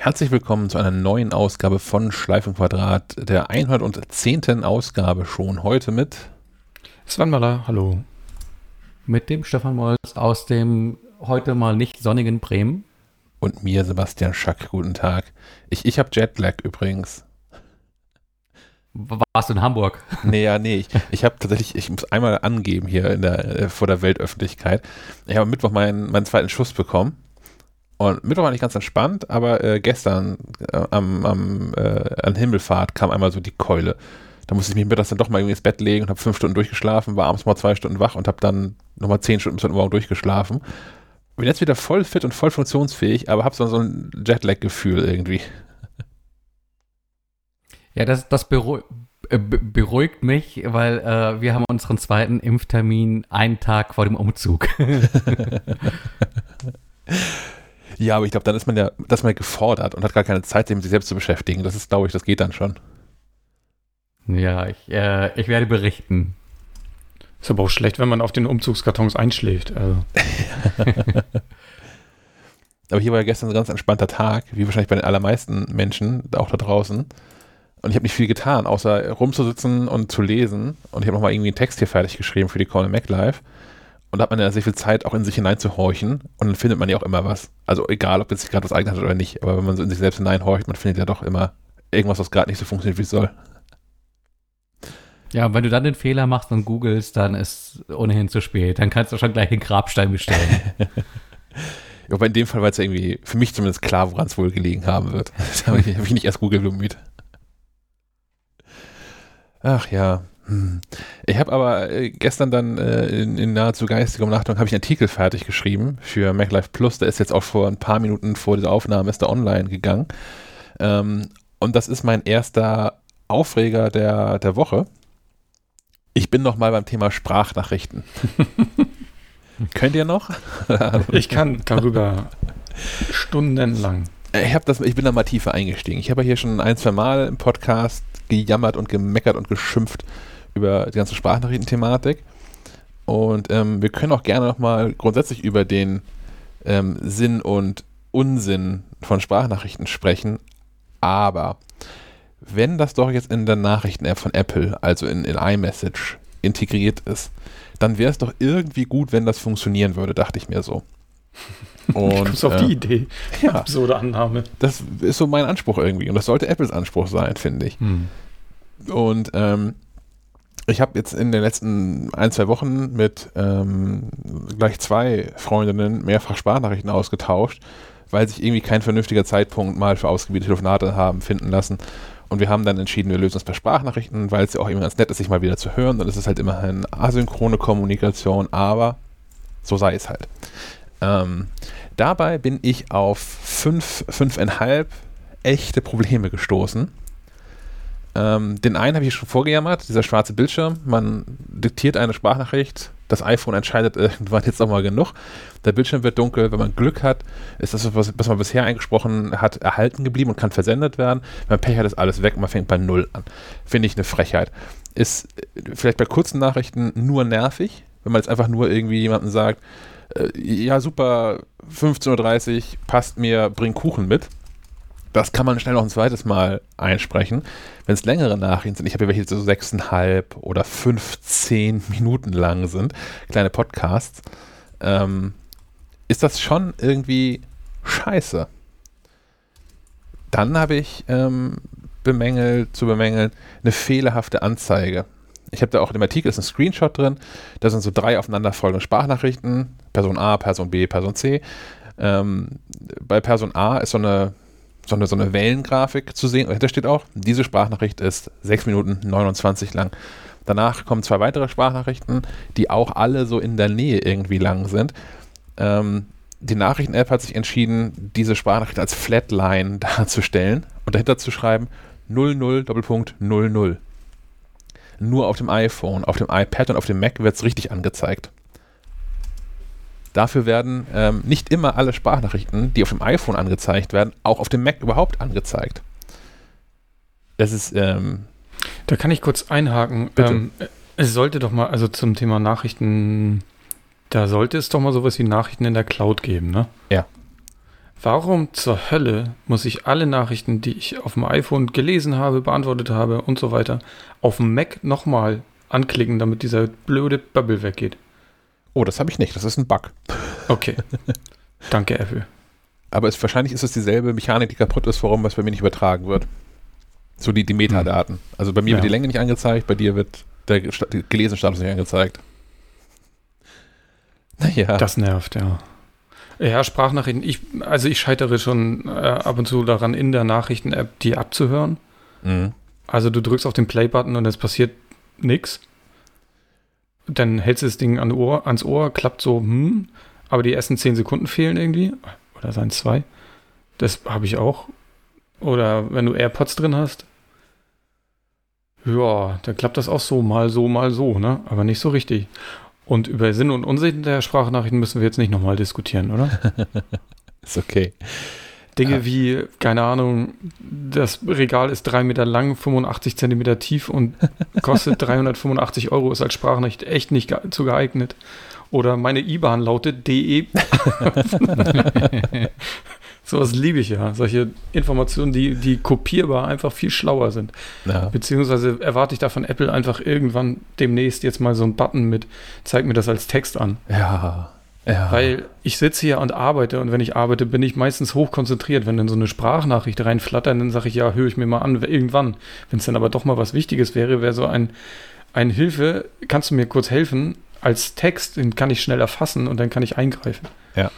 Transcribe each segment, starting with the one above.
Herzlich willkommen zu einer neuen Ausgabe von Schleifenquadrat, der 110. Ausgabe schon heute mit Sven Maller, hallo. Mit dem Stefan Molz aus dem heute mal nicht sonnigen Bremen. Und mir, Sebastian Schack, guten Tag. Ich, ich habe Jetlag übrigens. Warst du in Hamburg? Nee, ja, nee. Ich, ich habe tatsächlich, ich muss einmal angeben hier in der, äh, vor der Weltöffentlichkeit. Ich habe am Mittwoch meinen, meinen zweiten Schuss bekommen. Und Mittwoch war nicht ganz entspannt, aber äh, gestern äh, am, am äh, an Himmelfahrt kam einmal so die Keule. Da musste ich mich mittags dann doch mal irgendwie ins Bett legen und habe fünf Stunden durchgeschlafen, war abends mal zwei Stunden wach und habe dann nochmal zehn Stunden bis heute Morgen durchgeschlafen. Bin jetzt wieder voll fit und voll funktionsfähig, aber habe so, so ein Jetlag-Gefühl irgendwie. Ja, das, das beruhigt, äh, beruhigt mich, weil äh, wir haben unseren zweiten Impftermin einen Tag vor dem Umzug. Ja, aber ich glaube, dann ist man ja, dass man gefordert und hat gar keine Zeit, sich mit sich selbst zu beschäftigen. Das ist, glaube ich, das geht dann schon. Ja, ich, äh, ich werde berichten. Ist aber auch schlecht, wenn man auf den Umzugskartons einschläft. Also. aber hier war ja gestern ein ganz entspannter Tag, wie wahrscheinlich bei den allermeisten Menschen, auch da draußen. Und ich habe nicht viel getan, außer rumzusitzen und zu lesen. Und ich habe nochmal irgendwie einen Text hier fertig geschrieben für die Call Mac Live. Und da hat man ja sehr viel Zeit, auch in sich hineinzuhorchen. Und dann findet man ja auch immer was. Also egal, ob jetzt sich gerade was eigenes hat oder nicht. Aber wenn man so in sich selbst hineinhorcht, man findet ja doch immer irgendwas, was gerade nicht so funktioniert, wie es soll. Ja, und wenn du dann den Fehler machst und googelst, dann ist ohnehin zu spät. Dann kannst du schon gleich den Grabstein bestellen. ja, aber in dem Fall war es ja irgendwie für mich zumindest klar, woran es wohl gelegen haben wird. Da habe ich, hab ich nicht erst Google bemüht. Ach ja. Ich habe aber äh, gestern dann äh, in, in, nahezu geistiger Umnachtung habe ich einen Artikel fertig geschrieben für MacLife Plus. Der ist jetzt auch vor ein paar Minuten vor dieser Aufnahme ist der online gegangen. Ähm, und das ist mein erster Aufreger der, der Woche. Ich bin noch mal beim Thema Sprachnachrichten. Könnt ihr noch? ich kann darüber stundenlang. Ich, das, ich bin da mal tiefer eingestiegen. Ich habe hier schon ein, zwei Mal im Podcast gejammert und gemeckert und geschimpft über die ganze Sprachnachrichtenthematik. Und ähm, wir können auch gerne nochmal grundsätzlich über den ähm, Sinn und Unsinn von Sprachnachrichten sprechen. Aber wenn das doch jetzt in der Nachrichten-App von Apple, also in, in iMessage, integriert ist, dann wäre es doch irgendwie gut, wenn das funktionieren würde, dachte ich mir so. Und, auf äh, die Idee. Ja. Absurde Annahme. Das ist so mein Anspruch irgendwie. Und das sollte Apples Anspruch sein, finde ich. Hm. Und ähm, ich habe jetzt in den letzten ein, zwei Wochen mit ähm, gleich zwei Freundinnen mehrfach Sprachnachrichten ausgetauscht, weil sich irgendwie kein vernünftiger Zeitpunkt mal für ausgebietete Telefonate haben finden lassen. Und wir haben dann entschieden, wir lösen das per Sprachnachrichten, weil es ja auch immer ganz nett ist, sich mal wieder zu hören. Es ist halt immer eine asynchrone Kommunikation, aber so sei es halt. Ähm, dabei bin ich auf fünf, fünfeinhalb echte Probleme gestoßen ähm, den einen habe ich schon vorgejammert, dieser schwarze Bildschirm. Man diktiert eine Sprachnachricht, das iPhone entscheidet irgendwann jetzt auch mal genug. Der Bildschirm wird dunkel. Wenn man Glück hat, ist das, was, was man bisher eingesprochen hat, erhalten geblieben und kann versendet werden. Wenn man Pech hat, ist alles weg und man fängt bei Null an. Finde ich eine Frechheit. Ist äh, vielleicht bei kurzen Nachrichten nur nervig, wenn man jetzt einfach nur irgendwie jemandem sagt, äh, ja super, 15.30 Uhr, passt mir, bring Kuchen mit das kann man schnell noch ein zweites Mal einsprechen. Wenn es längere Nachrichten sind, ich habe hier welche, die so sechseinhalb oder 15 Minuten lang sind, kleine Podcasts, ähm, ist das schon irgendwie scheiße. Dann habe ich ähm, bemängelt, zu bemängeln, eine fehlerhafte Anzeige. Ich habe da auch dem Artikel ist ein Screenshot drin. Da sind so drei aufeinanderfolgende Sprachnachrichten. Person A, Person B, Person C. Ähm, bei Person A ist so eine so eine, so eine Wellengrafik zu sehen. Und da steht auch, diese Sprachnachricht ist 6 Minuten 29 lang. Danach kommen zwei weitere Sprachnachrichten, die auch alle so in der Nähe irgendwie lang sind. Ähm, die Nachrichten-App hat sich entschieden, diese Sprachnachricht als Flatline darzustellen und dahinter zu schreiben 00 Doppelpunkt 00. Nur auf dem iPhone, auf dem iPad und auf dem Mac wird es richtig angezeigt. Dafür werden ähm, nicht immer alle Sprachnachrichten, die auf dem iPhone angezeigt werden, auch auf dem Mac überhaupt angezeigt. Das ist. Ähm, da kann ich kurz einhaken. Ähm, es sollte doch mal, also zum Thema Nachrichten, da sollte es doch mal sowas wie Nachrichten in der Cloud geben, ne? Ja. Warum zur Hölle muss ich alle Nachrichten, die ich auf dem iPhone gelesen habe, beantwortet habe und so weiter, auf dem Mac nochmal anklicken, damit dieser blöde Bubble weggeht? Oh, das habe ich nicht. Das ist ein Bug. Okay. Danke, Apple. Aber es, wahrscheinlich ist es dieselbe Mechanik, die kaputt ist, warum es bei mir nicht übertragen wird. So die, die Metadaten. Hm. Also bei mir ja. wird die Länge nicht angezeigt, bei dir wird der gelesene Status nicht angezeigt. Naja. Das nervt, ja. Ja, Sprachnachrichten. Ich, also ich scheitere schon äh, ab und zu daran, in der Nachrichten-App die abzuhören. Mhm. Also du drückst auf den Play-Button und es passiert nichts. Dann hältst du das Ding an Ohr, ans Ohr, klappt so, hm, aber die ersten zehn Sekunden fehlen irgendwie. Oder seien es zwei. Das habe ich auch. Oder wenn du AirPods drin hast. Ja, dann klappt das auch so, mal so, mal so, ne? Aber nicht so richtig. Und über Sinn und Unsinn der Sprachnachrichten müssen wir jetzt nicht nochmal diskutieren, oder? ist okay. Dinge ja. wie, keine Ahnung, das Regal ist drei Meter lang, 85 Zentimeter tief und kostet 385 Euro, ist als Sprachnachricht echt nicht ge zu geeignet. Oder meine IBAN lautet DE. Sowas liebe ich ja. Solche Informationen, die, die kopierbar einfach viel schlauer sind. Ja. Beziehungsweise erwarte ich da von Apple einfach irgendwann demnächst jetzt mal so einen Button mit, zeig mir das als Text an. Ja. Ja. Weil ich sitze hier und arbeite und wenn ich arbeite, bin ich meistens hochkonzentriert. Wenn dann so eine Sprachnachricht reinflattert, dann sage ich, ja, höre ich mir mal an, irgendwann. Wenn es dann aber doch mal was Wichtiges wäre, wäre so ein, ein Hilfe, kannst du mir kurz helfen, als Text, den kann ich schnell erfassen und dann kann ich eingreifen. Ja.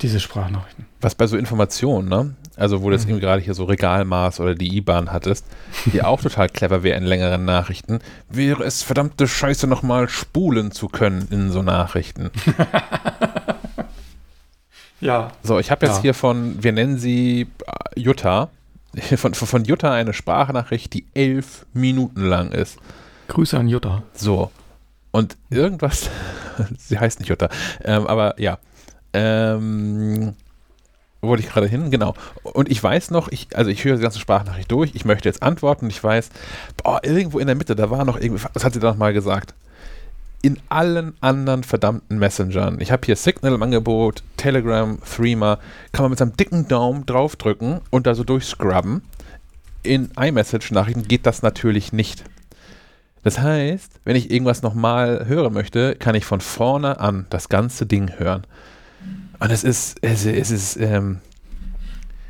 Diese Sprachnachrichten. Was bei so Informationen, ne? Also wo du jetzt mhm. eben gerade hier so Regalmaß oder die IBAN hattest, die auch total clever wäre in längeren Nachrichten, wäre es verdammte Scheiße nochmal spulen zu können in so Nachrichten. ja. So, ich habe jetzt ja. hier von, wir nennen sie äh, Jutta, von, von Jutta eine Sprachnachricht, die elf Minuten lang ist. Grüße an Jutta. So. Und irgendwas, sie heißt nicht Jutta, ähm, aber ja, ähm, wollte ich gerade hin? Genau. Und ich weiß noch, ich, also ich höre die ganze Sprachnachricht durch, ich möchte jetzt antworten und ich weiß, boah, irgendwo in der Mitte, da war noch irgendwie, was hat sie da nochmal gesagt? In allen anderen verdammten Messengern, ich habe hier Signal im Angebot, Telegram, Threema, kann man mit seinem dicken Daumen draufdrücken und da so durchscrubben. In iMessage-Nachrichten geht das natürlich nicht. Das heißt, wenn ich irgendwas nochmal hören möchte, kann ich von vorne an das ganze Ding hören. Und es ist, es, es ist, ähm,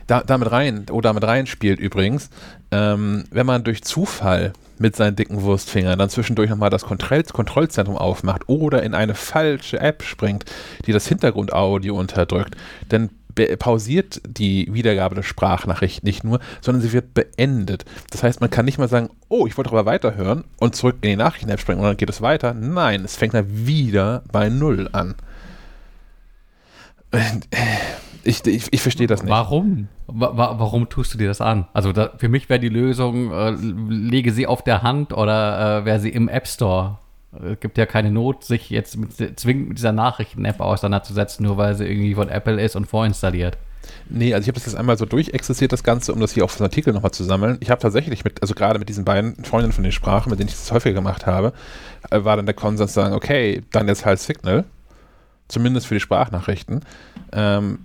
da, damit rein, oder damit reinspielt übrigens, ähm, wenn man durch Zufall mit seinen dicken Wurstfingern dann zwischendurch nochmal das Kontroll Kontrollzentrum aufmacht oder in eine falsche App springt, die das Hintergrundaudio unterdrückt, dann pausiert die Wiedergabe der Sprachnachricht nicht nur, sondern sie wird beendet. Das heißt, man kann nicht mal sagen, oh, ich wollte aber weiterhören und zurück in die Nachrichten-App springen und dann geht es weiter. Nein, es fängt dann wieder bei Null an. Ich, ich, ich verstehe das nicht. Warum? Wa warum tust du dir das an? Also da, für mich wäre die Lösung, äh, lege sie auf der Hand oder äh, wäre sie im App Store. Es gibt ja keine Not, sich jetzt mit, zwingend mit dieser Nachrichten-App auseinanderzusetzen, nur weil sie irgendwie von Apple ist und vorinstalliert. Nee, also ich habe das jetzt einmal so durchexistiert, das Ganze, um das hier auf den Artikel nochmal zu sammeln. Ich habe tatsächlich mit, also gerade mit diesen beiden Freundinnen von den Sprachen, mit denen ich das häufiger gemacht habe, äh, war dann der Konsens zu sagen, okay, dann jetzt halt Signal zumindest für die Sprachnachrichten. Ähm,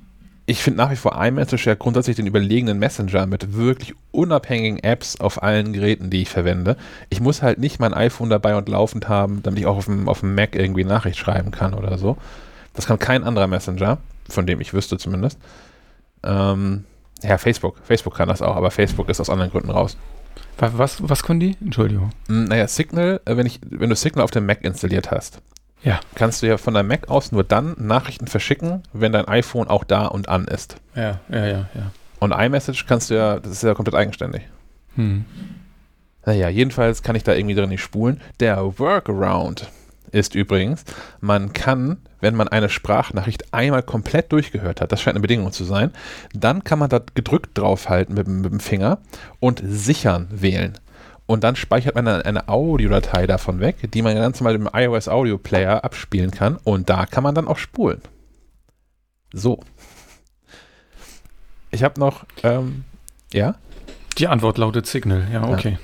ich finde nach wie vor iMessage ja grundsätzlich den überlegenen Messenger mit wirklich unabhängigen Apps auf allen Geräten, die ich verwende. Ich muss halt nicht mein iPhone dabei und laufend haben, damit ich auch auf dem, auf dem Mac irgendwie Nachricht schreiben kann oder so. Das kann kein anderer Messenger, von dem ich wüsste zumindest. Ähm, ja, Facebook. Facebook kann das auch, aber Facebook ist aus anderen Gründen raus. Was, was können die? Entschuldigung. Hm, naja, Signal, äh, wenn, ich, wenn du Signal auf dem Mac installiert hast, ja. Kannst du ja von deinem Mac aus nur dann Nachrichten verschicken, wenn dein iPhone auch da und an ist. Ja, ja, ja, ja. Und iMessage kannst du ja, das ist ja komplett eigenständig. Hm. Naja, jedenfalls kann ich da irgendwie drin nicht spulen. Der Workaround ist übrigens, man kann, wenn man eine Sprachnachricht einmal komplett durchgehört hat, das scheint eine Bedingung zu sein, dann kann man da gedrückt draufhalten mit, mit dem Finger und sichern wählen. Und dann speichert man eine, eine Audiodatei davon weg, die man ganz normal im iOS Audio Player abspielen kann. Und da kann man dann auch spulen. So. Ich habe noch, ähm, ja? Die Antwort lautet Signal, ja, okay. Ja.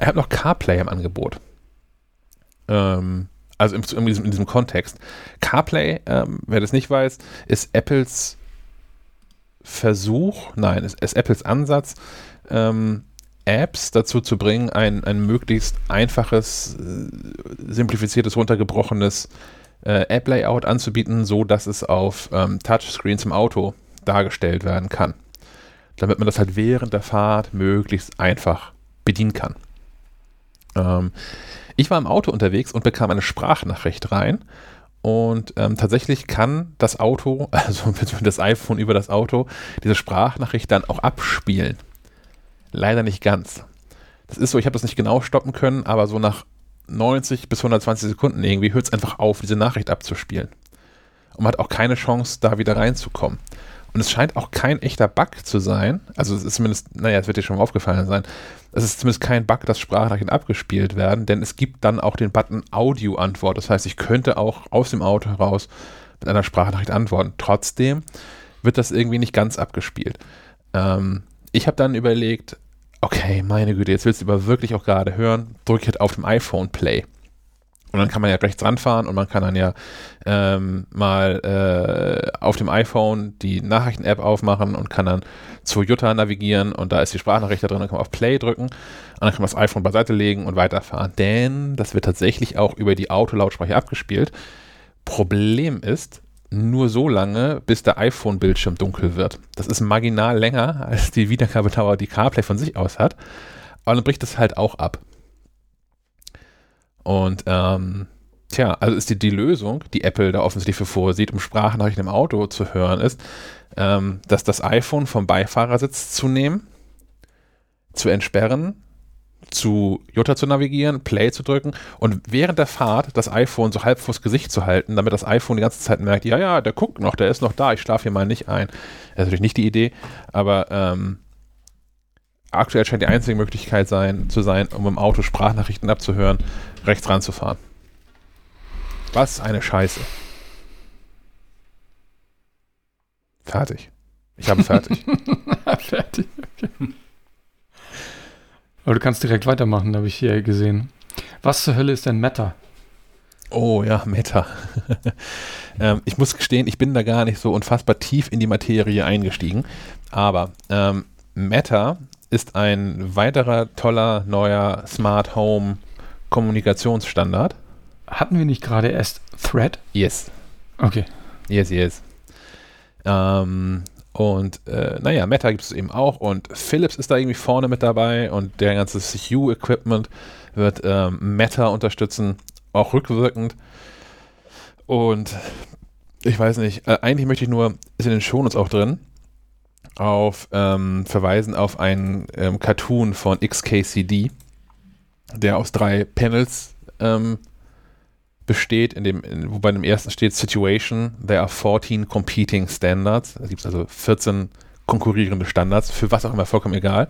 Ich habe noch CarPlay im Angebot. Ähm, also in, in, diesem, in, diesem, Kontext. CarPlay, ähm, wer das nicht weiß, ist Apples Versuch, nein, es ist Apples Ansatz, ähm, Apps dazu zu bringen, ein, ein möglichst einfaches, äh, simplifiziertes, runtergebrochenes äh, App-Layout anzubieten, so dass es auf ähm, Touchscreens im Auto dargestellt werden kann. Damit man das halt während der Fahrt möglichst einfach bedienen kann. Ähm, ich war im Auto unterwegs und bekam eine Sprachnachricht rein. Und ähm, tatsächlich kann das Auto, also das iPhone über das Auto, diese Sprachnachricht dann auch abspielen. Leider nicht ganz. Das ist so, ich habe das nicht genau stoppen können, aber so nach 90 bis 120 Sekunden irgendwie hört es einfach auf, diese Nachricht abzuspielen. Und man hat auch keine Chance, da wieder reinzukommen. Und es scheint auch kein echter Bug zu sein. Also es ist zumindest, naja, es wird dir schon mal aufgefallen sein. Es ist zumindest kein Bug, dass Sprachnachrichten abgespielt werden, denn es gibt dann auch den Button Audio-Antwort. Das heißt, ich könnte auch aus dem Auto heraus mit einer Sprachnachricht antworten. Trotzdem wird das irgendwie nicht ganz abgespielt. Ähm, ich habe dann überlegt, okay, meine Güte, jetzt willst du aber wirklich auch gerade hören, drücke ich auf dem iPhone Play. Und dann kann man ja rechts ranfahren und man kann dann ja ähm, mal äh, auf dem iPhone die Nachrichten-App aufmachen und kann dann zu Jutta navigieren und da ist die Sprachnachricht da drin, dann kann man auf Play drücken und dann kann man das iPhone beiseite legen und weiterfahren. Denn das wird tatsächlich auch über die Autolautsprecher abgespielt. Problem ist, nur so lange, bis der iPhone-Bildschirm dunkel wird. Das ist marginal länger, als die Wiedergabedauer, die CarPlay von sich aus hat. Aber dann bricht es halt auch ab. Und ähm, tja, also ist die, die Lösung, die Apple da offensichtlich für vorsieht, um Sprachnachrichten im Auto zu hören, ist, ähm, dass das iPhone vom Beifahrersitz zu nehmen, zu entsperren, zu Jutta zu navigieren, Play zu drücken und während der Fahrt das iPhone so halb vors Gesicht zu halten, damit das iPhone die ganze Zeit merkt, ja, ja, der guckt noch, der ist noch da, ich schlafe hier mal nicht ein. Das ist natürlich nicht die Idee, aber ähm, aktuell scheint die einzige Möglichkeit sein, zu sein, um im Auto Sprachnachrichten abzuhören, rechts ranzufahren. Was eine Scheiße. Fertig. Ich habe fertig. fertig, okay. Aber du kannst direkt weitermachen, habe ich hier gesehen. Was zur Hölle ist denn Meta? Oh ja, Meta. ähm, ich muss gestehen, ich bin da gar nicht so unfassbar tief in die Materie eingestiegen. Aber ähm, Meta ist ein weiterer toller neuer Smart Home Kommunikationsstandard. Hatten wir nicht gerade erst Thread? Yes. Okay. Yes, yes. Ähm, und äh, naja, Meta gibt es eben auch und Philips ist da irgendwie vorne mit dabei und der ganze Hue-Equipment wird ähm, Meta unterstützen, auch rückwirkend. Und ich weiß nicht, äh, eigentlich möchte ich nur, ist in den Shownotes auch drin, auf ähm, verweisen auf einen ähm, Cartoon von XKCD, der aus drei Panels ähm, besteht, in dem, in, wobei im ersten steht Situation, there are 14 competing standards. Da gibt es also 14 konkurrierende Standards, für was auch immer vollkommen egal.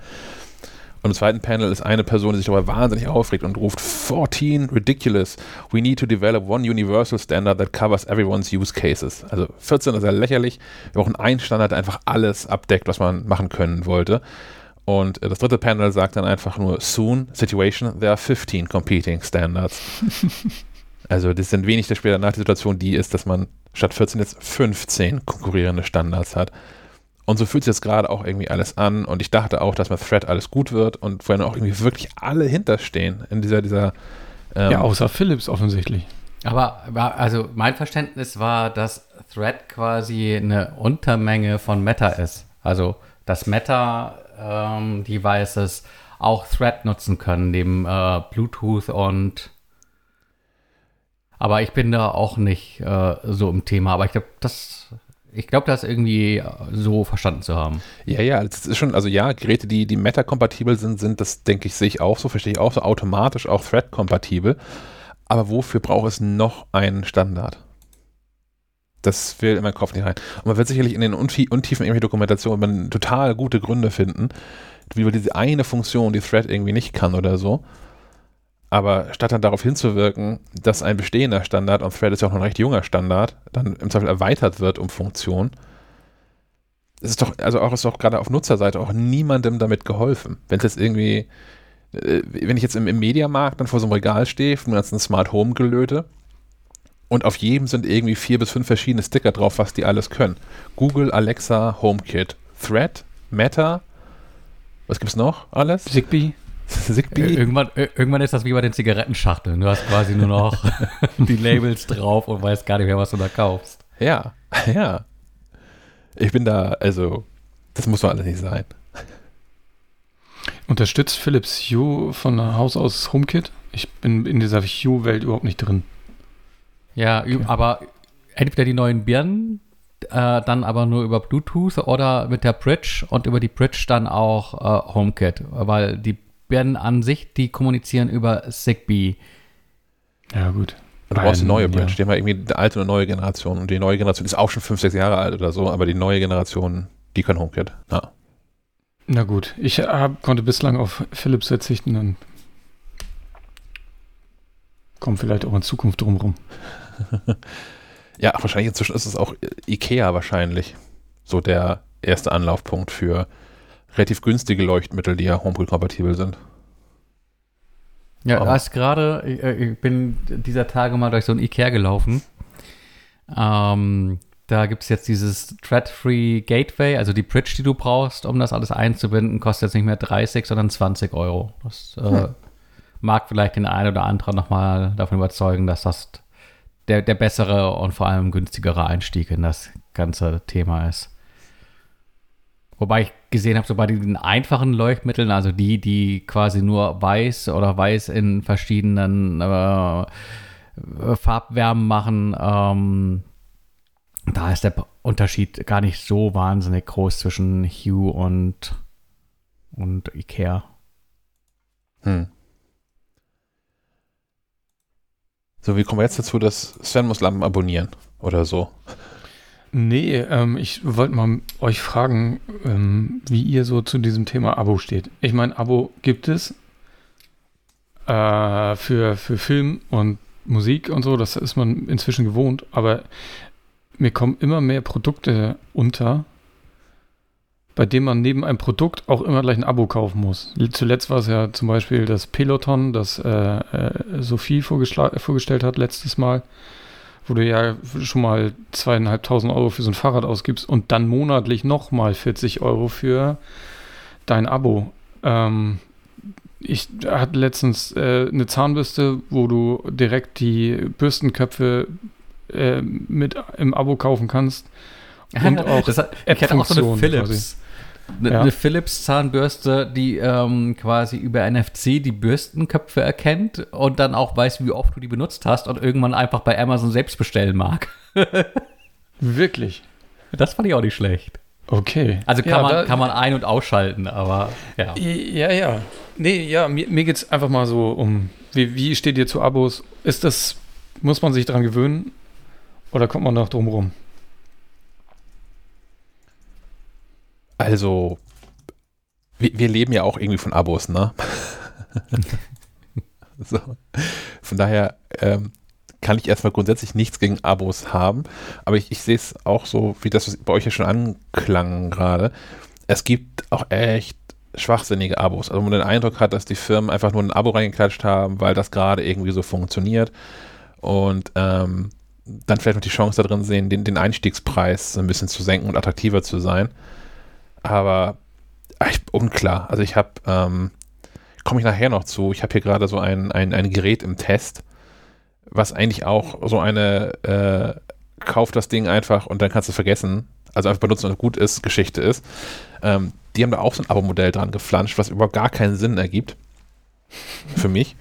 Und im zweiten Panel ist eine Person, die sich darüber wahnsinnig aufregt und ruft 14 ridiculous. We need to develop one universal standard that covers everyone's use cases. Also 14 ist ja lächerlich. Wir brauchen einen Standard, der einfach alles abdeckt, was man machen können wollte. Und das dritte Panel sagt dann einfach nur soon, situation, there are 15 competing standards. also das sind wenig der später nach der Situation, die ist, dass man statt 14 jetzt 15 konkurrierende Standards hat. Und so fühlt sich das gerade auch irgendwie alles an. Und ich dachte auch, dass mit Thread alles gut wird und wo dann auch irgendwie wirklich alle hinterstehen in dieser, dieser. Ähm ja, außer Philips offensichtlich. Aber also mein Verständnis war, dass Thread quasi eine Untermenge von Meta ist. Also dass Meta-Devices ähm, auch Thread nutzen können, neben äh, Bluetooth und aber ich bin da auch nicht äh, so im Thema. Aber ich glaube, das ich das irgendwie so verstanden zu haben. Ja, ja, das ist schon, also ja, Geräte, die, die Meta-kompatibel sind, sind, das denke ich, sehe ich auch so, verstehe ich auch so, automatisch auch Thread-kompatibel. Aber wofür braucht es noch einen Standard? Das will in meinen Kopf nicht rein. Und man wird sicherlich in den Untiefen irgendwelcher Dokumentationen total gute Gründe finden, wie man diese eine Funktion, die Thread irgendwie nicht kann oder so. Aber statt dann darauf hinzuwirken, dass ein bestehender Standard, und Thread ist ja auch noch ein recht junger Standard, dann im Zweifel erweitert wird um Funktionen, ist doch, also auch ist doch gerade auf Nutzerseite auch niemandem damit geholfen. Wenn es jetzt irgendwie, äh, wenn ich jetzt im, im Mediamarkt dann vor so einem Regal stehe, von ganzen Smart Home Gelöte, Und auf jedem sind irgendwie vier bis fünf verschiedene Sticker drauf, was die alles können. Google, Alexa, HomeKit, Thread, Meta, was gibt's noch alles? Zigbee. Zigbee. Irgendwann, irgendwann ist das wie bei den Zigarettenschachteln. Du hast quasi nur noch die Labels drauf und weißt gar nicht mehr, was du da kaufst. Ja, ja. Ich bin da, also, das muss doch alles nicht sein. Unterstützt Philips Hue von Haus aus HomeKit? Ich bin in dieser Hue-Welt überhaupt nicht drin. Ja, okay. aber entweder die neuen Birnen, äh, dann aber nur über Bluetooth oder mit der Bridge und über die Bridge dann auch äh, HomeKit, weil die Birnen an sich, die kommunizieren über Zigbee. Ja, gut. Du brauchst eine neue Bridge. Ja. Die haben ja irgendwie eine alte und eine neue Generation. Und die neue Generation ist auch schon fünf, sechs Jahre alt oder so, aber die neue Generation, die kann HomeKit. Ja. Na gut, ich hab, konnte bislang auf Philips verzichten und komme vielleicht auch in Zukunft drumherum. ja, wahrscheinlich inzwischen ist es auch Ikea wahrscheinlich so der erste Anlaufpunkt für relativ günstige Leuchtmittel, die ja HomeKit-kompatibel sind. Ja, um. erst gerade, ich, ich, bin dieser Tage mal durch so ein Ikea gelaufen. Ähm, da gibt es jetzt dieses Thread-Free Gateway, also die Bridge, die du brauchst, um das alles einzubinden, kostet jetzt nicht mehr 30, sondern 20 Euro. Das äh, hm. mag vielleicht den einen oder anderen nochmal davon überzeugen, dass das der, der bessere und vor allem günstigere Einstieg in das ganze Thema ist. Wobei ich gesehen habe, so bei den einfachen Leuchtmitteln, also die, die quasi nur weiß oder weiß in verschiedenen äh, Farbwärmen machen, ähm, da ist der Unterschied gar nicht so wahnsinnig groß zwischen Hue und, und Ikea. Hm. So, wie kommen wir jetzt dazu, dass Sven muss Lampen abonnieren oder so? Nee, ähm, ich wollte mal euch fragen, ähm, wie ihr so zu diesem Thema Abo steht. Ich meine, Abo gibt es äh, für, für Film und Musik und so, das ist man inzwischen gewohnt, aber mir kommen immer mehr Produkte unter, bei denen man neben einem Produkt auch immer gleich ein Abo kaufen muss. Zuletzt war es ja zum Beispiel das Peloton, das äh, äh, Sophie vorgestellt hat letztes Mal wo du ja schon mal zweieinhalbtausend Euro für so ein Fahrrad ausgibst und dann monatlich nochmal 40 Euro für dein Abo. Ähm, ich hatte letztens äh, eine Zahnbürste, wo du direkt die Bürstenköpfe äh, mit im Abo kaufen kannst. Und auch das hat, ich hatte auch so eine Philips. Quasi. Eine, ja. Philips Zahnbürste, die ähm, quasi über NFC die Bürstenköpfe erkennt und dann auch weiß, wie oft du die benutzt hast und irgendwann einfach bei Amazon selbst bestellen mag. Wirklich? Das fand ich auch nicht schlecht. Okay. Also kann, ja, man, kann man ein- und ausschalten, aber ja. Ja, ja. Nee, ja, mir, mir geht es einfach mal so um, wie, wie steht ihr zu Abos? Ist das, muss man sich daran gewöhnen oder kommt man noch drum rum? Also, wir, wir leben ja auch irgendwie von Abos, ne? so. Von daher ähm, kann ich erstmal grundsätzlich nichts gegen Abos haben, aber ich, ich sehe es auch so, wie das bei euch ja schon anklang gerade. Es gibt auch echt schwachsinnige Abos. Also, man den Eindruck hat, dass die Firmen einfach nur ein Abo reingeklatscht haben, weil das gerade irgendwie so funktioniert und ähm, dann vielleicht noch die Chance da drin sehen, den, den Einstiegspreis ein bisschen zu senken und attraktiver zu sein. Aber ich, unklar. Also ich habe, ähm, komme ich nachher noch zu, ich habe hier gerade so ein, ein, ein Gerät im Test, was eigentlich auch so eine äh, kauf das Ding einfach und dann kannst du es vergessen, also einfach benutzen und gut ist, Geschichte ist. Ähm, die haben da auch so ein Abo-Modell dran geflanscht, was überhaupt gar keinen Sinn ergibt. Für mich.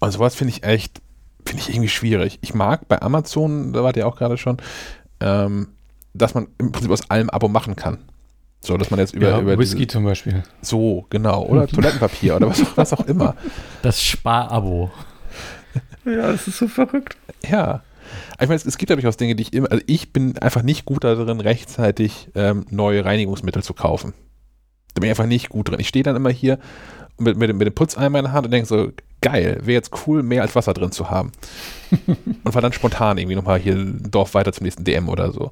Und sowas finde ich echt, finde ich irgendwie schwierig. Ich mag bei Amazon, da war der auch gerade schon, ähm, dass man im Prinzip aus allem Abo machen kann. So, dass man jetzt über, ja, über Whisky diese, zum Beispiel. So, genau. Oder Toilettenpapier oder was, was auch immer. Das Sparabo. ja, das ist so verrückt. Ja. Ich meine, es, es gibt ja durchaus Dinge, die ich immer, also ich bin einfach nicht gut darin, rechtzeitig ähm, neue Reinigungsmittel zu kaufen. Da bin ich einfach nicht gut drin. Ich stehe dann immer hier mit, mit, mit dem Putzeimer in der Hand und denke so, geil, wäre jetzt cool, mehr als Wasser drin zu haben. und war dann spontan irgendwie nochmal hier ein Dorf weiter zum nächsten DM oder so.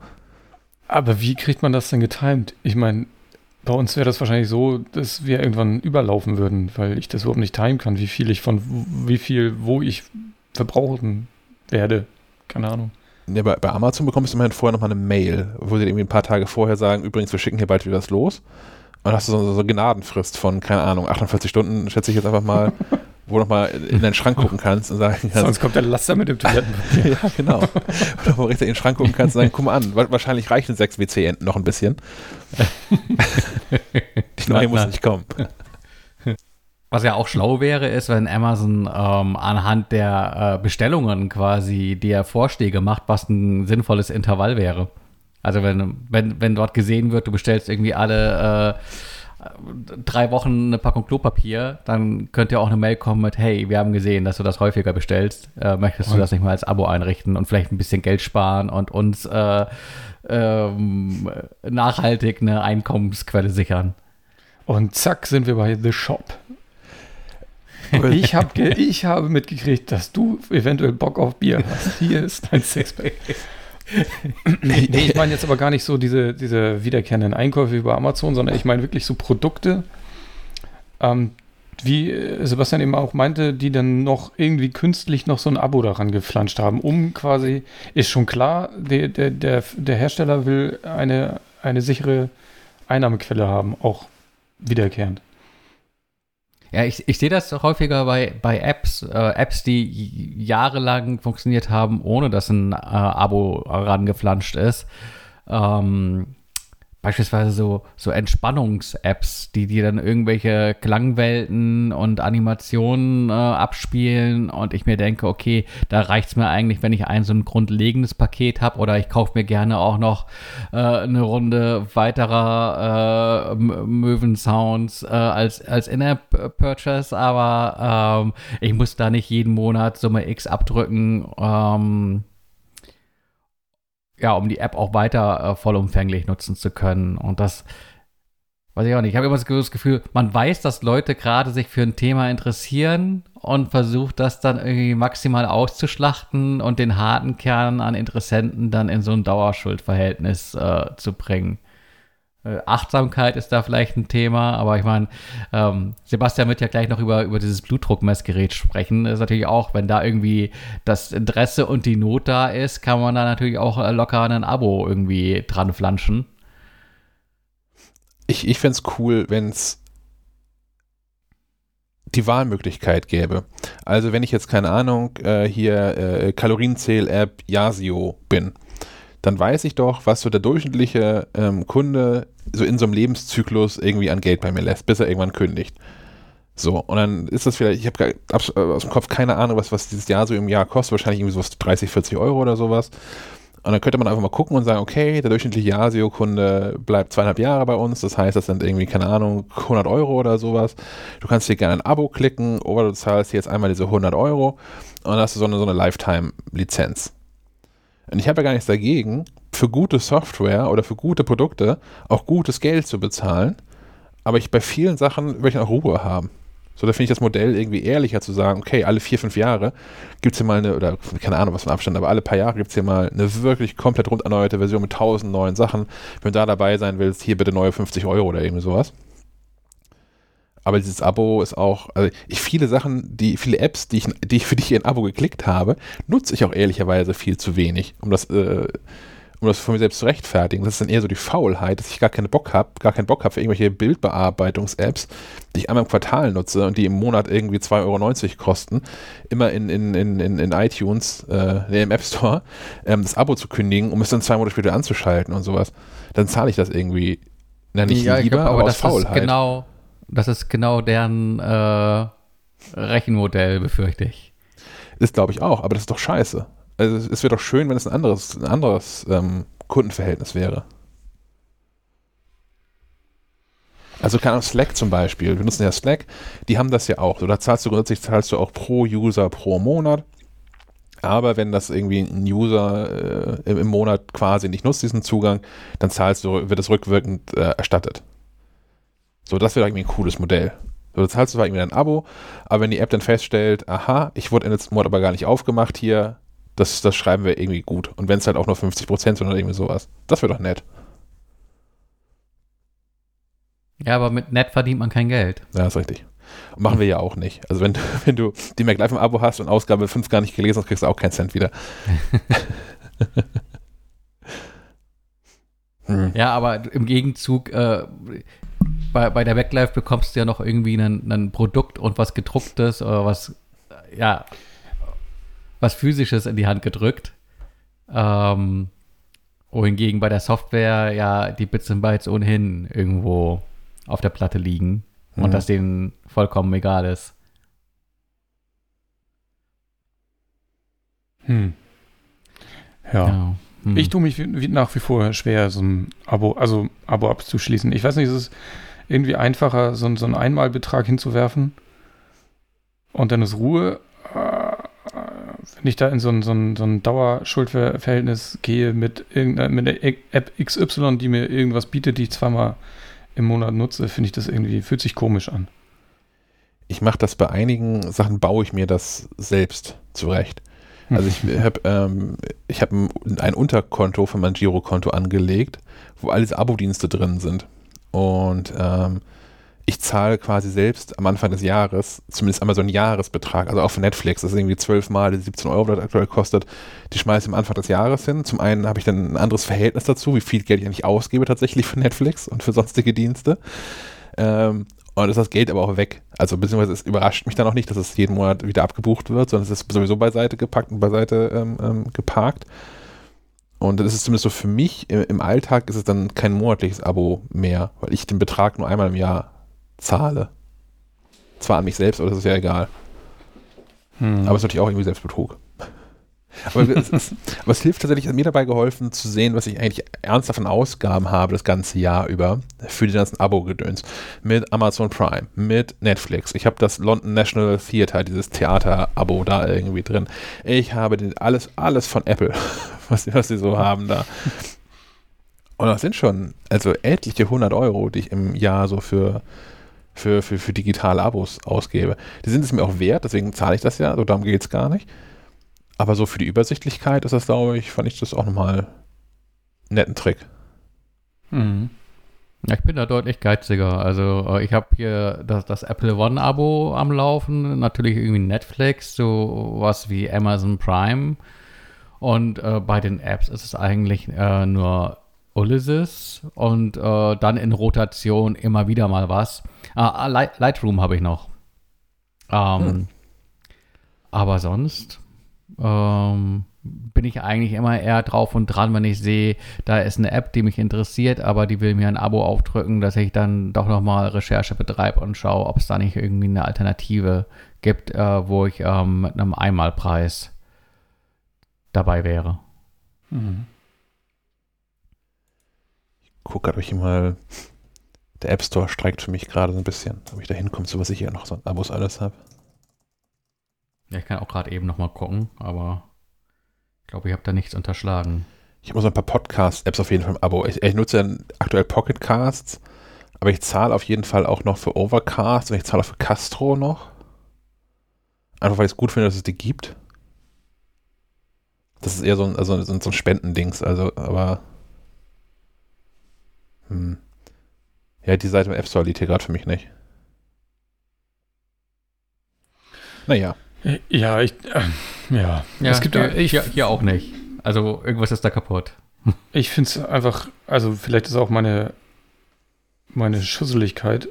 Aber wie kriegt man das denn getimt? Ich meine, bei uns wäre das wahrscheinlich so, dass wir irgendwann überlaufen würden, weil ich das überhaupt nicht timen kann, wie viel ich von wie viel, wo ich verbrauchen werde. keine Ahnung. Ja, bei, bei Amazon bekommst du immerhin vorher nochmal eine Mail, wo sie irgendwie ein paar Tage vorher sagen, übrigens, wir schicken hier bald wieder was los. Und dann hast du so, so eine Gnadenfrist von, keine Ahnung, 48 Stunden, schätze ich jetzt einfach mal, wo du nochmal in deinen Schrank gucken kannst und sagen kannst. Sonst kommt der Laster mit dem Toilettenpapier. ja, genau. Oder wo richtig in den Schrank gucken kannst und sagen, guck mal an, wahrscheinlich reichen sechs WC-Enten noch ein bisschen. Die neue muss nicht kommen. Was ja auch schlau wäre, ist, wenn Amazon ähm, anhand der äh, Bestellungen quasi dir Vorschläge macht, was ein sinnvolles Intervall wäre. Also wenn, wenn, wenn dort gesehen wird, du bestellst irgendwie alle äh, drei Wochen eine Packung Klopapier, dann könnte ja auch eine Mail kommen mit, hey, wir haben gesehen, dass du das häufiger bestellst. Äh, möchtest du das nicht mal als Abo einrichten und vielleicht ein bisschen Geld sparen und uns äh, ähm, nachhaltig eine Einkommensquelle sichern? Und zack, sind wir bei The Shop. Ich, hab ich habe mitgekriegt, dass du eventuell Bock auf Bier hast. Hier ist dein Sixpack. Nee, ich meine jetzt aber gar nicht so diese, diese wiederkehrenden Einkäufe über Amazon, sondern ich meine wirklich so Produkte, ähm, wie Sebastian eben auch meinte, die dann noch irgendwie künstlich noch so ein Abo daran geflanscht haben, um quasi, ist schon klar, der, der, der, der Hersteller will eine, eine sichere Einnahmequelle haben, auch wiederkehrend. Ja, ich, ich sehe das häufiger bei, bei Apps, äh, Apps, die jahrelang funktioniert haben, ohne dass ein äh, Abo rangeflanscht ist. Ähm, beispielsweise so, so Entspannungs-Apps, die dir dann irgendwelche Klangwelten und Animationen äh, abspielen und ich mir denke, okay, da reicht es mir eigentlich, wenn ich ein so ein grundlegendes Paket habe oder ich kaufe mir gerne auch noch äh, eine Runde weiterer äh, Möwen-Sounds äh, als, als In-App-Purchase, aber ähm, ich muss da nicht jeden Monat Summe X abdrücken. Ähm, ja, um die App auch weiter äh, vollumfänglich nutzen zu können. Und das weiß ich auch nicht. Ich habe immer das Gefühl, man weiß, dass Leute gerade sich für ein Thema interessieren und versucht das dann irgendwie maximal auszuschlachten und den harten Kern an Interessenten dann in so ein Dauerschuldverhältnis äh, zu bringen. Äh, Achtsamkeit ist da vielleicht ein Thema, aber ich meine, ähm, Sebastian wird ja gleich noch über, über dieses Blutdruckmessgerät sprechen. Das ist natürlich auch, wenn da irgendwie das Interesse und die Not da ist, kann man da natürlich auch äh, locker ein Abo irgendwie dran flanschen. Ich, ich fände es cool, wenn es die Wahlmöglichkeit gäbe. Also wenn ich jetzt, keine Ahnung, äh, hier äh, Kalorienzähl-App Yasio bin dann weiß ich doch, was so der durchschnittliche ähm, Kunde so in so einem Lebenszyklus irgendwie an Geld bei mir lässt, bis er irgendwann kündigt. So, und dann ist das vielleicht, ich habe äh, aus dem Kopf keine Ahnung, was, was dieses Jahr so im Jahr kostet, wahrscheinlich irgendwie so 30, 40 Euro oder sowas. Und dann könnte man einfach mal gucken und sagen, okay, der durchschnittliche Yasio-Kunde bleibt zweieinhalb Jahre bei uns, das heißt, das sind irgendwie, keine Ahnung, 100 Euro oder sowas. Du kannst hier gerne ein Abo klicken oder du zahlst jetzt einmal diese 100 Euro und dann hast du so eine, so eine Lifetime-Lizenz. Und ich habe ja gar nichts dagegen, für gute Software oder für gute Produkte auch gutes Geld zu bezahlen. Aber ich bei vielen Sachen will ich auch Ruhe haben. So, da finde ich das Modell irgendwie ehrlicher zu sagen, okay, alle vier, fünf Jahre gibt es hier mal eine, oder keine Ahnung, was für ein Abstand, aber alle paar Jahre gibt es hier mal eine wirklich komplett rund erneuerte Version mit tausend neuen Sachen. Wenn du da dabei sein willst, hier bitte neue 50 Euro oder irgendwie sowas. Aber dieses Abo ist auch, also ich viele Sachen, die, viele Apps, die ich, die ich für dich ein Abo geklickt habe, nutze ich auch ehrlicherweise viel zu wenig, um das, äh, um das von mir selbst zu rechtfertigen. Das ist dann eher so die Faulheit, dass ich gar keinen Bock habe, gar keinen Bock habe für irgendwelche Bildbearbeitungs-Apps, die ich einmal im Quartal nutze und die im Monat irgendwie 2,90 Euro kosten, immer in, in, in, in, in iTunes, äh, im App Store, ähm, das Abo zu kündigen, um es dann zwei Monate später anzuschalten und sowas. Dann zahle ich das irgendwie. Na, nicht ja, lieber, glaub, aber, aber aus Faulheit. genau das ist genau deren äh, Rechenmodell, befürchte ich. Ist, glaube ich, auch, aber das ist doch scheiße. Also es wäre doch schön, wenn es ein anderes, ein anderes ähm, Kundenverhältnis wäre. Also keine Ahnung, Slack zum Beispiel, wir nutzen ja Slack, die haben das ja auch. Da zahlst du grundsätzlich zahlst du auch pro User pro Monat. Aber wenn das irgendwie ein User äh, im, Monat quasi nicht nutzt, diesen Zugang, dann zahlst du, wird es rückwirkend äh, erstattet. So, das wäre irgendwie ein cooles Modell. So, du zahlst zwar irgendwie ein Abo, aber wenn die App dann feststellt, aha, ich wurde in letzten Monat aber gar nicht aufgemacht hier, das, das schreiben wir irgendwie gut. Und wenn es halt auch nur 50% sind oder irgendwie sowas. Das wäre doch nett. Ja, aber mit nett verdient man kein Geld. Ja, ist richtig. Und machen wir ja auch nicht. Also wenn, wenn du die MacLife im Abo hast und Ausgabe 5 gar nicht gelesen hast, kriegst du auch keinen Cent wieder. hm. Ja, aber im Gegenzug, äh, bei, bei der MacLife bekommst du ja noch irgendwie ein, Produkt und was gedrucktes oder was, ja, was physisches in die Hand gedrückt. Ähm, wohingegen bei der Software ja die Bits und Bytes ohnehin irgendwo auf der Platte liegen mhm. und das denen vollkommen egal ist. Hm. Ja. ja. Hm. Ich tue mich wie, nach wie vor schwer, so ein Abo, also Abo abzuschließen. Ich weiß nicht, ist es irgendwie einfacher, so, so einen Einmalbetrag hinzuwerfen und dann ist Ruhe. Äh, wenn ich da in so ein, so ein, so ein Dauerschuldverhältnis gehe mit irgendeiner mit der App XY, die mir irgendwas bietet, die ich zweimal im Monat nutze, finde ich das irgendwie, fühlt sich komisch an. Ich mache das bei einigen Sachen, baue ich mir das selbst zurecht. Also ich habe ähm, hab ein, ein Unterkonto für mein Girokonto angelegt, wo alles Abo-Dienste drin sind. Und ähm, ich zahle quasi selbst am Anfang des Jahres zumindest einmal so einen Jahresbetrag, also auch für Netflix, das ist irgendwie zwölfmal die 17 Euro, das aktuell kostet, die schmeiße ich am Anfang des Jahres hin. Zum einen habe ich dann ein anderes Verhältnis dazu, wie viel Geld ich eigentlich ausgebe tatsächlich für Netflix und für sonstige Dienste. Ähm, und ist das Geld aber auch weg. Also beziehungsweise es überrascht mich dann auch nicht, dass es jeden Monat wieder abgebucht wird, sondern es ist sowieso beiseite gepackt und beiseite ähm, ähm, geparkt. Und das ist zumindest so für mich im Alltag ist es dann kein monatliches Abo mehr, weil ich den Betrag nur einmal im Jahr zahle. Zwar an mich selbst, aber das ist ja egal. Hm. Aber es ist natürlich auch irgendwie Selbstbetrug. Aber es, ist, aber es, hilft tatsächlich, mir dabei geholfen zu sehen, was ich eigentlich ernsthaft an Ausgaben habe das ganze Jahr über für die ganzen Abo-Gedöns. Mit Amazon Prime, mit Netflix. Ich habe das London National Theatre, dieses Theater-Abo da irgendwie drin. Ich habe den, alles, alles von Apple, was, was sie so haben da. Und das sind schon also etliche 100 Euro, die ich im Jahr so für für, für, für digitale Abos ausgebe. Die sind es mir auch wert, deswegen zahle ich das ja, so darum geht es gar nicht. Aber so für die Übersichtlichkeit ist das, glaube ich, fand ich das auch nochmal einen netten Trick. Mhm. Ja, ich bin da deutlich geiziger. Also äh, ich habe hier das, das Apple One-Abo am Laufen, natürlich irgendwie Netflix, so was wie Amazon Prime. Und äh, bei den Apps ist es eigentlich äh, nur Ulysses und äh, dann in Rotation immer wieder mal was. Ah, Light, Lightroom habe ich noch. Ähm, hm. Aber sonst ähm, bin ich eigentlich immer eher drauf und dran, wenn ich sehe, da ist eine App, die mich interessiert, aber die will mir ein Abo aufdrücken, dass ich dann doch nochmal Recherche betreibe und schaue, ob es da nicht irgendwie eine Alternative gibt, äh, wo ich ähm, mit einem Einmalpreis dabei wäre. Mhm gucke gerade, ob ich mal. Der App Store streikt für mich gerade so ein bisschen, ob ich da hinkomme, so was ich hier noch so Abos alles habe. Ja, ich kann auch gerade eben noch mal gucken, aber ich glaube, ich habe da nichts unterschlagen. Ich habe so ein paar Podcast-Apps auf jeden Fall im Abo. Ich, ich nutze ja aktuell Pocket Casts, aber ich zahle auf jeden Fall auch noch für Overcast und ich zahle auch für Castro noch. Einfach weil ich es gut finde, dass es die gibt. Das ist eher so ein, also so ein Spendendings, also, aber hm. Ja, die Seite im App Store liegt hier gerade für mich nicht. Naja. Ja, ich, äh, ja. ja. Es gibt ja, ich, hier, hier auch nicht. Also irgendwas ist da kaputt. Ich finde es einfach, also vielleicht ist auch meine, meine Schusseligkeit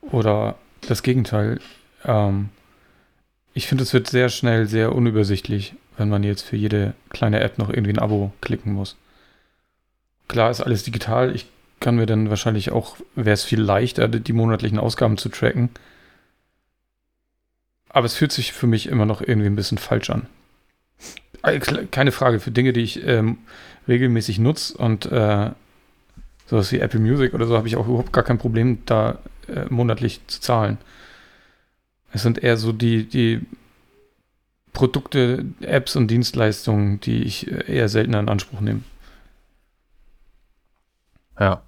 oder das Gegenteil. Ähm, ich finde, es wird sehr schnell sehr unübersichtlich, wenn man jetzt für jede kleine App noch irgendwie ein Abo klicken muss. Klar ist alles digital. Ich kann mir dann wahrscheinlich auch, wäre es viel leichter, die monatlichen Ausgaben zu tracken. Aber es fühlt sich für mich immer noch irgendwie ein bisschen falsch an. Äh, keine Frage, für Dinge, die ich ähm, regelmäßig nutze und äh, sowas wie Apple Music oder so, habe ich auch überhaupt gar kein Problem, da äh, monatlich zu zahlen. Es sind eher so die, die Produkte, Apps und Dienstleistungen, die ich äh, eher seltener in Anspruch nehme. Ja.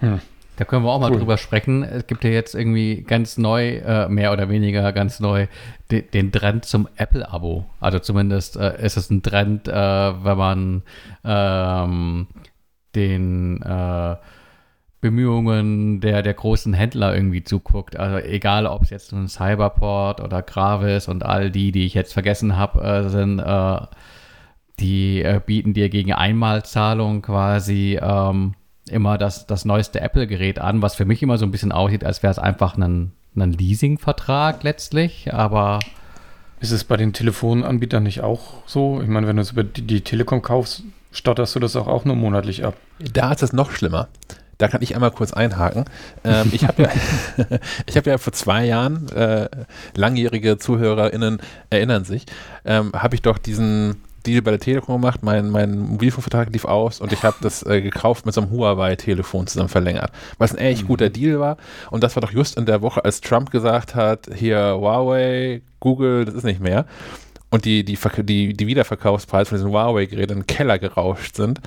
Hm. Da können wir auch mal cool. drüber sprechen. Es gibt ja jetzt irgendwie ganz neu, äh, mehr oder weniger ganz neu, de den Trend zum Apple-Abo. Also zumindest äh, ist es ein Trend, äh, wenn man ähm, den äh, Bemühungen der, der großen Händler irgendwie zuguckt. Also egal, ob es jetzt ein Cyberport oder Gravis und all die, die ich jetzt vergessen habe, äh, sind, äh, die bieten dir gegen Einmalzahlung quasi ähm, immer das, das neueste Apple-Gerät an, was für mich immer so ein bisschen aussieht, als wäre es einfach ein, ein Leasing-Vertrag letztlich, aber ist es bei den Telefonanbietern nicht auch so? Ich meine, wenn du es über die, die Telekom kaufst, stotterst du das auch, auch nur monatlich ab. Da ist es noch schlimmer. Da kann ich einmal kurz einhaken. Ähm, ich habe ja, hab ja vor zwei Jahren, äh, langjährige ZuhörerInnen erinnern sich, ähm, habe ich doch diesen Deal bei der Telekom gemacht, mein, mein Mobilfunkvertrag lief aus und ich habe das äh, gekauft mit so einem Huawei-Telefon zusammen verlängert, es ein echt mhm. guter Deal war und das war doch just in der Woche, als Trump gesagt hat, hier Huawei, Google, das ist nicht mehr und die, die, die, die Wiederverkaufspreise von diesen Huawei-Geräten in den Keller gerauscht sind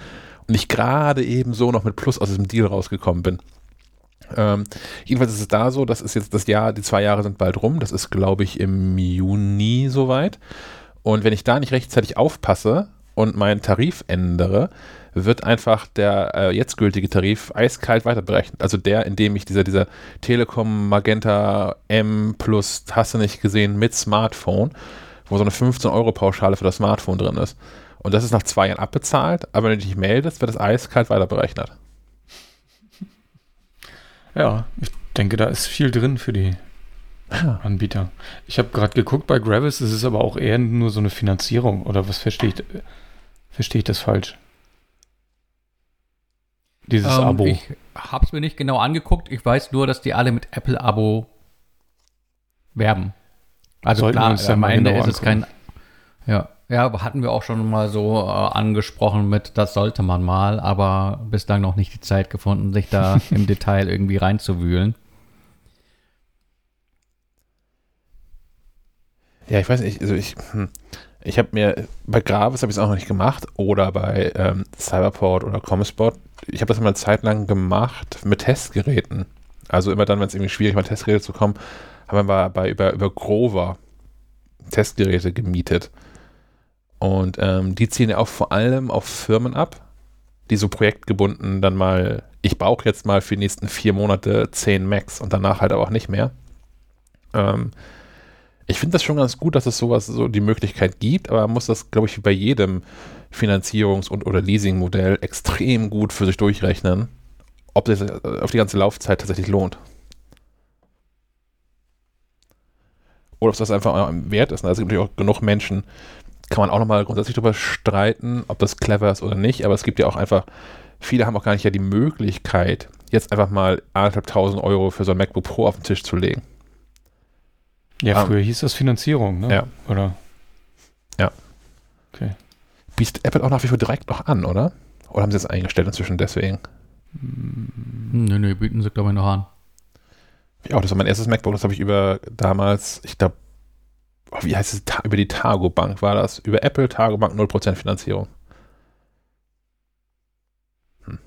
und ich gerade eben so noch mit Plus aus diesem Deal rausgekommen bin. Ähm, jedenfalls ist es da so, das ist jetzt das Jahr, die zwei Jahre sind bald rum, das ist glaube ich im Juni soweit. Und wenn ich da nicht rechtzeitig aufpasse und meinen Tarif ändere, wird einfach der äh, jetzt gültige Tarif eiskalt weiterberechnet. Also der, in dem ich dieser, dieser Telekom Magenta M plus Tasse nicht gesehen mit Smartphone, wo so eine 15-Euro-Pauschale für das Smartphone drin ist. Und das ist nach zwei Jahren abbezahlt, aber wenn du dich meldest, wird das eiskalt weiterberechnet. Ja, ich denke, da ist viel drin für die Anbieter. Ich habe gerade geguckt bei Gravis, es ist aber auch eher nur so eine Finanzierung. Oder was verstehe ich? Verstehe ich das falsch? Dieses ähm, Abo. Ich habe es mir nicht genau angeguckt. Ich weiß nur, dass die alle mit Apple-Abo werben. Also Sollten klar, am Ende genau ist es kein. Ja, ja, hatten wir auch schon mal so äh, angesprochen mit, das sollte man mal, aber bislang noch nicht die Zeit gefunden, sich da im Detail irgendwie reinzuwühlen. Ja, ich weiß nicht, also ich, hm, ich habe mir, bei Gravis habe ich es auch noch nicht gemacht oder bei ähm, Cyberport oder Comspot. Ich habe das immer eine Zeit lang gemacht mit Testgeräten. Also immer dann, wenn es irgendwie schwierig war, Testgeräte zu kommen, haben wir bei, über, über Grover Testgeräte gemietet. Und ähm, die ziehen ja auch vor allem auf Firmen ab, die so projektgebunden dann mal, ich brauche jetzt mal für die nächsten vier Monate 10 Macs und danach halt aber auch nicht mehr. Ähm, ich finde das schon ganz gut, dass es sowas so die Möglichkeit gibt, aber man muss das, glaube ich, bei jedem Finanzierungs- und oder Leasingmodell extrem gut für sich durchrechnen, ob das äh, auf die ganze Laufzeit tatsächlich lohnt. Oder ob das einfach wert ist. Also es gibt natürlich auch genug Menschen, kann man auch nochmal grundsätzlich darüber streiten, ob das clever ist oder nicht, aber es gibt ja auch einfach, viele haben auch gar nicht ja die Möglichkeit, jetzt einfach mal anderthalb tausend Euro für so ein MacBook Pro auf den Tisch zu legen. Ja, um, früher hieß das Finanzierung, ne? Ja. Oder? Ja. Okay. Bietet Apple auch nach wie vor direkt noch an, oder? Oder haben sie es eingestellt inzwischen deswegen? Nö, nö, bieten sie, glaube ich, noch an. Ja, das war mein erstes MacBook, das habe ich über damals, ich glaube, oh, wie heißt es, über die Targo Bank war das. Über Apple, Targo Bank 0% Finanzierung. Hm.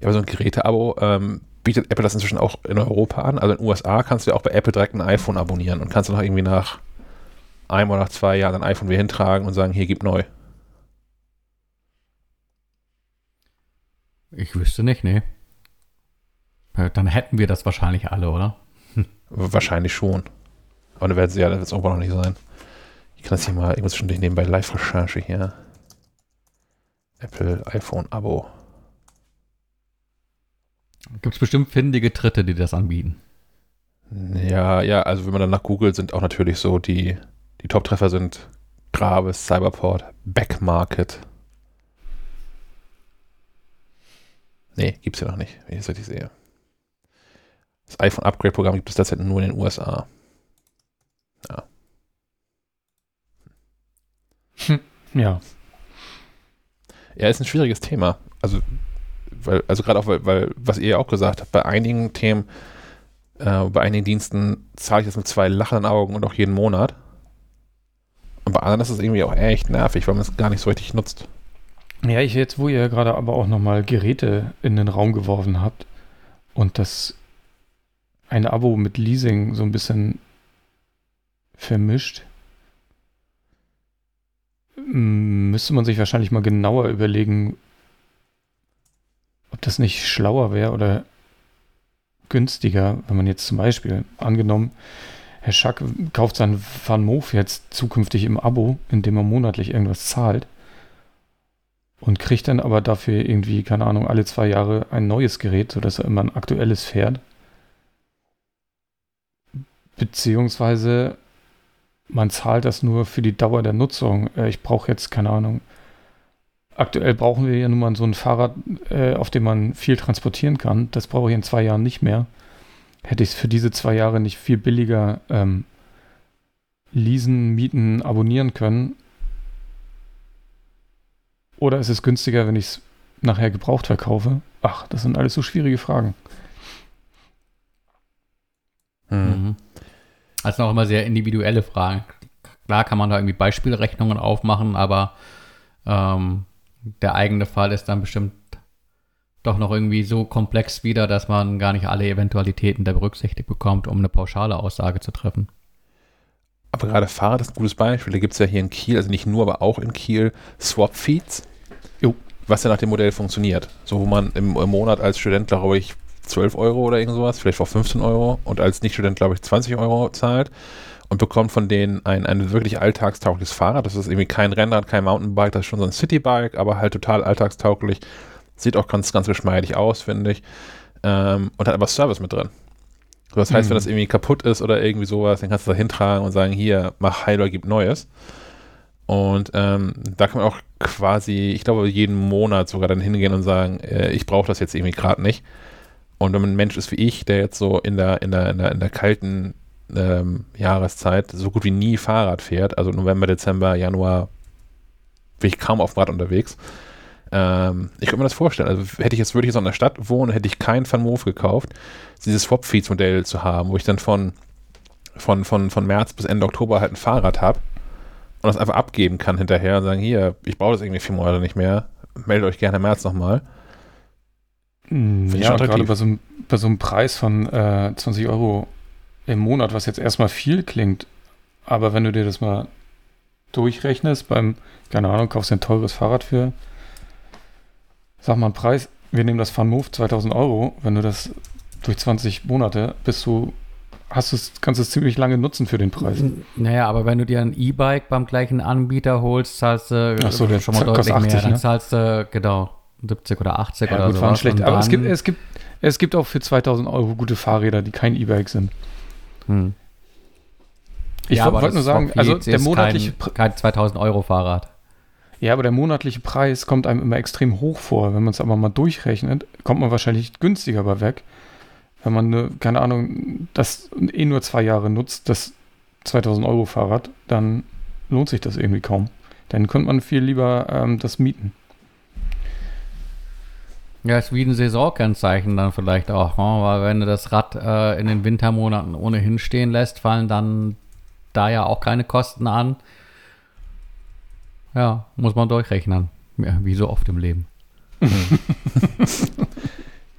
Ja, aber so ein Geräteabo, ähm, bietet Apple das inzwischen auch in Europa an. Also in den USA kannst du ja auch bei Apple direkt ein iPhone abonnieren und kannst dann auch irgendwie nach einem oder nach zwei Jahren ein iPhone wieder hintragen und sagen, hier gib neu. Ich wüsste nicht, nee. Dann hätten wir das wahrscheinlich alle, oder? Hm. Wahrscheinlich schon. Aber dann werden sie ja, das wird es irgendwann noch nicht sein. Ich kann das hier mal, ich muss schon nebenbei Live-Recherche hier. Apple iPhone Abo. Gibt es bestimmt findige Dritte, die das anbieten. Ja, ja, also wenn man dann nach Google sind auch natürlich so die, die Top-Treffer sind Gravis, Cyberport, Backmarket. Nee, gibt's ja noch nicht, wenn ich das richtig sehe. Das iPhone-Upgrade-Programm gibt es derzeit nur in den USA. Ja. Hm, ja. Ja, ist ein schwieriges Thema. Also weil, also gerade auch, weil, weil, was ihr ja auch gesagt habt, bei einigen Themen, äh, bei einigen Diensten zahle ich das mit zwei lachenden Augen und auch jeden Monat. Und bei anderen ist es irgendwie auch echt nervig, weil man es gar nicht so richtig nutzt. Ja, ich jetzt, wo ihr gerade aber auch nochmal Geräte in den Raum geworfen habt und das ein Abo mit Leasing so ein bisschen vermischt, müsste man sich wahrscheinlich mal genauer überlegen, ob das nicht schlauer wäre oder günstiger, wenn man jetzt zum Beispiel angenommen, Herr Schack kauft seinen Van Moof jetzt zukünftig im Abo, indem er monatlich irgendwas zahlt und kriegt dann aber dafür irgendwie, keine Ahnung, alle zwei Jahre ein neues Gerät, sodass er immer ein aktuelles fährt. Beziehungsweise man zahlt das nur für die Dauer der Nutzung. Äh, ich brauche jetzt, keine Ahnung, aktuell brauchen wir ja nun mal so ein Fahrrad, äh, auf dem man viel transportieren kann. Das brauche ich in zwei Jahren nicht mehr. Hätte ich es für diese zwei Jahre nicht viel billiger ähm, leasen, mieten, abonnieren können, oder ist es günstiger, wenn ich es nachher gebraucht verkaufe? Ach, das sind alles so schwierige Fragen. Hm. Mhm. Also auch immer sehr individuelle Fragen. Klar kann man da irgendwie Beispielrechnungen aufmachen, aber ähm, der eigene Fall ist dann bestimmt doch noch irgendwie so komplex wieder, dass man gar nicht alle Eventualitäten da berücksichtigt bekommt, um eine pauschale Aussage zu treffen. Aber gerade Fahrrad ist ein gutes Beispiel. Da gibt es ja hier in Kiel, also nicht nur, aber auch in Kiel, Swap-Feeds. Was ja nach dem Modell funktioniert. So, wo man im, im Monat als Student, glaube ich, 12 Euro oder irgend sowas, vielleicht auch 15 Euro und als Nicht-Student, glaube ich, 20 Euro zahlt und bekommt von denen ein, ein wirklich alltagstaugliches Fahrrad. Das ist irgendwie kein Rennrad, kein Mountainbike, das ist schon so ein Citybike, aber halt total alltagstauglich. Sieht auch ganz, ganz geschmeidig aus, finde ich. Ähm, und hat aber Service mit drin. Das heißt, mhm. wenn das irgendwie kaputt ist oder irgendwie sowas, dann kannst du da hintragen und sagen, hier, mach heil oder gib Neues. Und ähm, da kann man auch quasi, ich glaube, jeden Monat sogar dann hingehen und sagen, äh, ich brauche das jetzt irgendwie gerade nicht. Und wenn man ein Mensch ist wie ich, der jetzt so in der, in der, in der, in der kalten ähm, Jahreszeit so gut wie nie Fahrrad fährt, also November, Dezember, Januar, bin ich kaum auf dem Rad unterwegs. Ähm, ich könnte mir das vorstellen. Also hätte ich jetzt, würde ich jetzt in der Stadt wohnen, hätte ich keinen Van Moof gekauft, dieses Swap-Feeds-Modell zu haben, wo ich dann von, von, von, von März bis Ende Oktober halt ein Fahrrad habe und das einfach abgeben kann hinterher und sagen, hier, ich brauche das irgendwie vier Monate nicht mehr, meldet euch gerne im März nochmal. Hm, ja, gerade bei so, bei so einem Preis von äh, 20 Euro im Monat, was jetzt erstmal viel klingt, aber wenn du dir das mal durchrechnest, beim, keine Ahnung, kaufst du ein teures Fahrrad für sag mal einen Preis, wir nehmen das FunMove 2000 Euro, wenn du das durch 20 Monate bist du, hast du kannst du es ziemlich lange nutzen für den Preis. Naja, aber wenn du dir ein E-Bike beim gleichen Anbieter holst, zahlst du Ach so, schon mal deutlich 80, mehr. Dann ne? zahlst du, genau, 70 oder 80 ja, oder so. schlecht. Aber es gibt, es, gibt, es gibt auch für 2000 Euro gute Fahrräder, die kein E-Bike sind. Hm. Ich ja, wollte nur sagen, also der monatliche kein, kein 2000 Euro Fahrrad. Ja, aber der monatliche Preis kommt einem immer extrem hoch vor. Wenn man es aber mal durchrechnet, kommt man wahrscheinlich günstiger bei weg. Wenn man, eine, keine Ahnung, das eh nur zwei Jahre nutzt, das 2000 Euro Fahrrad, dann lohnt sich das irgendwie kaum. Dann könnte man viel lieber ähm, das mieten. Ja, ist wie ein Saisonkennzeichen dann vielleicht auch, ne? weil wenn du das Rad äh, in den Wintermonaten ohnehin stehen lässt, fallen dann da ja auch keine Kosten an. Ja, muss man durchrechnen. Ja, wie so oft im Leben. ich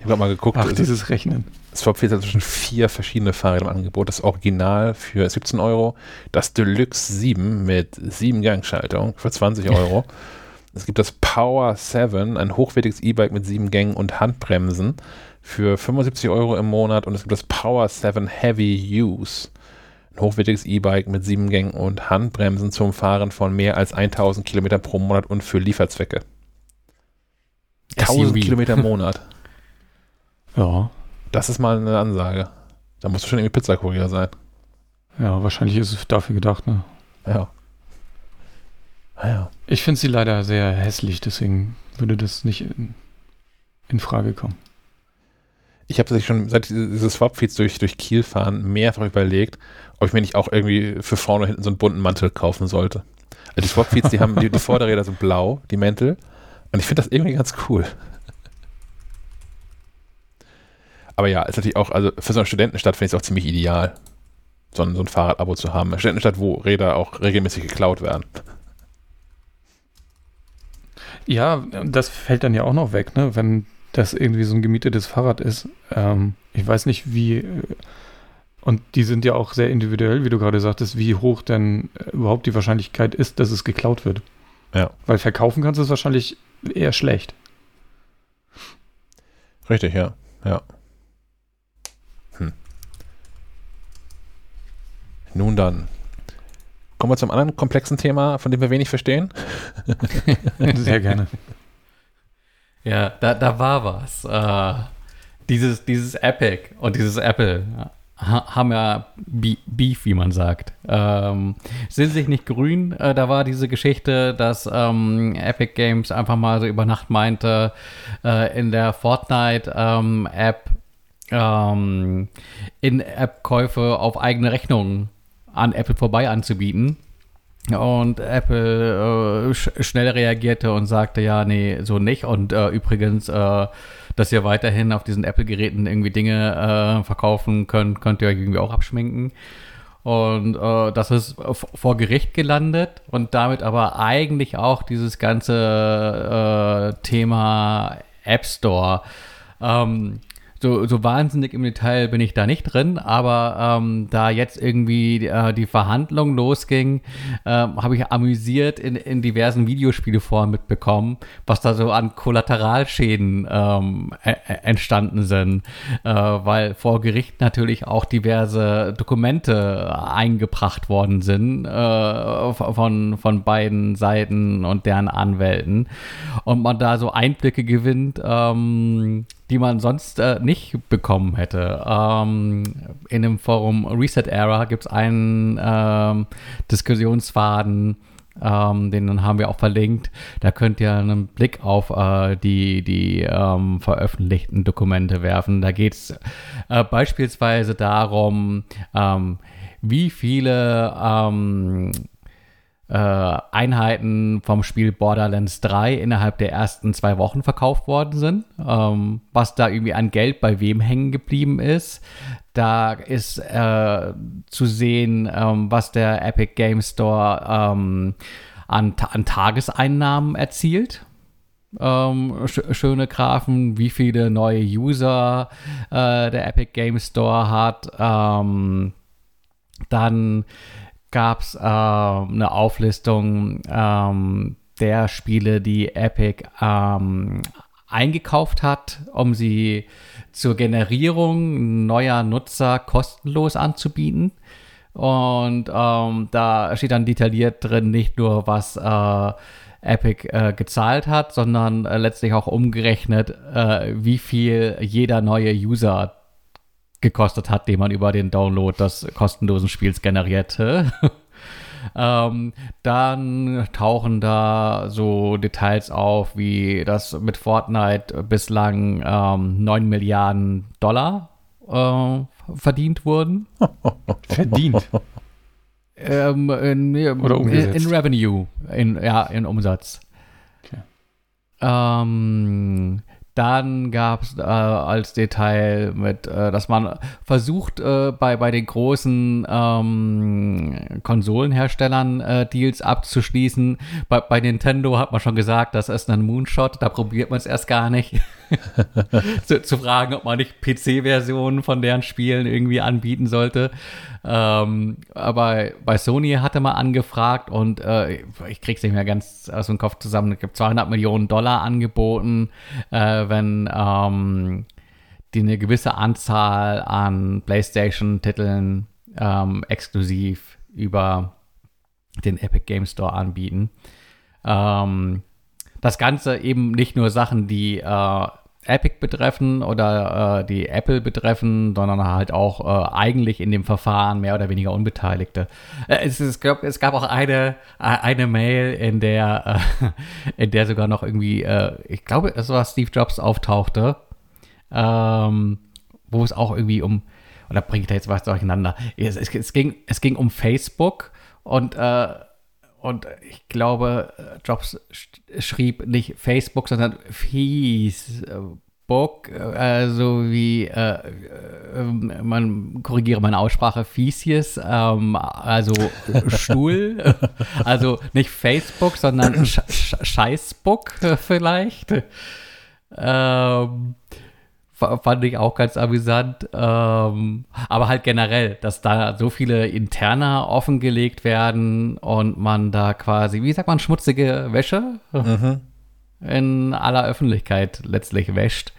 habe mal geguckt. Ach, dieses Rechnen. Es verpflichtet zwischen vier verschiedene Fahrräder im Angebot. Das Original für 17 Euro, das Deluxe 7 mit 7 Gangschaltung für 20 Euro. es gibt das Power 7, ein hochwertiges E-Bike mit 7 Gängen und Handbremsen für 75 Euro im Monat. Und es gibt das Power 7 Heavy Use hochwertiges E-Bike mit sieben Gängen und Handbremsen zum Fahren von mehr als 1000 Kilometer pro Monat und für Lieferzwecke. 1000 Kilometer im Monat. ja. Das ist mal eine Ansage. Da musst du schon irgendwie Pizzakurier sein. Ja, wahrscheinlich ist es dafür gedacht, ne? Ja. Ah, ja. Ich finde sie leider sehr hässlich, deswegen würde das nicht in, in Frage kommen. Ich habe sich schon seit dieses Swapfeeds durch, durch Kiel fahren mehrfach überlegt, ob ich mir nicht auch irgendwie für vorne hinten so einen bunten Mantel kaufen sollte. Also die Swapfeeds, die haben, die, die Vorderräder sind blau, die Mäntel. Und ich finde das irgendwie ganz cool. Aber ja, ist natürlich auch, also für so eine Studentenstadt finde ich es auch ziemlich ideal, so ein, so ein Fahrradabo zu haben. Eine Studentenstadt, wo Räder auch regelmäßig geklaut werden. Ja, das fällt dann ja auch noch weg, ne? Wenn das irgendwie so ein gemietetes Fahrrad ist. Ähm, ich weiß nicht, wie. Und die sind ja auch sehr individuell, wie du gerade sagtest, wie hoch denn überhaupt die Wahrscheinlichkeit ist, dass es geklaut wird. Ja. Weil verkaufen kannst du es wahrscheinlich eher schlecht. Richtig, ja. Ja. Hm. Nun dann. Kommen wir zum anderen komplexen Thema, von dem wir wenig verstehen. Sehr gerne. Ja, da, da war was. Äh, dieses, dieses Epic und dieses Apple haben ja Beef, wie man sagt. Ähm, sind sich nicht grün. Äh, da war diese Geschichte, dass ähm, Epic Games einfach mal so über Nacht meinte, äh, in der Fortnite-App ähm, In-App-Käufe auf eigene Rechnung an Apple vorbei anzubieten. Und Apple äh, sch schnell reagierte und sagte, ja, nee, so nicht. Und äh, übrigens, äh, dass ihr weiterhin auf diesen Apple-Geräten irgendwie Dinge äh, verkaufen könnt, könnt ihr irgendwie auch abschminken. Und äh, das ist vor Gericht gelandet und damit aber eigentlich auch dieses ganze äh, Thema App Store ähm, so, so wahnsinnig im Detail bin ich da nicht drin, aber ähm, da jetzt irgendwie äh, die Verhandlung losging, äh, habe ich amüsiert in, in diversen Videospieleforen mitbekommen, was da so an Kollateralschäden ähm, e entstanden sind, äh, weil vor Gericht natürlich auch diverse Dokumente eingebracht worden sind äh, von, von beiden Seiten und deren Anwälten. Und man da so Einblicke gewinnt, ähm, die man sonst äh, nicht bekommen hätte. Ähm, in dem Forum Reset Era gibt es einen ähm, Diskussionsfaden, ähm, den haben wir auch verlinkt. Da könnt ihr einen Blick auf äh, die, die ähm, veröffentlichten Dokumente werfen. Da geht es äh, beispielsweise darum, ähm, wie viele ähm, äh, Einheiten vom Spiel Borderlands 3 innerhalb der ersten zwei Wochen verkauft worden sind, ähm, was da irgendwie an Geld bei wem hängen geblieben ist. Da ist äh, zu sehen, ähm, was der Epic Game Store ähm, an, an, Tageseinnahmen erzielt. Ähm, sch schöne Graphen, wie viele neue User äh, der Epic Game Store hat. Ähm, dann gab es äh, eine Auflistung ähm, der Spiele, die Epic ähm, eingekauft hat, um sie zur Generierung neuer Nutzer kostenlos anzubieten. Und ähm, da steht dann detailliert drin nicht nur, was äh, Epic äh, gezahlt hat, sondern äh, letztlich auch umgerechnet, äh, wie viel jeder neue User gekostet hat, den man über den Download des kostenlosen Spiels generierte. ähm, dann tauchen da so Details auf, wie das mit Fortnite bislang ähm, 9 Milliarden Dollar äh, verdient wurden. verdient? Ähm, in, Oder umgesetzt. In, in Revenue, in, ja, in Umsatz. Okay. Ähm, dann gab es äh, als Detail mit, äh, dass man versucht, äh, bei, bei den großen ähm, Konsolenherstellern äh, Deals abzuschließen. Bei, bei Nintendo hat man schon gesagt, das ist ein Moonshot, da probiert man es erst gar nicht. zu, zu, fragen, ob man nicht PC-Versionen von deren Spielen irgendwie anbieten sollte. Ähm, aber bei Sony hatte man angefragt und äh, ich krieg's nicht mehr ganz aus dem Kopf zusammen. Es gibt 200 Millionen Dollar angeboten, äh, wenn ähm, die eine gewisse Anzahl an PlayStation-Titeln ähm, exklusiv über den Epic Game Store anbieten. Ähm, das Ganze eben nicht nur Sachen, die äh, Epic betreffen oder äh, die Apple betreffen, sondern halt auch äh, eigentlich in dem Verfahren mehr oder weniger Unbeteiligte. Äh, es, es, gab, es gab auch eine, äh, eine Mail, in der, äh, in der sogar noch irgendwie, äh, ich glaube, es war Steve Jobs auftauchte, ähm, wo es auch irgendwie um, oder bringe ich da jetzt was durcheinander? Es, es, es, ging, es ging um Facebook und und ich glaube, Jobs schrieb nicht Facebook, sondern Facebook, also wie, äh, äh, man korrigiere meine Aussprache, Fiesies, ähm, also Stuhl, also nicht Facebook, sondern Sch Scheißbook vielleicht. Ähm, fand ich auch ganz amüsant. Ähm, aber halt generell, dass da so viele Interna offengelegt werden und man da quasi, wie sagt man, schmutzige Wäsche mhm. in aller Öffentlichkeit letztlich wäscht.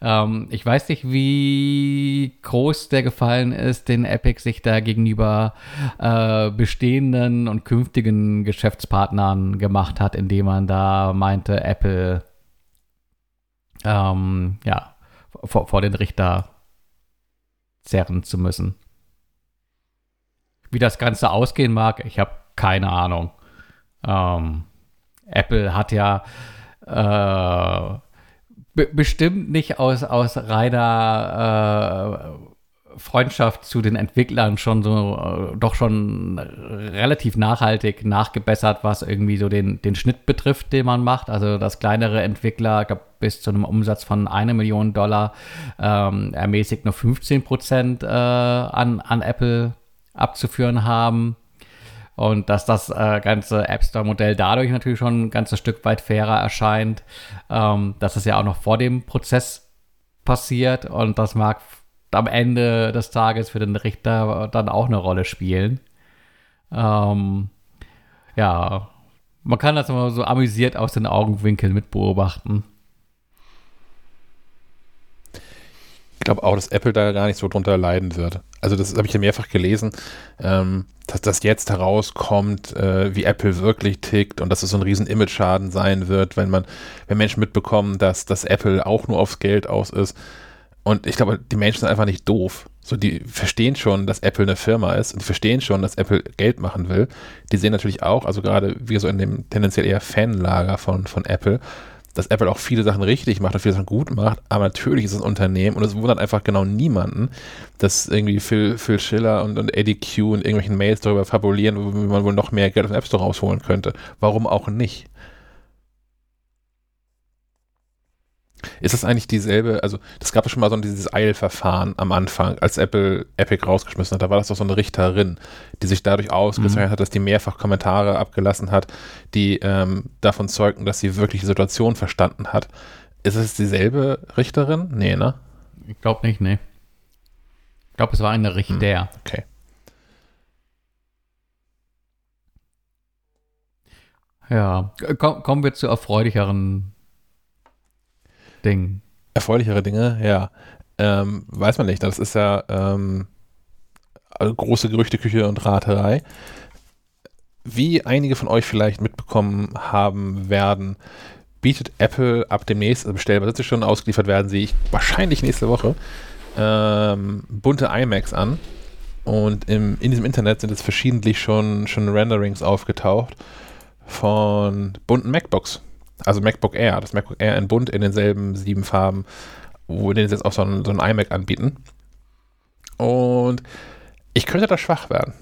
Ähm, ich weiß nicht, wie groß der gefallen ist, den Epic sich da gegenüber äh, bestehenden und künftigen Geschäftspartnern gemacht hat, indem man da meinte, Apple ähm, ja, vor, vor den Richter zerren zu müssen. Wie das Ganze ausgehen mag, ich habe keine Ahnung. Ähm, Apple hat ja äh, bestimmt nicht aus, aus reiner äh, Freundschaft zu den Entwicklern schon so, äh, doch schon relativ nachhaltig nachgebessert, was irgendwie so den, den Schnitt betrifft, den man macht. Also, dass kleinere Entwickler, bis zu einem Umsatz von einer Million Dollar ähm, ermäßigt nur 15 Prozent äh, an, an Apple abzuführen haben. Und dass das äh, ganze App Store-Modell dadurch natürlich schon ein ganzes Stück weit fairer erscheint, ähm, dass es ja auch noch vor dem Prozess passiert und das mag am Ende des Tages für den Richter dann auch eine Rolle spielen. Ähm, ja, man kann das immer so amüsiert aus den Augenwinkeln mit beobachten. Ich glaube auch, dass Apple da gar nicht so drunter leiden wird. Also das habe ich ja mehrfach gelesen, ähm, dass das jetzt herauskommt, äh, wie Apple wirklich tickt und dass es so ein riesen Image-Schaden sein wird, wenn man, wenn Menschen mitbekommen, dass, dass Apple auch nur aufs Geld aus ist. Und ich glaube, die Menschen sind einfach nicht doof. So, die verstehen schon, dass Apple eine Firma ist und die verstehen schon, dass Apple Geld machen will. Die sehen natürlich auch, also gerade wir so in dem tendenziell eher Fanlager von, von Apple, dass Apple auch viele Sachen richtig macht und viele Sachen gut macht, aber natürlich ist es ein Unternehmen und es wundert einfach genau niemanden, dass irgendwie Phil, Phil Schiller und, und Eddie Q in irgendwelchen Mails darüber fabulieren, wie man wohl noch mehr Geld aus dem App Store rausholen könnte. Warum auch nicht? Ist das eigentlich dieselbe, also das gab ja schon mal so dieses Eilverfahren am Anfang, als Apple Epic rausgeschmissen hat, da war das doch so eine Richterin, die sich dadurch ausgezeichnet mhm. hat, dass die mehrfach Kommentare abgelassen hat, die ähm, davon zeugten, dass sie wirklich die Situation verstanden hat. Ist es dieselbe Richterin? Nee, ne? Ich glaube nicht, nee. Ich glaube, es war eine Richter. Hm, okay. Ja, Komm, kommen wir zu erfreulicheren Ding. Erfreulichere Dinge, ja. Ähm, weiß man nicht. Das ist ja ähm, große Gerüchteküche und Raterei. Wie einige von euch vielleicht mitbekommen haben werden, bietet Apple ab demnächst, also bestellbar sind sie schon, ausgeliefert werden sie wahrscheinlich nächste Woche, ähm, bunte iMacs an. Und im, in diesem Internet sind jetzt verschiedentlich schon, schon Renderings aufgetaucht von bunten MacBooks. Also MacBook Air, das MacBook Air in bunt in denselben sieben Farben, wo die jetzt auch so ein, so ein iMac anbieten. Und ich könnte da schwach werden.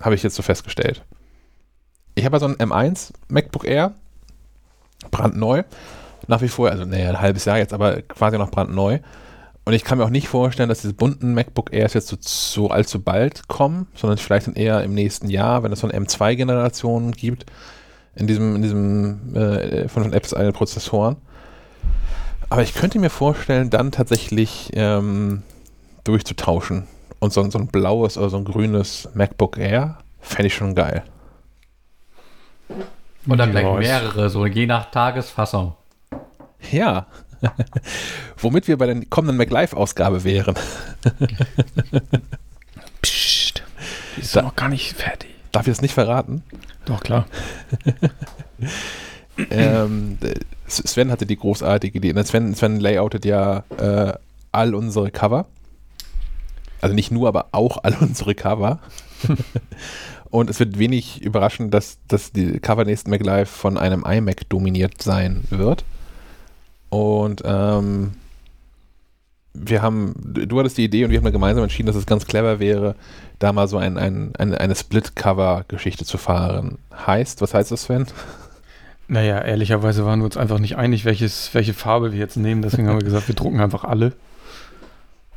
Habe ich jetzt so festgestellt. Ich habe so ein M1 MacBook Air, brandneu, nach wie vor, also naja, ein halbes Jahr jetzt, aber quasi noch brandneu. Und ich kann mir auch nicht vorstellen, dass diese bunten MacBook Airs jetzt so, so allzu bald kommen, sondern vielleicht dann eher im nächsten Jahr, wenn es so eine M2-Generation gibt in diesem, in diesem äh, von den Apps eine Prozessoren. Aber ich könnte mir vorstellen, dann tatsächlich ähm, durchzutauschen. Und so, so ein blaues oder so ein grünes MacBook Air fände ich schon geil. Oder gleich mehrere, so je nach Tagesfassung. Ja. Womit wir bei der kommenden MacLive-Ausgabe wären. Psst. Die ist da, noch gar nicht fertig. Darf ich das nicht verraten? Doch, klar. ähm, Sven hatte die großartige Idee. Ne, Sven, Sven layoutet ja äh, all unsere Cover. Also nicht nur, aber auch all unsere Cover. Und es wird wenig überraschend, dass, dass die Cover nächsten MacLive von einem iMac dominiert sein wird. Und ähm, wir haben, du hattest die Idee und wir haben gemeinsam entschieden, dass es ganz clever wäre, da mal so ein, ein, eine, eine Split-Cover-Geschichte zu fahren. Heißt, was heißt das, Sven? Naja, ehrlicherweise waren wir uns einfach nicht einig, welches, welche Farbe wir jetzt nehmen. Deswegen haben wir gesagt, wir drucken einfach alle.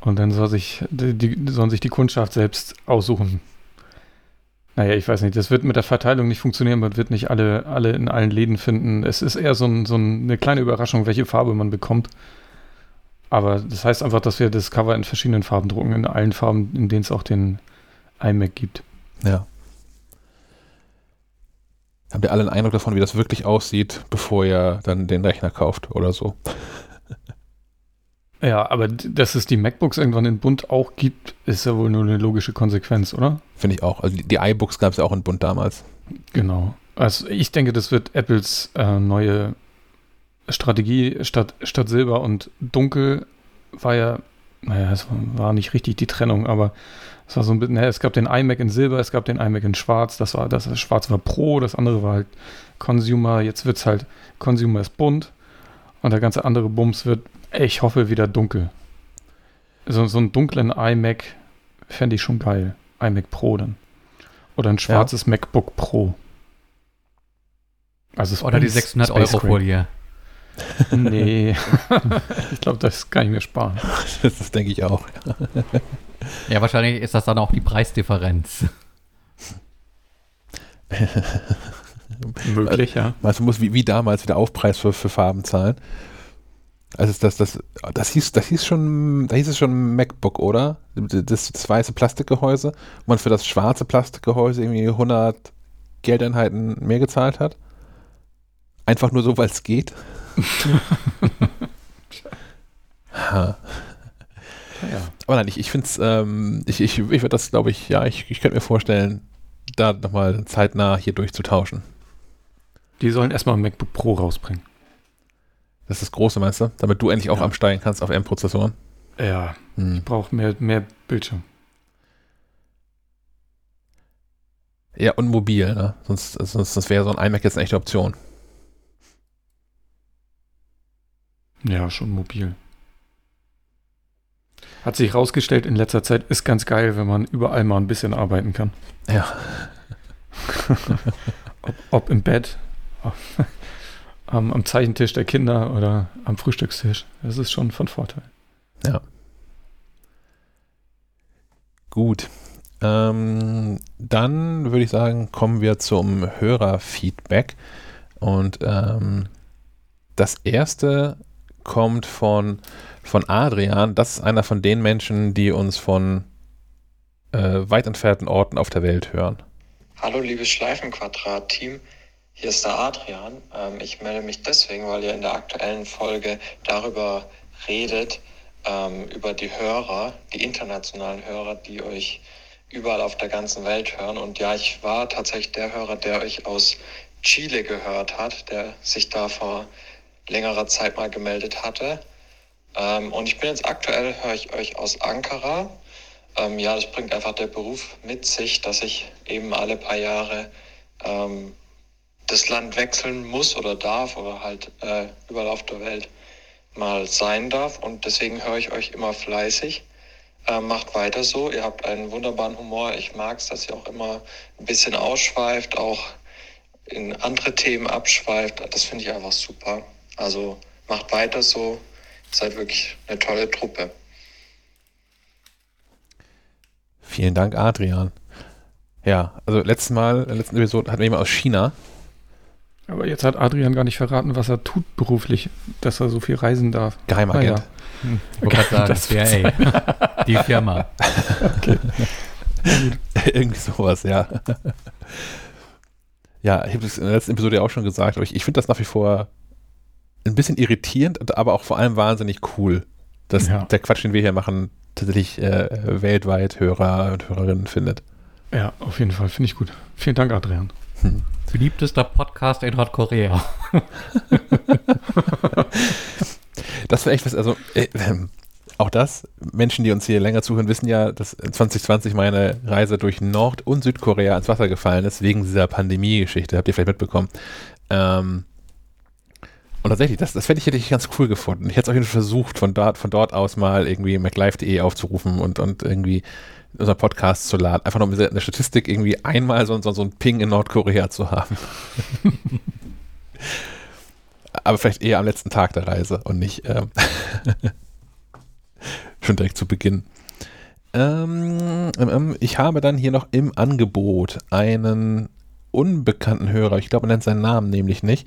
Und dann soll sich die, die, sollen sich die Kundschaft selbst aussuchen. Naja, ich weiß nicht, das wird mit der Verteilung nicht funktionieren, man wird nicht alle, alle in allen Läden finden. Es ist eher so, ein, so eine kleine Überraschung, welche Farbe man bekommt. Aber das heißt einfach, dass wir das Cover in verschiedenen Farben drucken, in allen Farben, in denen es auch den iMac gibt. Ja. Habt ihr alle einen Eindruck davon, wie das wirklich aussieht, bevor ihr dann den Rechner kauft oder so? Ja, aber dass es die MacBooks irgendwann in bunt auch gibt, ist ja wohl nur eine logische Konsequenz, oder? Finde ich auch. Also die, iBooks gab es ja auch in bunt damals. Genau. Also ich denke, das wird Apples äh, neue Strategie statt, statt Silber und Dunkel war ja, naja, es war nicht richtig die Trennung, aber es war so ein bisschen, naja, es gab den iMac in Silber, es gab den iMac in Schwarz, das war, das, das Schwarz war Pro, das andere war halt Consumer, jetzt wird es halt, Consumer ist bunt und der ganze andere Bums wird, ich hoffe, wieder dunkel. So, so einen dunklen iMac fände ich schon geil. iMac Pro dann. Oder ein schwarzes ja. MacBook Pro. Also Oder die 600 Euro Folie. Nee, ich glaube, das kann ich mir sparen. Das, das denke ich auch. ja, wahrscheinlich ist das dann auch die Preisdifferenz. Möglich, ja. Also muss wie, wie damals wieder Aufpreis für, für Farben zahlen. Also das, das, das hieß, das hieß schon, da hieß es schon MacBook, oder? Das, das weiße Plastikgehäuse, wo man für das schwarze Plastikgehäuse irgendwie 100 Geldeinheiten mehr gezahlt hat. Einfach nur so, weil es geht. Ha. Ja. Aber nein, ich, ich finde es, ähm, ich, ich, ich würde das, glaube ich, ja, ich, ich könnte mir vorstellen, da nochmal zeitnah hier durchzutauschen. Die sollen erstmal ein MacBook Pro rausbringen. Das ist das große, meinst du? Damit du endlich auch ja. amsteigen kannst auf M-Prozessoren. Ja, hm. ich brauche mehr, mehr Bildschirm. Ja, und mobil, ne? Sonst, sonst das wäre so ein iMac jetzt eine echte Option. Ja, schon mobil. Hat sich herausgestellt, in letzter Zeit ist ganz geil, wenn man überall mal ein bisschen arbeiten kann. Ja. ob, ob, im Bett, am, am Zeichentisch der Kinder oder am Frühstückstisch. Das ist schon von Vorteil. Ja. Gut. Ähm, dann würde ich sagen, kommen wir zum Hörerfeedback. Und ähm, das erste kommt von, von Adrian. Das ist einer von den Menschen, die uns von äh, weit entfernten Orten auf der Welt hören. Hallo, liebes Schleifenquadrat-Team. Hier ist der Adrian. Ähm, ich melde mich deswegen, weil ihr in der aktuellen Folge darüber redet, ähm, über die Hörer, die internationalen Hörer, die euch überall auf der ganzen Welt hören. Und ja, ich war tatsächlich der Hörer, der euch aus Chile gehört hat, der sich da vor längerer Zeit mal gemeldet hatte. Ähm, und ich bin jetzt aktuell, höre ich euch aus Ankara. ja, das bringt einfach der Beruf mit sich, dass ich eben alle paar Jahre das Land wechseln muss oder darf oder halt äh, überall auf der Welt mal sein darf. Und deswegen höre ich euch immer fleißig. Äh, macht weiter so. Ihr habt einen wunderbaren Humor. Ich mag es, dass ihr auch immer ein bisschen ausschweift, auch in andere Themen abschweift. Das finde ich einfach super. Also macht weiter so. Ihr seid wirklich eine tolle Truppe. Vielen Dank, Adrian. Ja, also letztes Mal, in der letzten Episode hatten wir jemanden aus China, aber jetzt hat Adrian gar nicht verraten, was er tut beruflich, dass er so viel reisen darf. Geheimagent. Ah, ja. hm. Okay, sagen, das CIA. Die Firma. Okay. Irgendwie sowas, ja. Ja, ich habe es in der letzten Episode ja auch schon gesagt, aber ich, ich finde das nach wie vor ein bisschen irritierend, aber auch vor allem wahnsinnig cool, dass ja. der Quatsch, den wir hier machen, tatsächlich äh, weltweit Hörer und Hörerinnen findet. Ja, auf jeden Fall. Finde ich gut. Vielen Dank, Adrian. Hm. Beliebtester Podcast in Nordkorea. das wäre echt was, also äh, äh, auch das, Menschen, die uns hier länger zuhören, wissen ja, dass 2020 meine Reise durch Nord- und Südkorea ans Wasser gefallen ist, wegen dieser Pandemie-Geschichte, habt ihr vielleicht mitbekommen. Ähm, und tatsächlich, das, das hätte ich, hätte ich ganz cool gefunden. Ich hätte es auf jeden Fall versucht, von dort, von dort aus mal irgendwie MacLive.de aufzurufen und, und irgendwie unser Podcast zu laden. Einfach nur um in der Statistik irgendwie einmal so, so, so ein Ping in Nordkorea zu haben. Aber vielleicht eher am letzten Tag der Reise und nicht ähm, schon direkt zu Beginn. Ähm, ähm, ähm, ich habe dann hier noch im Angebot einen unbekannten Hörer. Ich glaube, er nennt seinen Namen nämlich nicht.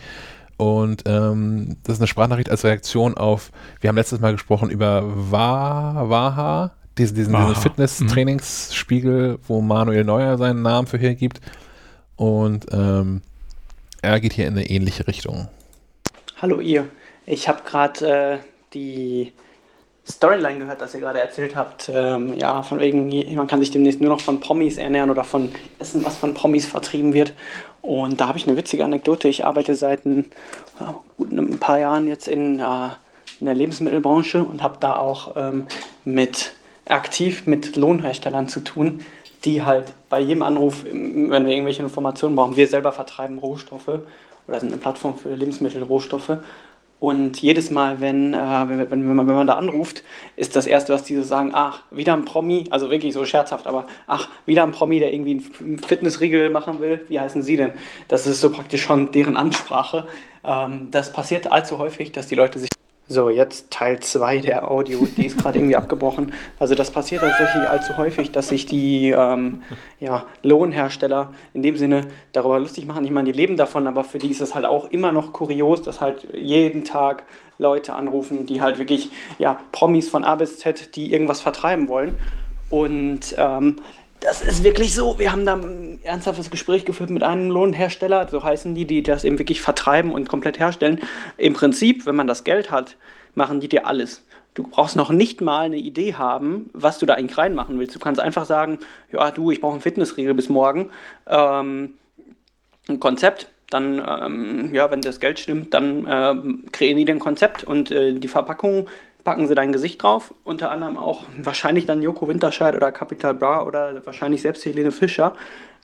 Und ähm, das ist eine Sprachnachricht als Reaktion auf, wir haben letztes Mal gesprochen über Waha, diesen, diesen, diesen Fitness-Trainingsspiegel, wo Manuel Neuer seinen Namen für hergibt. Und ähm, er geht hier in eine ähnliche Richtung. Hallo ihr. Ich habe gerade äh, die Storyline gehört, das ihr gerade erzählt habt. Ähm, ja, von wegen, man kann sich demnächst nur noch von Promis ernähren oder von Essen, was von Promis vertrieben wird. Und da habe ich eine witzige Anekdote. Ich arbeite seit ein, gut ein paar Jahren jetzt in, äh, in der Lebensmittelbranche und habe da auch ähm, mit aktiv mit Lohnherstellern zu tun, die halt bei jedem Anruf, wenn wir irgendwelche Informationen brauchen, wir selber vertreiben Rohstoffe oder sind eine Plattform für Lebensmittelrohstoffe und jedes Mal, wenn, äh, wenn, wenn, man, wenn man da anruft, ist das Erste, was die so sagen, ach, wieder ein Promi, also wirklich so scherzhaft, aber ach, wieder ein Promi, der irgendwie einen Fitnessriegel machen will, wie heißen Sie denn? Das ist so praktisch schon deren Ansprache. Ähm, das passiert allzu häufig, dass die Leute sich so, jetzt Teil 2 der Audio, die ist gerade irgendwie abgebrochen. Also das passiert tatsächlich allzu häufig, dass sich die ähm, ja, Lohnhersteller in dem Sinne darüber lustig machen. Ich meine, die leben davon, aber für die ist es halt auch immer noch kurios, dass halt jeden Tag Leute anrufen, die halt wirklich ja, Promis von A bis Z, die irgendwas vertreiben wollen. Und ähm, das ist wirklich so. Wir haben da ein ernsthaftes Gespräch geführt mit einem Lohnhersteller, so heißen die, die das eben wirklich vertreiben und komplett herstellen. Im Prinzip, wenn man das Geld hat, machen die dir alles. Du brauchst noch nicht mal eine Idee haben, was du da eigentlich reinmachen willst. Du kannst einfach sagen, ja, du, ich brauche einen Fitnessriegel bis morgen, ähm, ein Konzept, dann, ähm, ja, wenn das Geld stimmt, dann äh, kreieren die ein Konzept und äh, die Verpackung packen sie dein Gesicht drauf, unter anderem auch wahrscheinlich dann Joko Winterscheid oder Capital Bra oder wahrscheinlich selbst Helene Fischer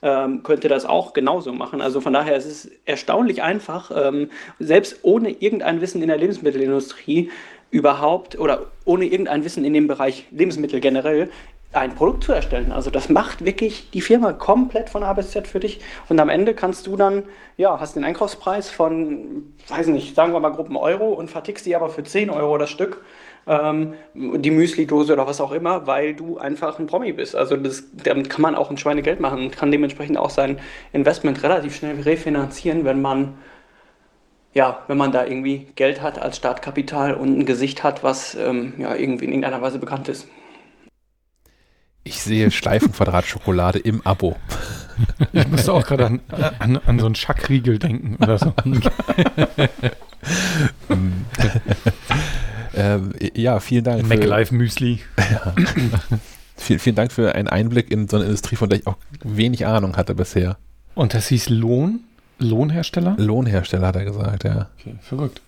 ähm, könnte das auch genauso machen. Also von daher ist es erstaunlich einfach, ähm, selbst ohne irgendein Wissen in der Lebensmittelindustrie überhaupt oder ohne irgendein Wissen in dem Bereich Lebensmittel generell ein Produkt zu erstellen. Also das macht wirklich die Firma komplett von A bis Z für dich und am Ende kannst du dann, ja, hast den Einkaufspreis von, weiß nicht, sagen wir mal Gruppen Euro und vertickst die aber für 10 Euro das Stück ähm, die Müsli-Dose oder was auch immer, weil du einfach ein Promi bist. Also das, damit kann man auch ein Schweinegeld machen und kann dementsprechend auch sein Investment relativ schnell refinanzieren, wenn man ja, wenn man da irgendwie Geld hat als Startkapital und ein Gesicht hat, was ähm, ja irgendwie in irgendeiner Weise bekannt ist. Ich sehe Schleifenquadrat-Schokolade im Abo. Ich musste auch gerade an, an, an, so einen Schackkriegel denken oder so. Ähm, ja, vielen Dank. MacLife Müsli. Ja. vielen, vielen Dank für einen Einblick in so eine Industrie, von der ich auch wenig Ahnung hatte bisher. Und das hieß Lohn? Lohnhersteller? Lohnhersteller hat er gesagt, ja. Okay, verrückt.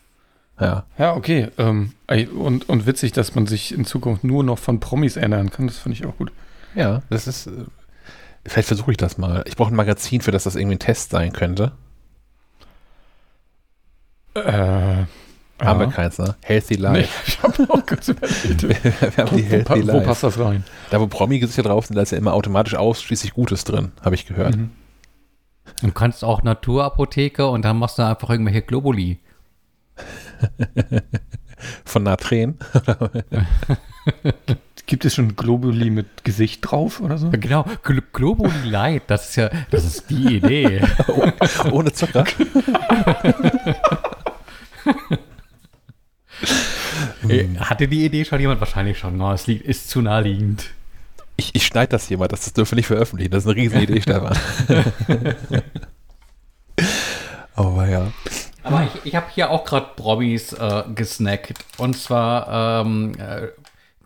Ja. Ja, okay. Ähm, und, und witzig, dass man sich in Zukunft nur noch von Promis ernähren kann. Das finde ich auch gut. Ja, das ist. Äh, vielleicht versuche ich das mal. Ich brauche ein Magazin, für das das irgendwie ein Test sein könnte. Äh, haben wir keins, ne? Healthy Life. Nee, ich habe noch kurz überlegt. wir haben die Healthy wo, Life. Wo passt das rein? Da, wo Promi-Gesichter drauf sind, da ist ja immer automatisch ausschließlich Gutes drin, habe ich gehört. Mhm. Du kannst auch Naturapotheke und dann machst du einfach irgendwelche Globuli. Von Natren? Gibt es schon Globuli mit Gesicht drauf oder so? Genau, Gl Globuli Light, das ist ja, das ist die Idee. Ohne Zucker. Äh, hatte die Idee schon jemand? Wahrscheinlich schon. No, es liegt, ist zu naheliegend. Ich, ich schneide das hier mal, das dürfen wir nicht veröffentlichen. Das ist eine riesen Idee, Stefan. Aber ja. Aber ich, ich habe hier auch gerade Promis äh, gesnackt. Und zwar ähm, äh,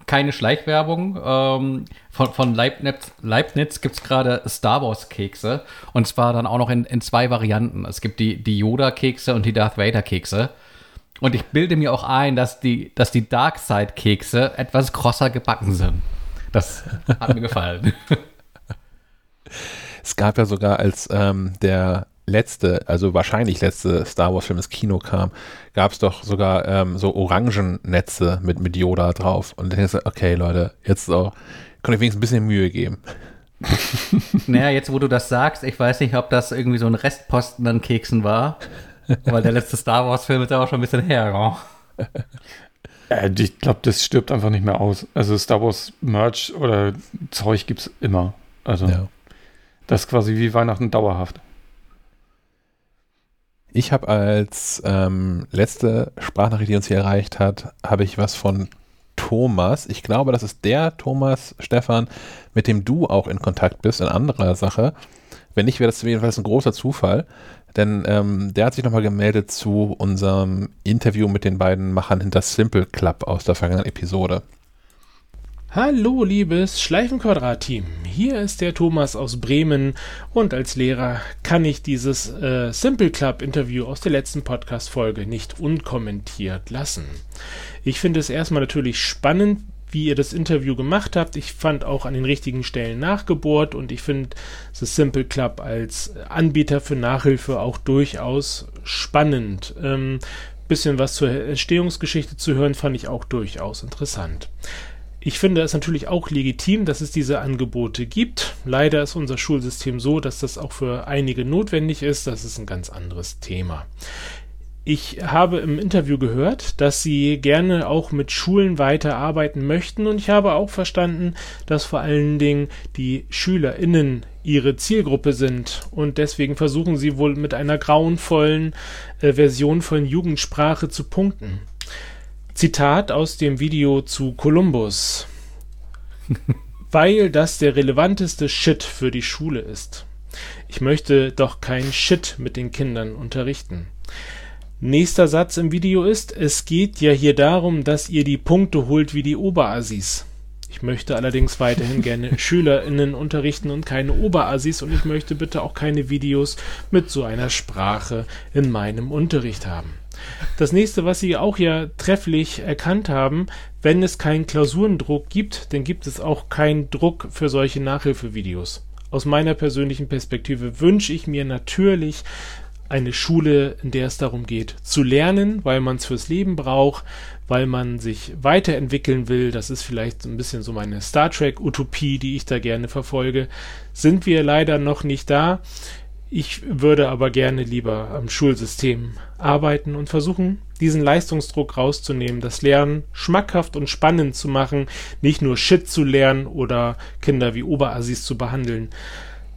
keine Schleichwerbung. Ähm, von, von Leibniz, Leibniz gibt es gerade Star Wars Kekse. Und zwar dann auch noch in, in zwei Varianten. Es gibt die, die Yoda-Kekse und die Darth Vader-Kekse. Und ich bilde mir auch ein, dass die, dass die Darkside-Kekse etwas krosser gebacken sind. Das hat mir gefallen. Es gab ja sogar, als ähm, der letzte, also wahrscheinlich letzte Star Wars-Film ins Kino kam, gab es doch sogar ähm, so Orangennetze mit, mit Yoda drauf. Und dann denkst du, okay, Leute, jetzt auch, kann ich wenigstens ein bisschen Mühe geben. naja, jetzt wo du das sagst, ich weiß nicht, ob das irgendwie so ein Restposten an Keksen war. Weil der letzte Star Wars-Film ist ja auch schon ein bisschen her. Äh, ich glaube, das stirbt einfach nicht mehr aus. Also Star Wars Merch oder Zeug gibt es immer. Also ja. das ist quasi wie Weihnachten dauerhaft. Ich habe als ähm, letzte Sprachnachricht, die uns hier erreicht hat, habe ich was von Thomas. Ich glaube, das ist der Thomas Stefan, mit dem du auch in Kontakt bist, in anderer Sache. Wenn nicht, wäre das jedenfalls ein großer Zufall. Denn ähm, der hat sich nochmal gemeldet zu unserem Interview mit den beiden Machern hinter Simple Club aus der vergangenen Episode. Hallo, liebes Schleifenquadrat-Team. Hier ist der Thomas aus Bremen und als Lehrer kann ich dieses äh, Simple Club Interview aus der letzten Podcast-Folge nicht unkommentiert lassen. Ich finde es erstmal natürlich spannend, wie ihr das Interview gemacht habt. Ich fand auch an den richtigen Stellen nachgebohrt und ich finde das Simple Club als Anbieter für Nachhilfe auch durchaus spannend. Ähm, bisschen was zur Entstehungsgeschichte zu hören, fand ich auch durchaus interessant. Ich finde es natürlich auch legitim, dass es diese Angebote gibt. Leider ist unser Schulsystem so, dass das auch für einige notwendig ist. Das ist ein ganz anderes Thema. Ich habe im Interview gehört, dass Sie gerne auch mit Schulen weiterarbeiten möchten und ich habe auch verstanden, dass vor allen Dingen die SchülerInnen Ihre Zielgruppe sind und deswegen versuchen Sie wohl mit einer grauenvollen äh, Version von Jugendsprache zu punkten. Zitat aus dem Video zu Columbus. Weil das der relevanteste Shit für die Schule ist. Ich möchte doch kein Shit mit den Kindern unterrichten. Nächster Satz im Video ist, es geht ja hier darum, dass ihr die Punkte holt wie die Oberassis. Ich möchte allerdings weiterhin gerne SchülerInnen unterrichten und keine Oberassis und ich möchte bitte auch keine Videos mit so einer Sprache in meinem Unterricht haben. Das nächste, was Sie auch ja trefflich erkannt haben, wenn es keinen Klausurendruck gibt, dann gibt es auch keinen Druck für solche Nachhilfevideos. Aus meiner persönlichen Perspektive wünsche ich mir natürlich eine Schule, in der es darum geht, zu lernen, weil man es fürs Leben braucht, weil man sich weiterentwickeln will. Das ist vielleicht ein bisschen so meine Star Trek-Utopie, die ich da gerne verfolge. Sind wir leider noch nicht da. Ich würde aber gerne lieber am Schulsystem arbeiten und versuchen, diesen Leistungsdruck rauszunehmen, das Lernen schmackhaft und spannend zu machen, nicht nur Shit zu lernen oder Kinder wie Oberassis zu behandeln.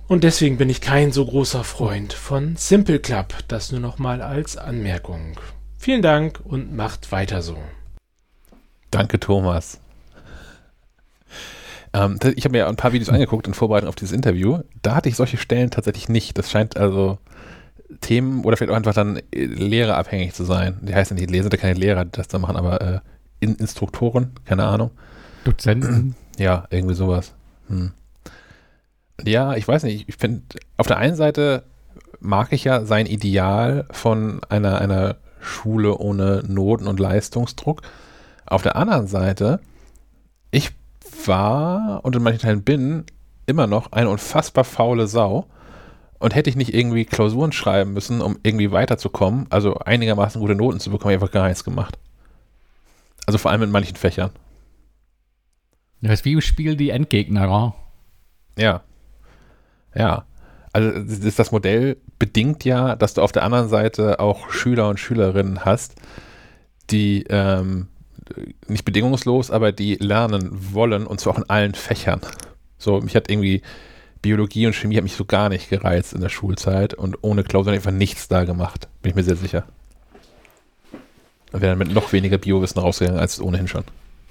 Und deswegen bin ich kein so großer Freund von Simple Club. Das nur noch mal als Anmerkung. Vielen Dank und macht weiter so. Danke, Thomas. Ähm, ich habe mir ein paar Videos angeguckt in Vorbereitung auf dieses Interview. Da hatte ich solche Stellen tatsächlich nicht. Das scheint also Themen oder vielleicht auch einfach dann äh, lehrerabhängig zu sein. Die heißen nicht Lehrer, sind ja keine Lehrer, die das da machen, aber äh, in Instruktoren, keine Ahnung. Dozenten? Ja, irgendwie sowas. Hm. Ja, ich weiß nicht. Ich finde, auf der einen Seite mag ich ja sein Ideal von einer, einer Schule ohne Noten und Leistungsdruck. Auf der anderen Seite, ich war und in manchen Teilen bin immer noch eine unfassbar faule Sau. Und hätte ich nicht irgendwie Klausuren schreiben müssen, um irgendwie weiterzukommen, also einigermaßen gute Noten zu bekommen, einfach gar nichts gemacht. Also vor allem in manchen Fächern. Das ist wie im Spiel die Endgegner, Ja. Ja. Also das, das Modell bedingt ja, dass du auf der anderen Seite auch Schüler und Schülerinnen hast, die ähm, nicht bedingungslos, aber die lernen wollen und zwar auch in allen Fächern. So, mich hat irgendwie Biologie und Chemie hat mich so gar nicht gereizt in der Schulzeit und ohne Klausuren einfach nichts da gemacht. Bin ich mir sehr sicher. Und wäre dann mit noch weniger Biowissen rausgegangen als ohnehin schon.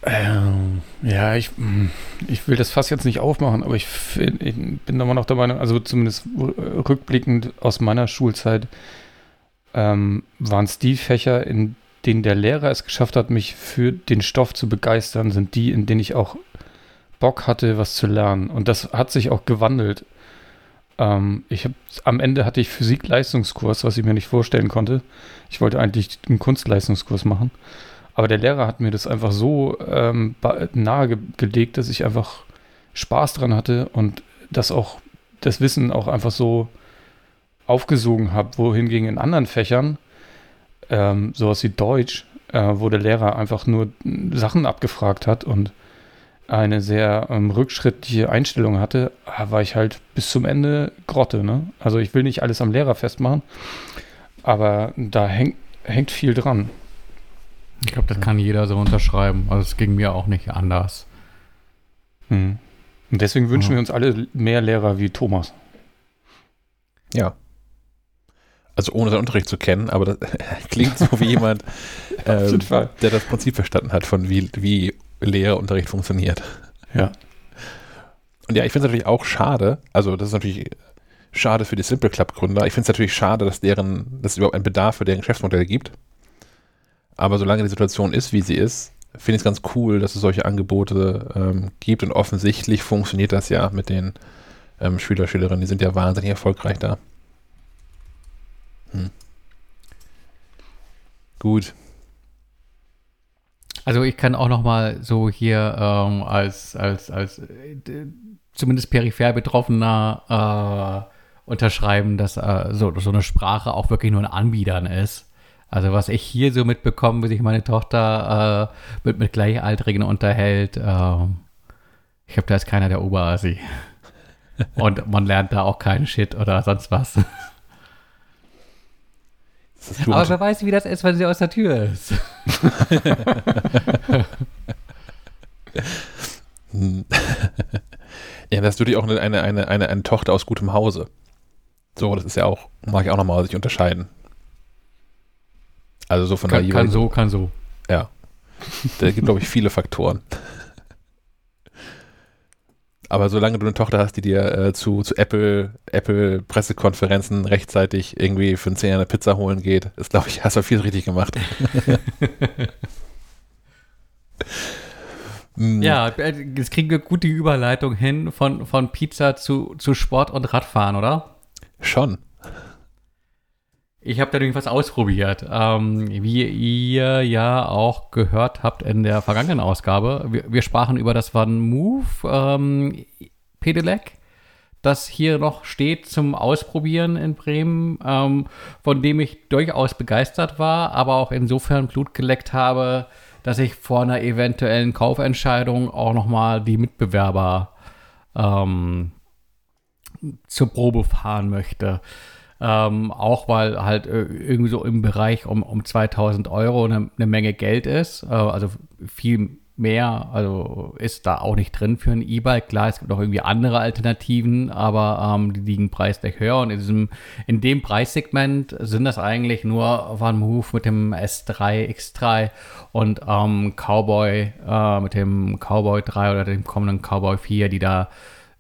Ähm, ja, ich, hm, ich will das fast jetzt nicht aufmachen, aber ich, ich bin immer noch der Meinung, also zumindest rückblickend aus meiner Schulzeit, ähm, waren es die Fächer, in denen der Lehrer es geschafft hat, mich für den Stoff zu begeistern, sind die, in denen ich auch Bock hatte, was zu lernen. Und das hat sich auch gewandelt. Ähm, ich hab, am Ende hatte ich Physik-Leistungskurs, was ich mir nicht vorstellen konnte. Ich wollte eigentlich einen Kunstleistungskurs machen. Aber der Lehrer hat mir das einfach so ähm, nahegelegt, dass ich einfach Spaß dran hatte und das auch, das Wissen auch einfach so aufgesogen habe, wohingegen in anderen Fächern ähm, sowas wie Deutsch, äh, wo der Lehrer einfach nur Sachen abgefragt hat und eine sehr ähm, rückschrittliche Einstellung hatte, äh, war ich halt bis zum Ende Grotte. Ne? Also ich will nicht alles am Lehrer festmachen, aber da häng, hängt viel dran. Ich glaube, das kann jeder so unterschreiben. Also es ging mir auch nicht anders. Hm. Und deswegen wünschen ja. wir uns alle mehr Lehrer wie Thomas. Ja also ohne seinen Unterricht zu kennen, aber das klingt so wie jemand, ähm, der das Prinzip verstanden hat, von wie, wie Lehrunterricht funktioniert. Ja. Und ja, ich finde es natürlich auch schade, also das ist natürlich schade für die Simple Club Gründer. Ich finde es natürlich schade, dass deren, dass es überhaupt einen Bedarf für deren Geschäftsmodell gibt. Aber solange die Situation ist, wie sie ist, finde ich es ganz cool, dass es solche Angebote ähm, gibt und offensichtlich funktioniert das ja mit den ähm, Schüler, Schülerinnen, die sind ja wahnsinnig erfolgreich da. Hm. Gut. Also ich kann auch noch mal so hier ähm, als, als, als äh, zumindest peripher Betroffener äh, unterschreiben, dass äh, so, so eine Sprache auch wirklich nur ein Anbietern ist. Also was ich hier so mitbekomme, wie sich meine Tochter äh, mit, mit Gleichaltrigen unterhält, äh, ich glaube, da ist keiner der Oberasi. Und man lernt da auch keinen Shit oder sonst was. Aber wer weiß, wie das ist, wenn sie aus der Tür ist. ja, das ist natürlich auch eine, eine, eine, eine, Tochter aus gutem Hause. So, das ist ja auch, mag ich auch nochmal sich unterscheiden. Also so von kann, der Kann so, kann so. Ja. Da gibt, glaube ich, viele Faktoren. Aber solange du eine Tochter hast, die dir äh, zu, zu Apple, Apple Pressekonferenzen rechtzeitig irgendwie für einen Zehner eine Pizza holen geht, ist, glaube ich, hast du viel richtig gemacht. ja, äh, jetzt kriegen wir gut die Überleitung hin von, von Pizza zu, zu Sport und Radfahren, oder? Schon. Ich habe da irgendwas ausprobiert. Ähm, wie ihr ja auch gehört habt in der vergangenen Ausgabe, wir, wir sprachen über das One Move ähm, Pedelec, das hier noch steht zum Ausprobieren in Bremen, ähm, von dem ich durchaus begeistert war, aber auch insofern Blut geleckt habe, dass ich vor einer eventuellen Kaufentscheidung auch nochmal die Mitbewerber ähm, zur Probe fahren möchte. Ähm, auch weil halt äh, irgendwie so im Bereich um, um 2000 Euro eine, eine Menge Geld ist. Äh, also viel mehr, also ist da auch nicht drin für ein E-Bike. Klar, es gibt auch irgendwie andere Alternativen, aber ähm, die liegen preislich höher. Und in, diesem, in dem Preissegment sind das eigentlich nur One Move mit dem S3, X3 und ähm, Cowboy äh, mit dem Cowboy 3 oder dem kommenden Cowboy 4, die da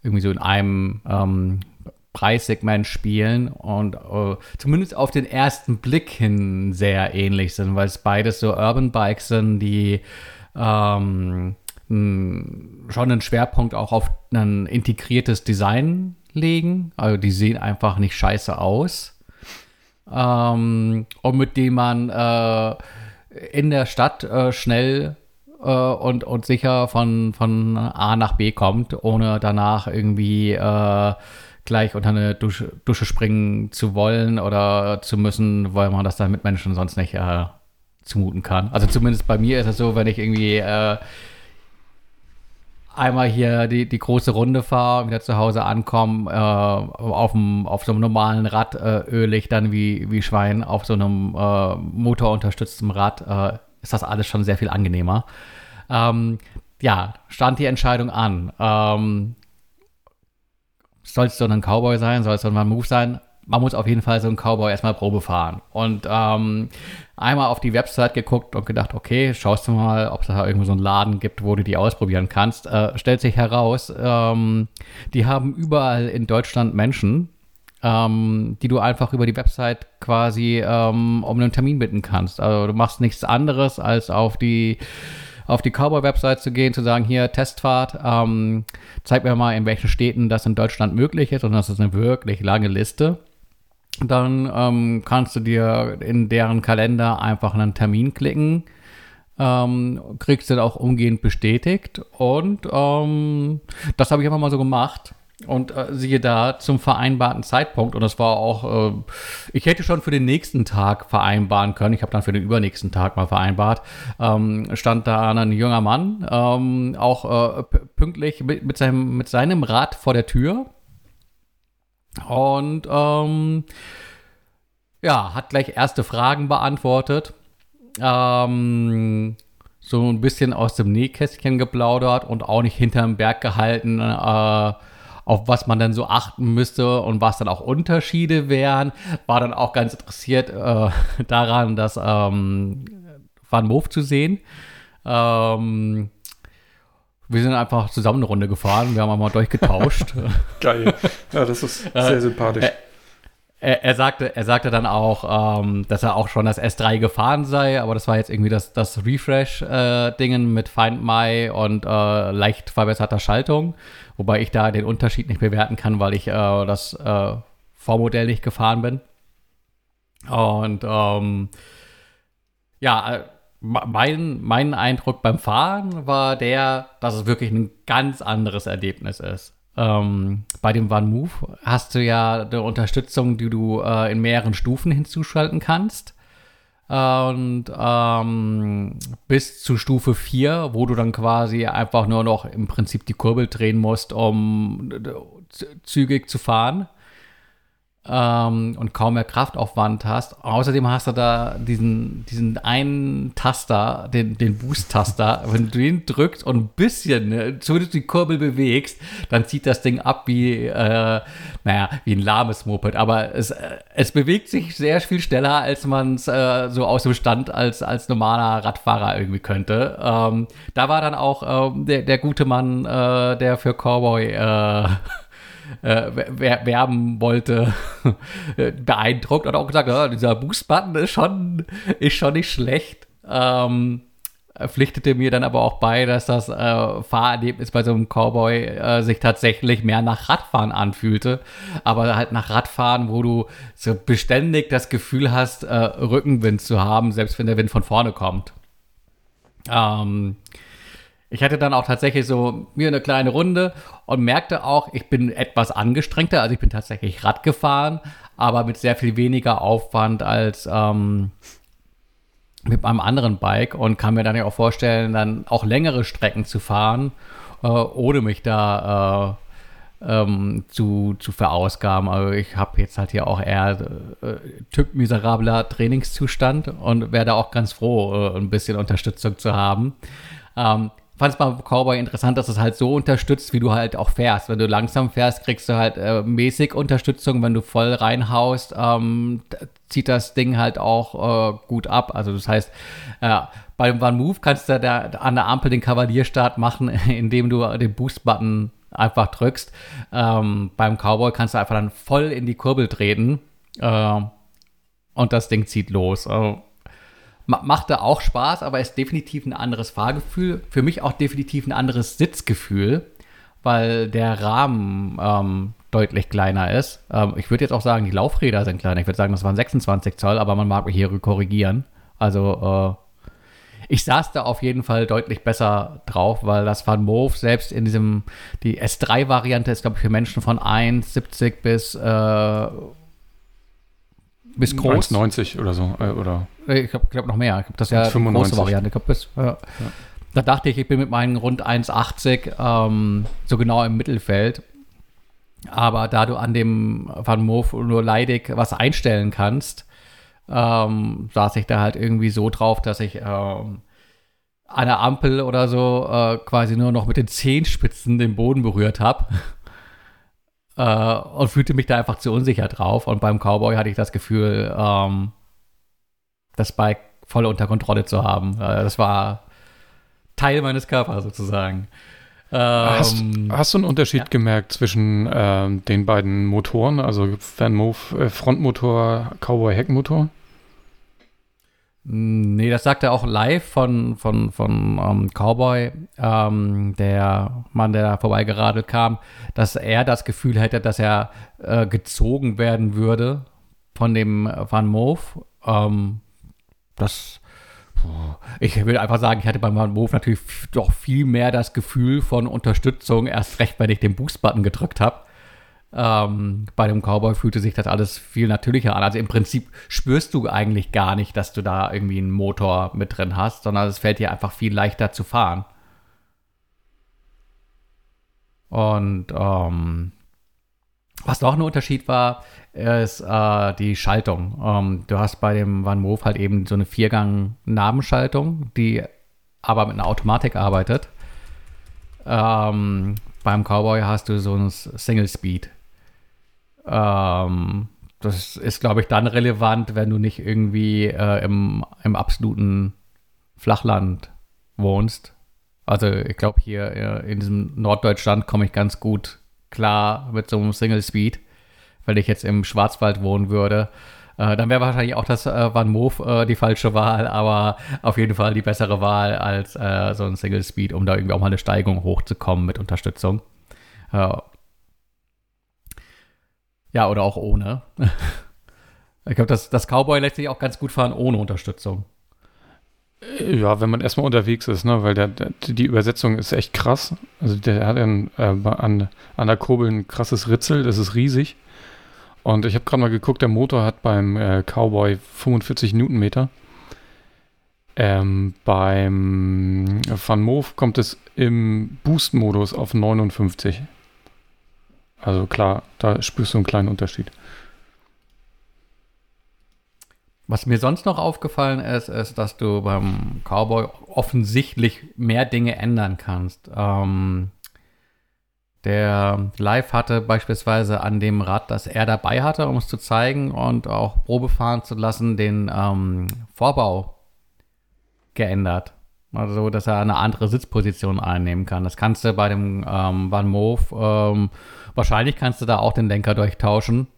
irgendwie so in einem ähm, Preissegment spielen und uh, zumindest auf den ersten Blick hin sehr ähnlich sind, weil es beides so Urban Bikes sind, die ähm, schon einen Schwerpunkt auch auf ein integriertes Design legen. Also die sehen einfach nicht scheiße aus. Ähm, und mit dem man äh, in der Stadt äh, schnell äh, und, und sicher von, von A nach B kommt, ohne danach irgendwie äh, gleich unter eine Dusche, Dusche, springen zu wollen oder zu müssen, weil man das dann mit Menschen sonst nicht äh, zumuten kann. Also zumindest bei mir ist es so, wenn ich irgendwie äh, einmal hier die, die große Runde fahre und wieder zu Hause ankomme, äh, auf, dem, auf so einem normalen Rad äh, öle ich dann wie, wie Schwein, auf so einem äh, motorunterstützten Rad äh, ist das alles schon sehr viel angenehmer. Ähm, ja, stand die Entscheidung an. Ähm, soll es so ein Cowboy sein, soll es so ein Move sein? Man muss auf jeden Fall so einen Cowboy erstmal Probe fahren. Und ähm, einmal auf die Website geguckt und gedacht, okay, schaust du mal, ob es da irgendwo so einen Laden gibt, wo du die ausprobieren kannst. Äh, stellt sich heraus, ähm, die haben überall in Deutschland Menschen, ähm, die du einfach über die Website quasi ähm, um einen Termin bitten kannst. Also du machst nichts anderes, als auf die auf die Cowboy-Website zu gehen, zu sagen, hier Testfahrt, ähm, zeig mir mal, in welchen Städten das in Deutschland möglich ist. Und das ist eine wirklich lange Liste. Dann ähm, kannst du dir in deren Kalender einfach einen Termin klicken. Ähm, kriegst du auch umgehend bestätigt. Und ähm, das habe ich einfach mal so gemacht. Und äh, siehe da zum vereinbarten Zeitpunkt. Und das war auch, äh, ich hätte schon für den nächsten Tag vereinbaren können. Ich habe dann für den übernächsten Tag mal vereinbart. Ähm, stand da ein junger Mann, ähm, auch äh, pünktlich mit, mit, seinem, mit seinem Rad vor der Tür. Und ähm, ja, hat gleich erste Fragen beantwortet. Ähm, so ein bisschen aus dem Nähkästchen geplaudert und auch nicht hinterm Berg gehalten. Äh, auf was man dann so achten müsste und was dann auch Unterschiede wären. War dann auch ganz interessiert äh, daran, das ähm, Van Moof zu sehen. Ähm, wir sind einfach zusammen eine Runde gefahren. Wir haben einmal durchgetauscht. Geil. Ja, das ist sehr äh, sympathisch. er, er, sagte, er sagte dann auch, ähm, dass er auch schon das S3 gefahren sei, aber das war jetzt irgendwie das, das Refresh-Dingen äh, mit Find My und äh, leicht verbesserter Schaltung, wobei ich da den Unterschied nicht bewerten kann, weil ich äh, das äh, Vormodell nicht gefahren bin. Und ähm, ja, äh, mein, mein Eindruck beim Fahren war der, dass es wirklich ein ganz anderes Erlebnis ist. Ähm, bei dem One Move hast du ja eine Unterstützung, die du äh, in mehreren Stufen hinzuschalten kannst. Und ähm, bis zu Stufe 4, wo du dann quasi einfach nur noch im Prinzip die Kurbel drehen musst, um zügig zu fahren ähm, und kaum mehr Kraftaufwand hast. Außerdem hast du da diesen, diesen einen Taster, den, den Boost-Taster. Wenn du den drückst und ein bisschen, ne, zumindest die Kurbel bewegst, dann zieht das Ding ab wie, äh, naja, wie ein lahmes Moped. Aber es, äh, es bewegt sich sehr viel schneller, als man es äh, so aus dem Stand als, als normaler Radfahrer irgendwie könnte. Ähm, da war dann auch ähm, der, der gute Mann, äh, der für Cowboy äh, äh, werben wollte, beeindruckt und auch gesagt, ja, dieser Boost-Button ist schon, ist schon nicht schlecht. Ähm, pflichtete mir dann aber auch bei, dass das äh, Fahrerlebnis bei so einem Cowboy äh, sich tatsächlich mehr nach Radfahren anfühlte, aber halt nach Radfahren, wo du so beständig das Gefühl hast, äh, Rückenwind zu haben, selbst wenn der Wind von vorne kommt. Ähm, ich hatte dann auch tatsächlich so mir eine kleine Runde und merkte auch, ich bin etwas angestrengter. Also ich bin tatsächlich Rad gefahren, aber mit sehr viel weniger Aufwand als ähm, mit meinem anderen Bike und kann mir dann ja auch vorstellen, dann auch längere Strecken zu fahren, äh, ohne mich da äh, ähm, zu, zu verausgaben. Also ich habe jetzt halt hier auch eher äh, Typ miserabler Trainingszustand und werde auch ganz froh, äh, ein bisschen Unterstützung zu haben. Ähm, fand es beim Cowboy interessant, dass es halt so unterstützt, wie du halt auch fährst. Wenn du langsam fährst, kriegst du halt äh, mäßig Unterstützung. Wenn du voll reinhaust, ähm, zieht das Ding halt auch äh, gut ab. Also das heißt, äh, beim One Move kannst du da an der Ampel den Kavalierstart machen, indem du den Boost-Button einfach drückst. Ähm, beim Cowboy kannst du einfach dann voll in die Kurbel treten äh, und das Ding zieht los. Also, machte auch Spaß, aber ist definitiv ein anderes Fahrgefühl. Für mich auch definitiv ein anderes Sitzgefühl, weil der Rahmen ähm, deutlich kleiner ist. Ähm, ich würde jetzt auch sagen, die Laufräder sind kleiner. Ich würde sagen, das waren 26 Zoll, aber man mag mich hier korrigieren. Also äh, ich saß da auf jeden Fall deutlich besser drauf, weil das Van Moof selbst in diesem, die S3-Variante ist, glaube ich, für Menschen von 1,70 bis äh, bis groß. 1,90 oder so. Äh, oder ich glaube glaub noch mehr. Ich glaube, das ist ja 95. die große Variante. Ich glaub, bis, ja. Ja. Da dachte ich, ich bin mit meinen rund 1,80 ähm, so genau im Mittelfeld. Aber da du an dem Van Moof nur leidig was einstellen kannst, ähm, saß ich da halt irgendwie so drauf, dass ich ähm, an der Ampel oder so äh, quasi nur noch mit den Zehenspitzen den Boden berührt habe äh, und fühlte mich da einfach zu unsicher drauf. Und beim Cowboy hatte ich das Gefühl, ähm, das Bike voll unter Kontrolle zu haben. Äh, das war Teil meines Körpers sozusagen. Ähm, hast, hast, du einen Unterschied ja. gemerkt zwischen ähm, den beiden Motoren, also Van Move äh, Frontmotor, Cowboy Heckmotor? Nee, das sagt er auch live von, von, von um, ähm, Cowboy, ähm, der Mann, der da vorbeigeradelt kam, dass er das Gefühl hätte, dass er äh, gezogen werden würde von dem Van Move. Ähm, das, ich würde einfach sagen, ich hatte beim Van Move natürlich doch viel mehr das Gefühl von Unterstützung, erst recht, wenn ich den Boost-Button gedrückt habe. Ähm, bei dem Cowboy fühlte sich das alles viel natürlicher an. Also im Prinzip spürst du eigentlich gar nicht, dass du da irgendwie einen Motor mit drin hast, sondern es fällt dir einfach viel leichter zu fahren. Und ähm, was noch ein Unterschied war, ist äh, die Schaltung. Ähm, du hast bei dem Van Moof halt eben so eine Viergang-Nabenschaltung, die aber mit einer Automatik arbeitet. Ähm, beim Cowboy hast du so ein Single Speed. Ähm, das ist, glaube ich, dann relevant, wenn du nicht irgendwie äh, im, im absoluten Flachland wohnst. Also ich glaube, hier äh, in diesem Norddeutschland komme ich ganz gut klar mit so einem Single Speed. wenn ich jetzt im Schwarzwald wohnen würde. Äh, dann wäre wahrscheinlich auch das äh, Van Moof äh, die falsche Wahl, aber auf jeden Fall die bessere Wahl als äh, so ein Single Speed, um da irgendwie auch mal eine Steigung hochzukommen mit Unterstützung. Äh, ja, oder auch ohne. ich glaube, das, das Cowboy lässt sich auch ganz gut fahren ohne Unterstützung. Ja, wenn man erstmal unterwegs ist, ne, weil der, der, die Übersetzung ist echt krass. Also der hat ein, äh, an, an der Kurbel ein krasses Ritzel, das ist riesig. Und ich habe gerade mal geguckt, der Motor hat beim äh, Cowboy 45 Newtonmeter. Ähm, beim Van Moof kommt es im Boost-Modus auf 59. Also klar, da spürst du einen kleinen Unterschied. Was mir sonst noch aufgefallen ist, ist, dass du beim Cowboy offensichtlich mehr Dinge ändern kannst. Ähm, der Live hatte beispielsweise an dem Rad, das er dabei hatte, um es zu zeigen und auch Probe fahren zu lassen, den ähm, Vorbau geändert. Also, dass er eine andere Sitzposition einnehmen kann. Das kannst du bei dem ähm, Van Moof, ähm, wahrscheinlich kannst du da auch den Lenker durchtauschen,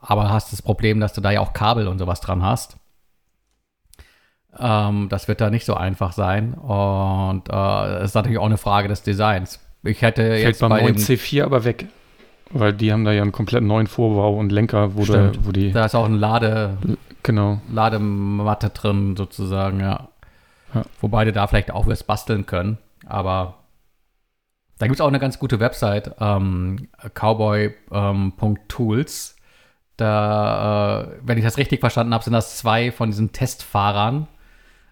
aber hast das Problem, dass du da ja auch Kabel und sowas dran hast. Ähm, das wird da nicht so einfach sein. Und es äh, ist natürlich auch eine Frage des Designs. Ich hätte Fällt jetzt beim neuen C4 aber weg. Weil die haben da ja einen komplett neuen Vorbau und Lenker, wo, da, wo die. Da ist auch ein Lade, genau. Ladematte drin, sozusagen, ja. Wobei du da vielleicht auch was basteln können. Aber da gibt es auch eine ganz gute Website, ähm, cowboy.tools. Ähm, da, äh, wenn ich das richtig verstanden habe, sind das zwei von diesen Testfahrern,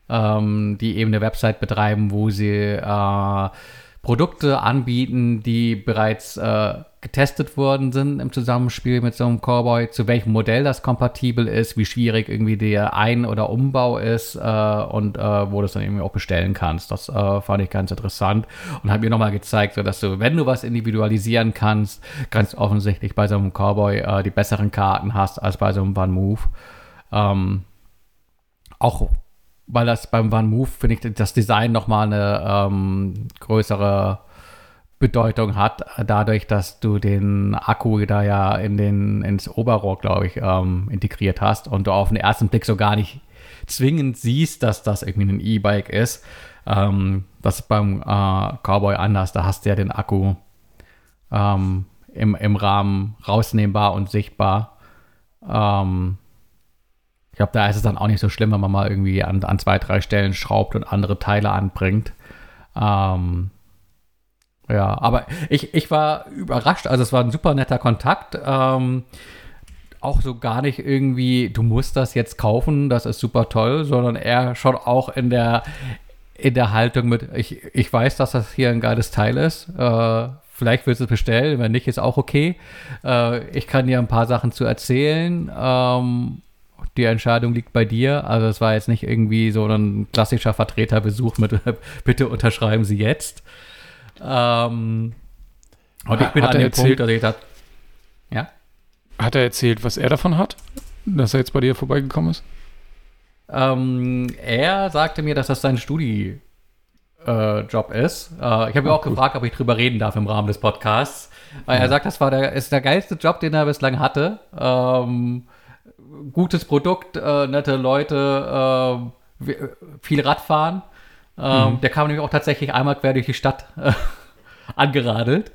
ähm, die eben eine Website betreiben, wo sie äh, Produkte anbieten, die bereits äh, getestet worden sind im Zusammenspiel mit so einem Cowboy, zu welchem Modell das kompatibel ist, wie schwierig irgendwie der Ein- oder Umbau ist äh, und äh, wo du es dann irgendwie auch bestellen kannst. Das äh, fand ich ganz interessant und hat mir nochmal gezeigt, so dass du, wenn du was individualisieren kannst, ganz offensichtlich bei so einem Cowboy äh, die besseren Karten hast als bei so einem Van Move. Ähm, auch weil das beim One Move, finde ich, das Design nochmal eine ähm, größere Bedeutung hat, dadurch, dass du den Akku da ja in den, ins Oberrohr, glaube ich, ähm, integriert hast und du auf den ersten Blick so gar nicht zwingend siehst, dass das irgendwie ein E-Bike ist. Ähm, das ist beim äh, Cowboy anders, da hast du ja den Akku ähm, im, im Rahmen rausnehmbar und sichtbar. Ähm, ich glaube, da ist es dann auch nicht so schlimm, wenn man mal irgendwie an, an zwei, drei Stellen schraubt und andere Teile anbringt. Ähm, ja, aber ich, ich war überrascht. Also es war ein super netter Kontakt. Ähm, auch so gar nicht irgendwie, du musst das jetzt kaufen, das ist super toll, sondern er schon auch in der, in der Haltung mit, ich, ich weiß, dass das hier ein geiles Teil ist. Äh, vielleicht willst du es bestellen, wenn nicht, ist auch okay. Äh, ich kann dir ein paar Sachen zu erzählen. Ähm, die Entscheidung liegt bei dir. Also es war jetzt nicht irgendwie so ein klassischer Vertreterbesuch mit bitte unterschreiben Sie jetzt. Ähm, und ich bin hat an dem erzählt, Punkt, dass ich das, ja? Hat er erzählt, was er davon hat, dass er jetzt bei dir vorbeigekommen ist? Ähm, er sagte mir, dass das sein Studi äh, Job ist. Äh, ich habe ihn auch gut. gefragt, ob ich drüber reden darf im Rahmen des Podcasts. Äh, er sagt, das war der, ist der geilste Job, den er bislang hatte. Ähm, gutes Produkt, äh, nette Leute, äh, viel Radfahren. Ähm, mhm. Der kam nämlich auch tatsächlich einmal quer durch die Stadt äh, angeradelt.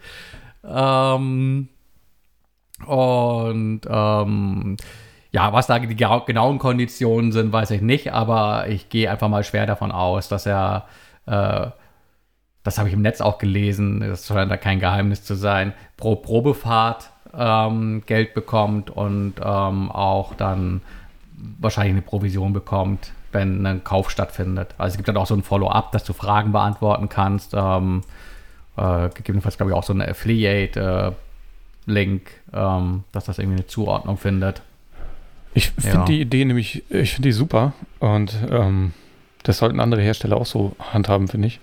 Ähm, und ähm, ja, was da die genauen Konditionen sind, weiß ich nicht, aber ich gehe einfach mal schwer davon aus, dass er, äh, das habe ich im Netz auch gelesen, das scheint da kein Geheimnis zu sein, pro Probefahrt ähm, Geld bekommt und ähm, auch dann wahrscheinlich eine Provision bekommt, wenn ein Kauf stattfindet. Also es gibt dann auch so ein Follow-up, dass du Fragen beantworten kannst. Ähm, äh, gegebenenfalls, glaube ich, auch so eine Affiliate-Link, äh, ähm, dass das irgendwie eine Zuordnung findet. Ich finde ja. die Idee nämlich, ich finde die super und ähm, das sollten andere Hersteller auch so handhaben, finde ich.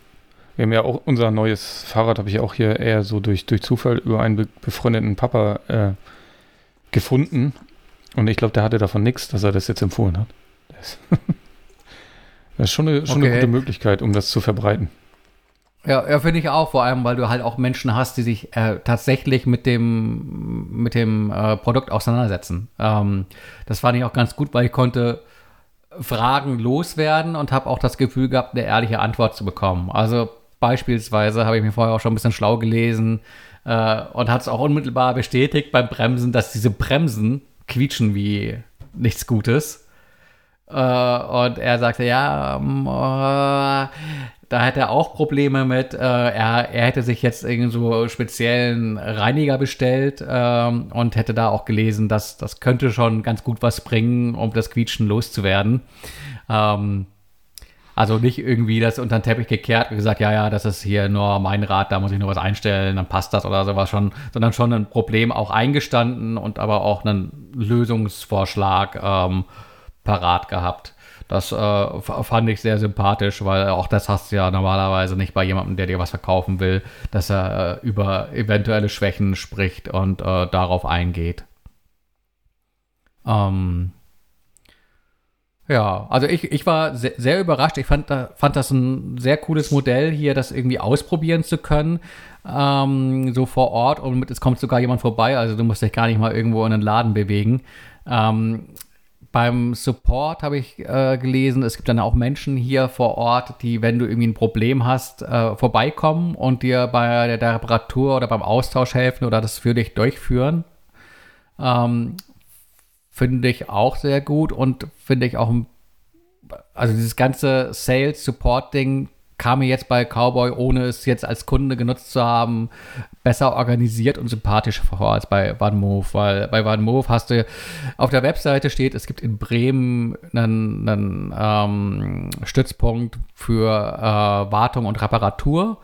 Wir haben ja auch unser neues Fahrrad, habe ich auch hier eher so durch, durch Zufall über einen befreundeten Papa äh, gefunden. Und ich glaube, der hatte davon nichts, dass er das jetzt empfohlen hat. Das, ist schon, eine, schon okay. eine gute Möglichkeit, um das zu verbreiten. Ja, ja finde ich auch, vor allem, weil du halt auch Menschen hast, die sich äh, tatsächlich mit dem, mit dem äh, Produkt auseinandersetzen. Ähm, das fand ich auch ganz gut, weil ich konnte Fragen loswerden und habe auch das Gefühl gehabt, eine ehrliche Antwort zu bekommen. Also beispielsweise habe ich mir vorher auch schon ein bisschen schlau gelesen äh, und hat es auch unmittelbar bestätigt beim Bremsen, dass diese Bremsen quietschen wie nichts Gutes. Äh, und er sagte, ja, ähm, äh, da hätte er auch Probleme mit. Äh, er, er hätte sich jetzt irgend speziellen Reiniger bestellt ähm, und hätte da auch gelesen, dass das könnte schon ganz gut was bringen, um das Quietschen loszuwerden. Ähm, also nicht irgendwie das unter den Teppich gekehrt und gesagt, ja, ja, das ist hier nur mein Rad, da muss ich nur was einstellen, dann passt das oder sowas schon, sondern schon ein Problem auch eingestanden und aber auch einen Lösungsvorschlag ähm, parat gehabt. Das äh, fand ich sehr sympathisch, weil auch das hast du ja normalerweise nicht bei jemandem, der dir was verkaufen will, dass er äh, über eventuelle Schwächen spricht und äh, darauf eingeht. Ähm, ja, also ich, ich war sehr, sehr überrascht. Ich fand, fand das ein sehr cooles Modell hier, das irgendwie ausprobieren zu können, ähm, so vor Ort. Und es kommt sogar jemand vorbei, also du musst dich gar nicht mal irgendwo in den Laden bewegen. Ähm, beim Support habe ich äh, gelesen, es gibt dann auch Menschen hier vor Ort, die, wenn du irgendwie ein Problem hast, äh, vorbeikommen und dir bei der, der, Reparatur oder beim Austausch helfen oder das für dich durchführen. Ähm, finde ich auch sehr gut und finde ich auch, also dieses ganze Sales-Support-Ding kam mir jetzt bei Cowboy, ohne es jetzt als Kunde genutzt zu haben, besser organisiert und sympathischer vor als bei OneMove, weil bei OneMove hast du auf der Webseite steht, es gibt in Bremen einen, einen ähm, Stützpunkt für äh, Wartung und Reparatur.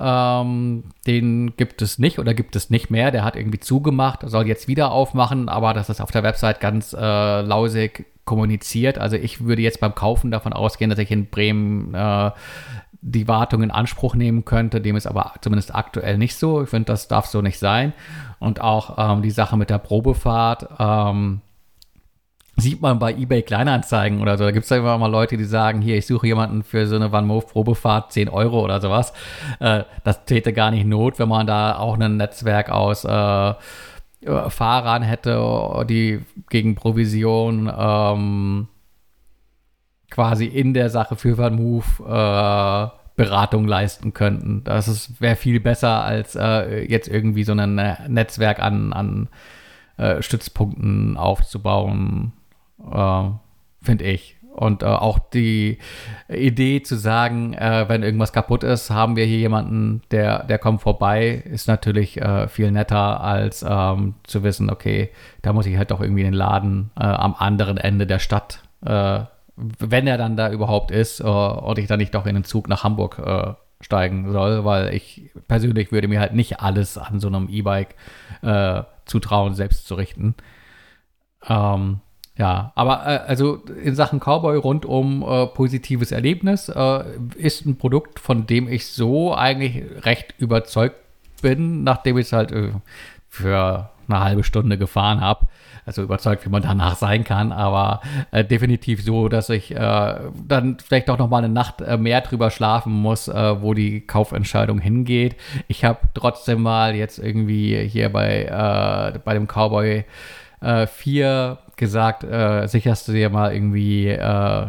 Ähm, den gibt es nicht oder gibt es nicht mehr. Der hat irgendwie zugemacht, soll jetzt wieder aufmachen, aber das ist auf der Website ganz äh, lausig kommuniziert. Also ich würde jetzt beim Kaufen davon ausgehen, dass ich in Bremen äh, die Wartung in Anspruch nehmen könnte. Dem ist aber zumindest aktuell nicht so. Ich finde, das darf so nicht sein. Und auch ähm, die Sache mit der Probefahrt. Ähm, sieht man bei eBay Kleinanzeigen oder so. Da gibt es einfach mal Leute, die sagen, hier, ich suche jemanden für so eine Van Move Probefahrt, 10 Euro oder sowas. Äh, das täte gar nicht Not, wenn man da auch ein Netzwerk aus äh, Fahrern hätte, die gegen Provision ähm, quasi in der Sache für Van Move äh, Beratung leisten könnten. Das wäre viel besser als äh, jetzt irgendwie so ein Netzwerk an, an äh, Stützpunkten aufzubauen äh, finde ich. Und äh, auch die Idee zu sagen, äh, wenn irgendwas kaputt ist, haben wir hier jemanden, der, der kommt vorbei, ist natürlich viel netter, als ähm, zu wissen, okay, da muss ich halt doch irgendwie den Laden am anderen Ende der Stadt, äh, wenn er dann da überhaupt ist, und ich dann nicht doch in den Zug nach Hamburg steigen soll, weil ich persönlich würde mir halt nicht alles an so einem E-Bike zutrauen, selbst zu richten. Ähm, ja, aber äh, also in Sachen Cowboy rundum äh, positives Erlebnis äh, ist ein Produkt, von dem ich so eigentlich recht überzeugt bin, nachdem ich es halt äh, für eine halbe Stunde gefahren habe. Also überzeugt, wie man danach sein kann, aber äh, definitiv so, dass ich äh, dann vielleicht auch noch mal eine Nacht mehr drüber schlafen muss, wo die Kaufentscheidung hingeht. Ich habe trotzdem mal jetzt irgendwie hier bei, bei dem Cowboy 4 gesagt, äh, sicherst du dir mal irgendwie äh,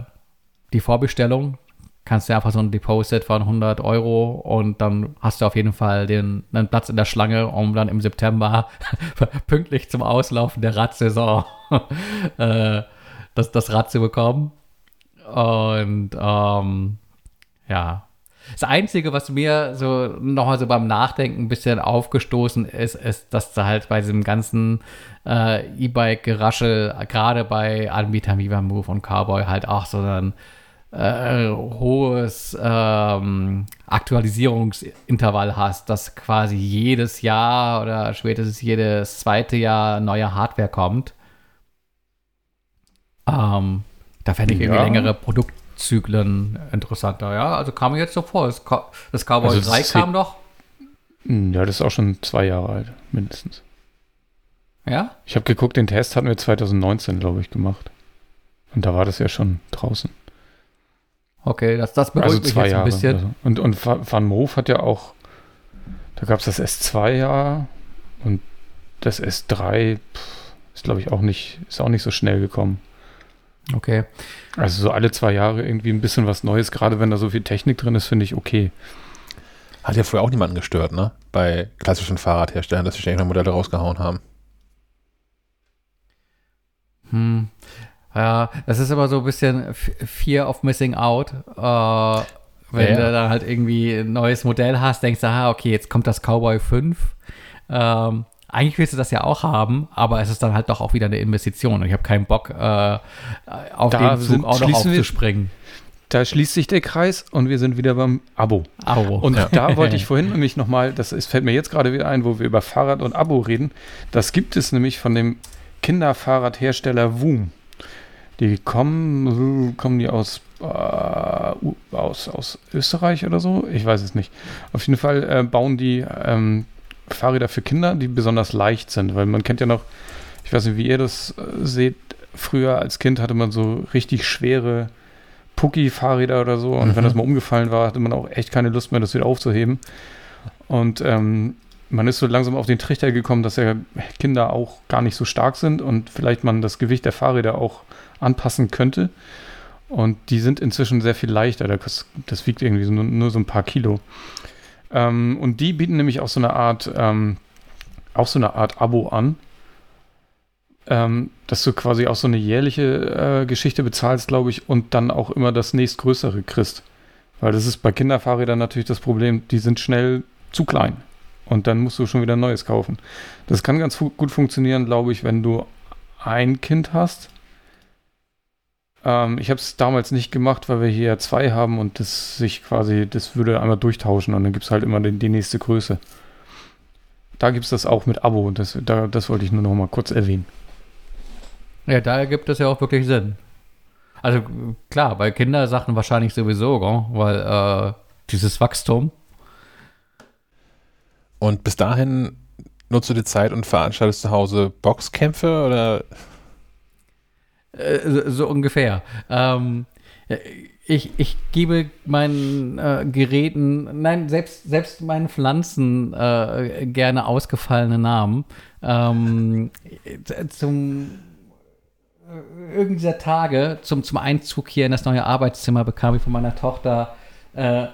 die Vorbestellung. Kannst du einfach so ein Deposit von 100 Euro und dann hast du auf jeden Fall den, einen Platz in der Schlange, um dann im September pünktlich zum Auslaufen der Radsaison äh, das, das Rad zu bekommen. Und ähm, ja, das Einzige, was mir so nochmal so beim Nachdenken ein bisschen aufgestoßen ist, ist, dass da halt bei diesem ganzen äh, E-Bike-Geraschel, gerade bei Anbietern wie beim Move und Cowboy, halt auch so ein äh, hohes ähm, Aktualisierungsintervall hast, dass quasi jedes Jahr oder spätestens jedes zweite Jahr neue Hardware kommt. Ähm, da fände ich ja. irgendwie längere Produkt Zyklen interessanter. Ja, also kam mir jetzt so vor. Das, das Cowboy also 3 kam doch. Hm, ja, das ist auch schon zwei Jahre alt, mindestens. Ja? Ich habe geguckt, den Test hatten wir 2019, glaube ich, gemacht. Und da war das ja schon draußen. Okay, das, das beruhigt also mich zwei jetzt ein Jahre. bisschen. Also. Und, und Va- Van Moof hat ja auch, da gab es das S2-Jahr und das S3 pff, ist, glaube ich, auch nicht, ist auch nicht so schnell gekommen. Okay. Also so alle zwei Jahre irgendwie ein bisschen was Neues, gerade wenn da so viel Technik drin ist, finde ich okay. Hat ja früher auch niemanden gestört, ne? Bei klassischen Fahrradherstellern, dass sie ständig neue Modelle rausgehauen haben. Hm. Ja, das ist immer so ein bisschen Fear of Missing Out. Äh, wenn Ja. du dann halt irgendwie ein neues Modell hast, denkst du, ah, okay, jetzt kommt das Cowboy 5. Ähm, eigentlich willst du das ja auch haben, aber es ist dann halt doch auch wieder eine Investition. Und ich habe keinen Bock, äh, auf Da den Zug sind- auch noch aufzuspringen. Da schließt sich der Kreis und wir sind wieder beim Abo. Au. Und da wollte ich vorhin nämlich nochmal, das ist, fällt mir jetzt gerade wieder ein, wo wir über Fahrrad und Abo reden. Das gibt es nämlich von dem Kinderfahrradhersteller Woom. Die kommen, kommen die aus, äh, aus, aus Österreich oder so? Ich weiß es nicht. Auf jeden Fall äh, bauen die ähm, Fahrräder für Kinder, die besonders leicht sind, weil man kennt ja noch, ich weiß nicht, wie ihr das äh, seht, früher als Kind hatte man so richtig schwere Pucki-Fahrräder oder so und wenn das mal umgefallen war, hatte man auch echt keine Lust mehr, das wieder aufzuheben. Und ähm, man ist so langsam auf den Trichter gekommen, dass ja Kinder auch gar nicht so stark sind und vielleicht man das Gewicht der Fahrräder auch anpassen könnte. Und die sind inzwischen sehr viel leichter. Das, das wiegt irgendwie so, nur, so ein paar Kilo. Ähm, und die bieten nämlich auch so eine Art, ähm, auch so eine Art Abo an. Ähm, dass du quasi auch so eine jährliche äh, Geschichte bezahlst, glaube ich, und dann auch immer das nächstgrößere kriegst. Weil das ist bei Kinderfahrrädern natürlich das Problem, die sind schnell zu klein. Und dann musst du schon wieder ein neues kaufen. Das kann ganz fu gut funktionieren, glaube ich, wenn du ein Kind hast. Ähm, ich habe es damals nicht gemacht, weil wir hier zwei haben und das sich quasi, das würde einmal durchtauschen und dann gibt es halt immer die, die nächste Größe. Da gibt es das auch mit Abo und das, da, das wollte ich nur noch mal kurz erwähnen. Ja, da ergibt es ja auch wirklich Sinn. Also klar, bei Kindersachen wahrscheinlich sowieso, weil äh, dieses Wachstum. Und bis dahin nutzt du die Zeit und veranstaltest zu Hause Boxkämpfe oder? Äh, so, ungefähr. Ähm, ich, ich gebe meinen äh, Geräten, nein, selbst, selbst meinen Pflanzen äh, gerne ausgefallene Namen. Ähm, zum äh, irgend dieser Tage, zum, zum Einzug hier in das neue Arbeitszimmer, bekam ich von meiner Tochter äh,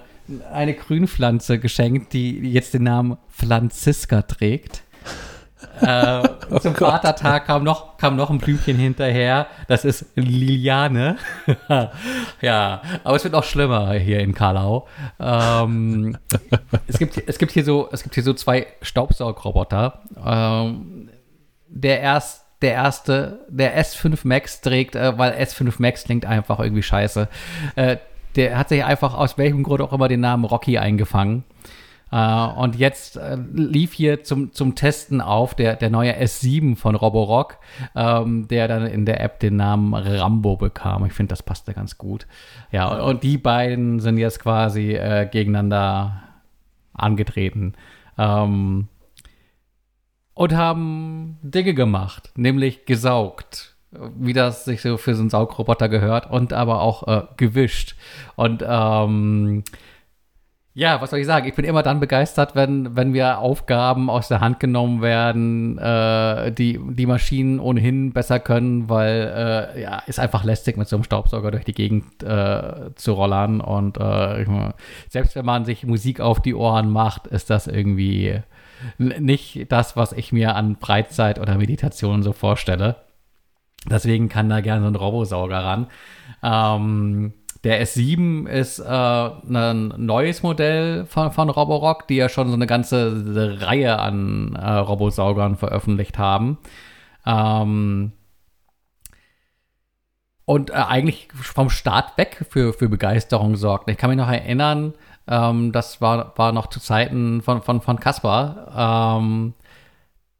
eine Grünpflanze geschenkt, die jetzt den Namen Franziska trägt. Äh, zum Vatertag kam noch, kam noch ein Blümchen hinterher. Das ist Liliane. ja, aber es wird noch schlimmer hier in Karlau. Ähm, es, gibt, es, gibt hier so, es gibt hier so zwei Staubsaugroboter. Ähm, der erst der erste, der S5 Max trägt, äh, weil S5 Max klingt einfach irgendwie scheiße. Äh, der hat sich einfach aus welchem Grund auch immer den Namen Rocky eingefangen. Uh, und jetzt äh, lief hier zum, zum Testen auf der, der neue S7 von Roborock, ähm, der dann in der App den Namen Rambo bekam. Ich finde, das passte ganz gut. Ja, und, die beiden sind jetzt quasi äh, gegeneinander angetreten. Ähm, und haben Dinge gemacht, nämlich gesaugt wie das sich so für so einen Saugroboter gehört und aber auch äh, gewischt. Und ähm, ja, was soll ich sagen? Ich bin immer dann begeistert, wenn, wenn wir Aufgaben aus der Hand genommen werden, äh, die die Maschinen ohnehin besser können, weil äh, ja, ist einfach lästig, mit so einem Staubsauger durch die Gegend äh, zu rollern. Und äh, ich mein, selbst wenn man sich Musik auf die Ohren macht, ist das irgendwie nicht das, was ich mir an Freizeit oder Meditation so vorstelle. Deswegen kann da gerne so ein Robosauger ran. Ähm, der S7 ist äh, ein neues Modell von, von Roborock, die ja schon so eine ganze Reihe an äh, Robosaugern veröffentlicht haben. Ähm, und äh, eigentlich vom Start weg für, für Begeisterung sorgt. Ich kann mich noch erinnern, ähm, das war, war noch zu Zeiten von, von, von Kaspar. Ähm,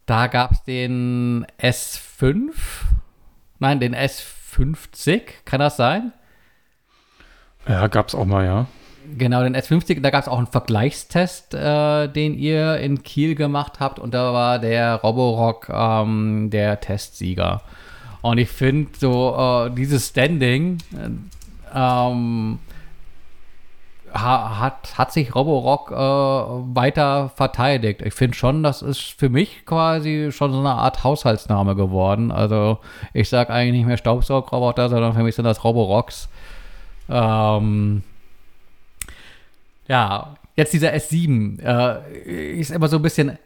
da gab es den S5, nein, den S50, kann das sein? Ja, gab es auch mal, ja. Genau, den S50, da gab es auch einen Vergleichstest, äh, den ihr in Kiel gemacht habt und da war der Roborock ähm, der Testsieger. Und ich finde so äh, dieses Standing, äh, ähm, hat, hat sich Roborock äh, weiter verteidigt. Ich finde schon, das ist für mich quasi schon so eine Art Haushaltsname geworden. Also ich sage eigentlich nicht mehr Staubsaugroboter, sondern für mich sind das Roborocks. Ähm, ja, jetzt dieser S7 äh, ist immer so ein bisschen.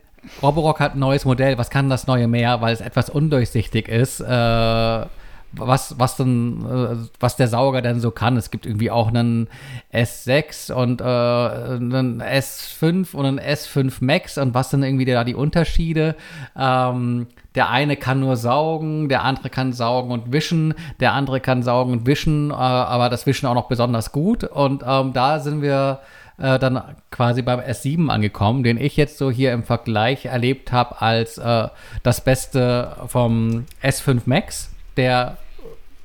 Roborock hat ein neues Modell. Was kann das neue mehr? Weil es etwas undurchsichtig ist. Äh, was, was denn, äh, was der Sauger denn so kann. Es gibt irgendwie auch einen S6 und äh, einen S5 und einen S5 Max und was sind irgendwie da die Unterschiede? Ähm, der eine kann nur saugen, der andere kann saugen und wischen, der andere kann saugen und wischen, äh, aber das Wischen auch noch besonders gut. Und ähm, da sind wir äh, dann quasi beim S7 angekommen, den ich jetzt so hier im Vergleich erlebt habe als äh, das Beste vom S5 Max der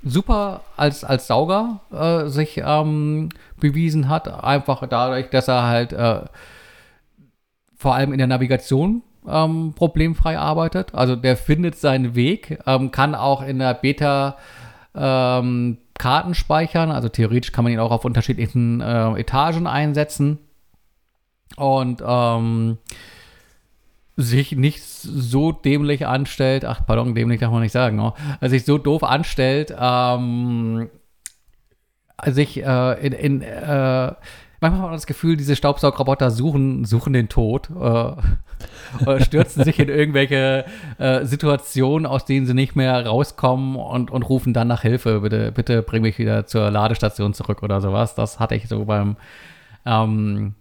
super als, als Sauger äh, sich ähm, bewiesen hat. Einfach dadurch, dass er halt äh, vor allem in der Navigation ähm, problemfrei arbeitet. Also der findet seinen Weg, ähm, kann auch in der Beta ähm, Karten speichern. Also theoretisch kann man ihn auch auf unterschiedlichen äh, Etagen einsetzen. Und ähm, sich nicht so dämlich anstellt, ach, pardon, dämlich darf man nicht sagen, also sich so doof anstellt, ähm, sich äh, in, in äh, manchmal hat man das Gefühl, diese Staubsaugroboter suchen, suchen den Tod äh, stürzen sich in irgendwelche äh, Situationen, aus denen sie nicht mehr rauskommen und, und rufen dann nach Hilfe. Bitte, bitte bring mich wieder zur Ladestation zurück oder sowas. Das hatte ich so beim ähm,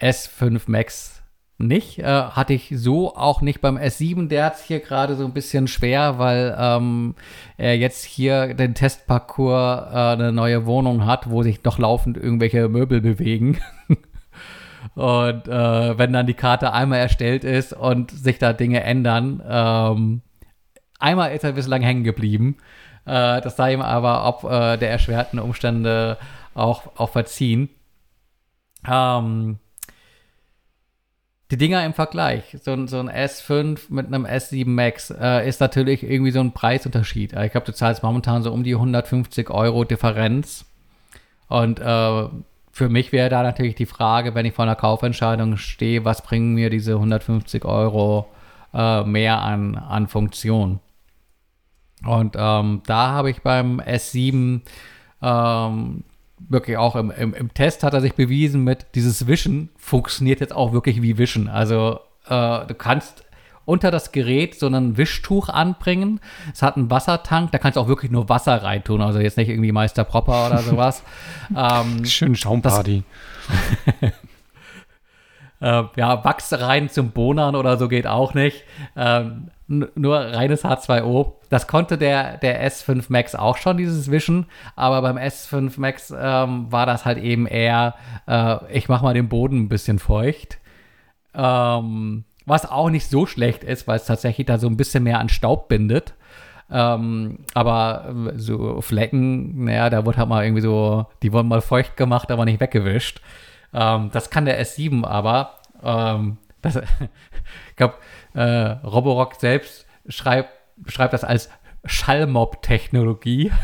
S5 Max nicht. Äh, hatte ich so auch nicht beim S7. Der hat es hier gerade so ein bisschen schwer, weil ähm, er jetzt hier den Testparcours äh, eine neue Wohnung hat, wo sich noch laufend irgendwelche Möbel bewegen. und äh, wenn dann die Karte einmal erstellt ist und sich da Dinge ändern, ähm, einmal ist er bislang hängen geblieben. Äh, das sei ihm aber ob äh, der erschwerten Umstände auch, auch verziehen. Ähm, die Dinger im Vergleich, so, ein, so ein S5 mit einem S7 Max äh, ist natürlich irgendwie so ein Preisunterschied. Ich glaube, du zahlst momentan so um die 150 Euro Differenz. Und äh, für mich wäre da natürlich die Frage, wenn ich vor einer Kaufentscheidung stehe, was bringen mir diese 150 Euro äh, mehr an, an Funktion? Und ähm, da habe ich beim S7 ähm, wirklich auch im, im, im, Test hat er sich bewiesen mit dieses Wischen funktioniert jetzt auch wirklich wie Wischen. Also äh, du kannst unter das Gerät so ein Wischtuch anbringen. Es hat einen Wassertank, da kannst du auch wirklich nur Wasser reintun, also jetzt nicht irgendwie Meister Propper oder sowas. ähm, Schön Schaumparty. äh, ja, Wachs rein zum Bonern oder so geht auch nicht. Ähm, nur reines H2O. Das konnte der, der S5 Max auch schon, dieses Wischen, aber beim S5 Max ähm, war das halt eben eher, äh, ich mach mal den Boden ein bisschen feucht. Ähm, was auch nicht so schlecht ist, weil es tatsächlich da so ein bisschen mehr an Staub bindet. Ähm, aber äh, so Flecken, naja, da wurde halt mal irgendwie so, die wurden mal feucht gemacht, aber nicht weggewischt. Ähm, das kann der S7 aber. Ähm, das, ich glaube, äh, Roborock selbst schreibt, beschreibt das als Schallmob-Technologie.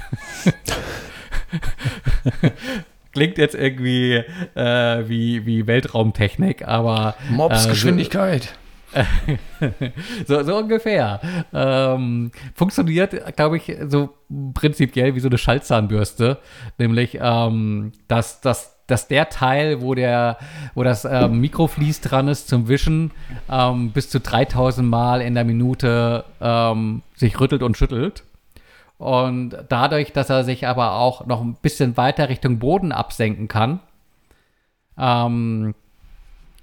Klingt jetzt irgendwie äh, wie, wie Weltraumtechnik, aber. Mobs-Geschwindigkeit. Äh, so, so, ungefähr. Ähm, funktioniert, glaube ich, so prinzipiell wie so eine Schallzahnbürste. Nämlich, ähm, dass, dass dass der Teil, wo, der, wo das ähm, Mikroflies dran ist zum Wischen, ähm, bis zu 3000 Mal in der Minute ähm, sich rüttelt und schüttelt. Und dadurch, dass er sich aber auch noch ein bisschen weiter Richtung Boden absenken kann, ähm,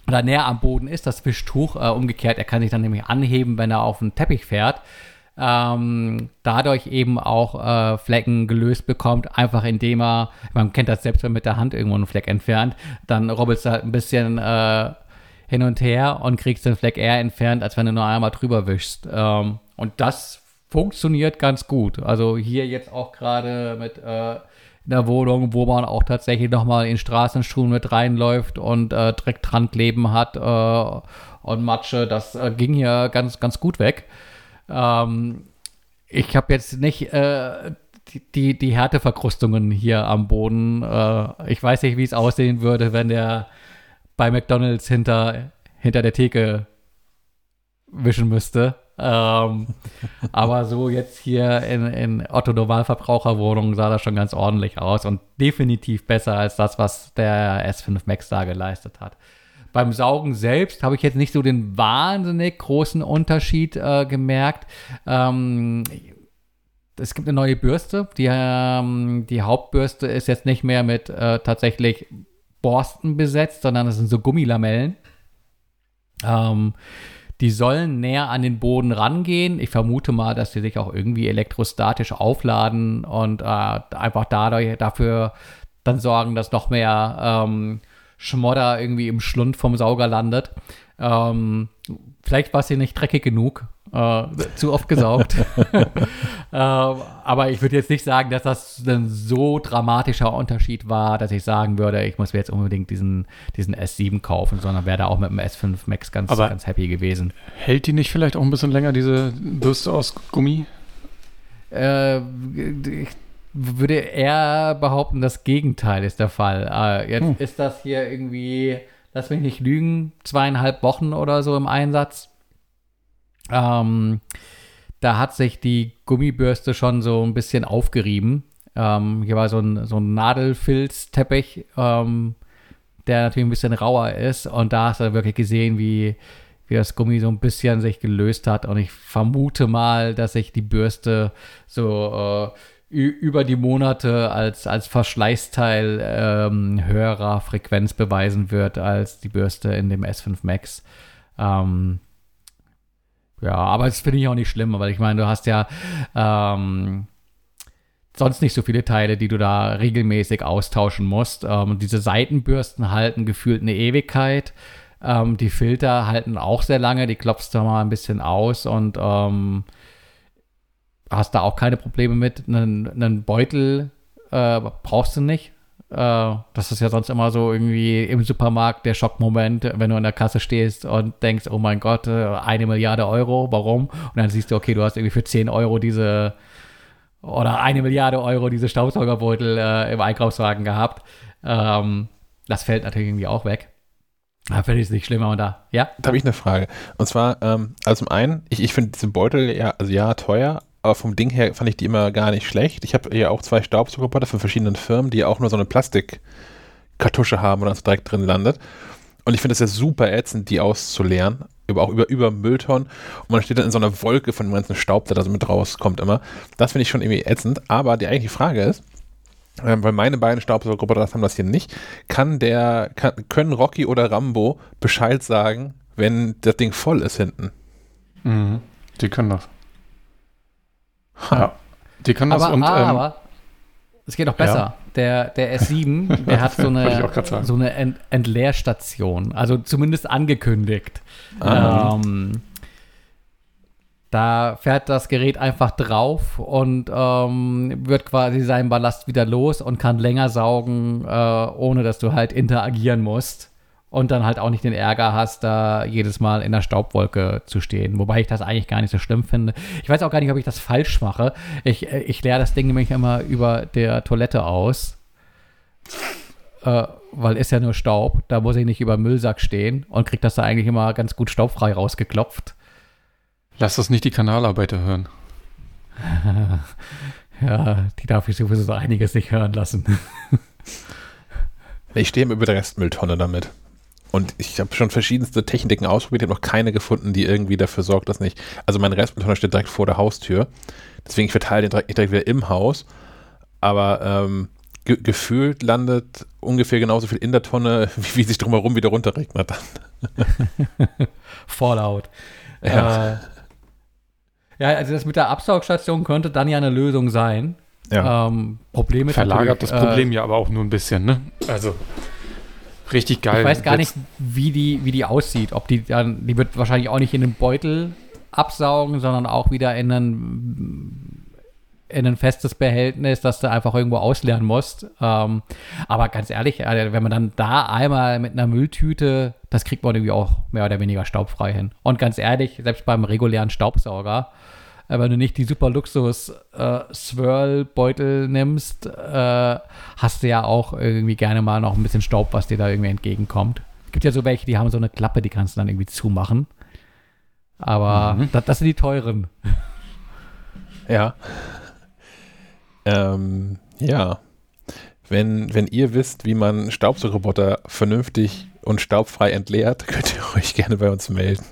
oder näher am Boden ist, das Wischtuch, äh, umgekehrt, er kann sich dann nämlich anheben, wenn er auf den Teppich fährt, ähm, dadurch eben auch äh, Flecken gelöst bekommt, einfach indem er, man kennt das selbst, wenn man mit der Hand irgendwo einen Fleck entfernt, dann robbelst du halt ein bisschen äh, hin und her und kriegst den Fleck eher entfernt, als wenn du nur einmal drüber wischst. Ähm, und das funktioniert ganz gut. Also hier jetzt auch gerade mit äh, in der Wohnung, wo man auch tatsächlich nochmal in Straßenschuhen mit reinläuft und äh, Dreck dran kleben hat äh, und Matsche, das äh, ging hier ganz, ganz gut weg. Ähm, ich habe jetzt nicht äh, die, die Härteverkrustungen hier am Boden. Äh, ich weiß nicht, wie es aussehen würde, wenn der bei McDonalds hinter, hinter der Theke wischen müsste. Ähm, aber so jetzt hier in, in Otto Normalverbraucherwohnungen sah das schon ganz ordentlich aus und definitiv besser als das, was der S5 Max da geleistet hat. Beim Saugen selbst habe ich jetzt nicht so den wahnsinnig großen Unterschied äh, gemerkt. Ähm, es gibt eine neue Bürste. Die, ähm, die Hauptbürste ist jetzt nicht mehr mit äh, tatsächlich Borsten besetzt, sondern es sind so Gummilamellen. Ähm, die sollen näher an den Boden rangehen. Ich vermute mal, dass sie sich auch irgendwie elektrostatisch aufladen und äh, einfach dadurch dafür dann sorgen, dass noch mehr ähm, Schmodder irgendwie im Schlund vom Sauger landet. Ähm, vielleicht war es hier nicht dreckig genug, äh, zu oft gesaugt. äh, aber ich würde jetzt nicht sagen, dass das ein so dramatischer Unterschied war, dass ich sagen würde, ich muss mir jetzt unbedingt diesen, diesen S7 kaufen, sondern wäre da auch mit dem S5 Max ganz, aber ganz happy gewesen. Hält die nicht vielleicht auch ein bisschen länger, diese Bürste aus Gummi? Äh, ich würde eher behaupten, das Gegenteil ist der Fall. Äh, jetzt hm. ist das hier irgendwie, lass mich nicht lügen, zweieinhalb Wochen oder so im Einsatz. Ähm, da hat sich die Gummibürste schon so ein bisschen aufgerieben. Ähm, hier war so ein, so ein Nadelfilzteppich, ähm, der natürlich ein bisschen rauer ist. Und da hast du wirklich gesehen, wie, wie das Gummi so ein bisschen sich gelöst hat. Und ich vermute mal, dass sich die Bürste so äh, über die Monate als, als Verschleißteil ähm, höherer Frequenz beweisen wird als die Bürste in dem S5 Max. Ähm, ja, aber das finde ich auch nicht schlimm, weil ich meine, du hast ja ähm, sonst nicht so viele Teile, die du da regelmäßig austauschen musst. Ähm, diese Seitenbürsten halten gefühlt eine Ewigkeit. Ähm, die Filter halten auch sehr lange, die klopfst du mal ein bisschen aus und ähm, hast da auch keine Probleme mit. Einen, einen Beutel äh, brauchst du nicht. Äh, das ist ja sonst immer so irgendwie im Supermarkt der Schockmoment, wenn du an der Kasse stehst und denkst, oh mein Gott, äh, eine Milliarde Euro, warum? Und dann siehst du, okay, du hast irgendwie für 10 Euro diese oder eine Milliarde Euro diese Staubsaugerbeutel äh, im Einkaufswagen gehabt. Ähm, das fällt natürlich irgendwie auch weg. Da finde ich es nicht schlimmer und da, ja? Da habe ich eine Frage. Und zwar, ähm, also zum einen, ich, ich finde diese Beutel ja, also ja, teuer, aber vom Ding her fand ich die immer gar nicht schlecht. Ich habe ja auch zwei Staubsaugerroboter von verschiedenen Firmen, die ja auch nur so eine Plastikkartusche haben und dann direkt drin landet. Und ich finde es ja super ätzend, die auszuleeren, über, auch über, über Mülltonnen. Und man steht dann in so einer Wolke von dem ganzen Staub, der da so mit rauskommt immer. Das finde ich schon irgendwie ätzend. Aber die eigentliche Frage ist, äh, weil meine beiden Staubsaugerroboter haben das hier nicht, kann der, kann, können Rocky oder Rambo Bescheid sagen, wenn das Ding voll ist hinten? Mhm. Die können das. Ja, die kann das aber, und. Aber, ähm, es geht noch besser. Ja. Der, der S7, der hat so eine, so eine Ent Entleerstation, also zumindest angekündigt. Ähm, da fährt das Gerät einfach drauf und ähm, wird quasi seinen Ballast wieder los und kann länger saugen, äh, ohne dass du halt interagieren musst und dann halt auch nicht den Ärger hast, da jedes Mal in der Staubwolke zu stehen. Wobei ich das eigentlich gar nicht so schlimm finde. Ich weiß auch gar nicht, ob ich das falsch mache. Ich, ich leere das Ding nämlich immer über der Toilette aus. Äh, weil ist ja nur Staub. Da muss ich nicht über Müllsack stehen und kriege das da eigentlich immer ganz gut staubfrei rausgeklopft. Lass das nicht die Kanalarbeiter hören. ja, die darf ich sowieso so einiges nicht hören lassen. ich stehe über der Restmülltonne damit. Und ich habe schon verschiedenste Techniken ausprobiert, habe noch keine gefunden, die irgendwie dafür sorgt, dass nicht. Also mein Restmülltonner steht direkt vor der Haustür. Deswegen ich verteile den direkt direkt wieder im Haus. Aber ähm, ge gefühlt landet ungefähr genauso viel in der Tonne, wie, wie sich drumherum wieder runterregnet dann. Fallout. Ja. Äh, ja, also das mit der Absaugstation könnte dann ja eine Lösung sein. Ja. Ähm, Probleme Verlagert das Problem äh, ja aber auch nur ein bisschen, ne? Also. Richtig geil. Ich weiß gar nicht, wie die, wie die aussieht. Ob die dann, die wird wahrscheinlich auch nicht in den Beutel absaugen, sondern auch wieder in ein, in ein festes Behältnis, das du einfach irgendwo ausleeren musst. Ähm, aber ganz ehrlich, äh, wenn man dann da einmal mit einer Mülltüte, das kriegt man irgendwie auch mehr oder weniger staubfrei hin. Und ganz ehrlich, selbst beim regulären Staubsauger, wenn du nicht die super Luxus äh, nimmst, äh, hast du ja auch irgendwie gerne mal noch ein bisschen Staub, was dir da irgendwie entgegenkommt. Es gibt ja so welche, die haben so eine Klappe, die kannst du dann irgendwie zumachen. Aber mhm. das, das sind die teuren. Ja. Ähm, ja. Wenn, wenn ihr wisst, wie man Staubsaugerroboter vernünftig und staubfrei entleert, könnt ihr euch gerne bei uns melden.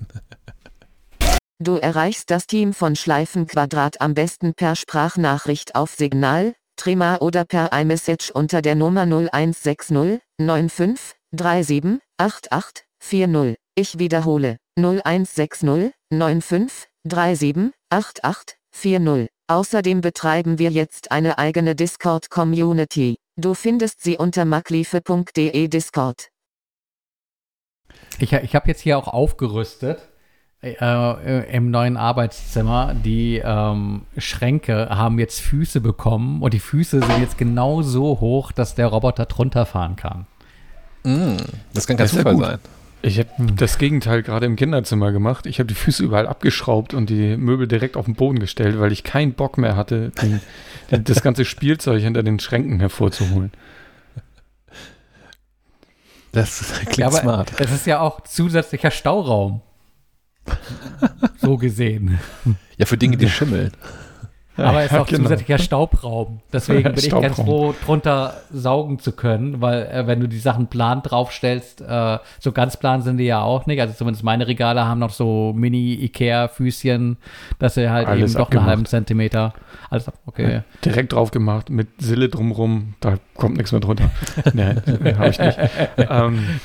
Du erreichst das Team von Schleifenquadrat am besten per Sprachnachricht auf Signal, Trima oder per iMessage unter der Nummer 0160 95 37 88 40. Ich wiederhole 0160 95 37 88 40. Außerdem betreiben wir jetzt eine eigene Discord-Community. Du findest sie unter makliefe.de Discord. Ich, ich habe jetzt hier auch aufgerüstet äh, im neuen Arbeitszimmer. Die ähm, Schränke haben jetzt Füße bekommen und die Füße sind jetzt genau so hoch, dass der Roboter drunter fahren kann. Mm, das kann kein das Zufall sein. Ich habe hm. das Gegenteil gerade im Kinderzimmer gemacht. Ich habe die Füße überall abgeschraubt und die Möbel direkt auf den Boden gestellt, weil ich keinen Bock mehr hatte, den, den, das ganze Spielzeug hinter den Schränken hervorzuholen. Das klingt ja, smart. Es ist ja auch zusätzlicher Stauraum. So gesehen. Ja, für Dinge, die schimmeln. Aber es ist auch genau. zusätzlicher Staubraum. Deswegen bin ich ganz froh, drunter saugen zu können, weil äh, wenn du die Sachen plan draufstellst, äh, so ganz plan sind die ja auch nicht. Also zumindest meine Regale haben noch so Mini-Ikea-Füßchen, dass sie halt Alles eben doch einen halben Zentimeter. Alles okay. Ja, direkt drauf gemacht, mit Sille drumrum, da kommt nichts mehr drunter. nee, habe ich nicht. ähm,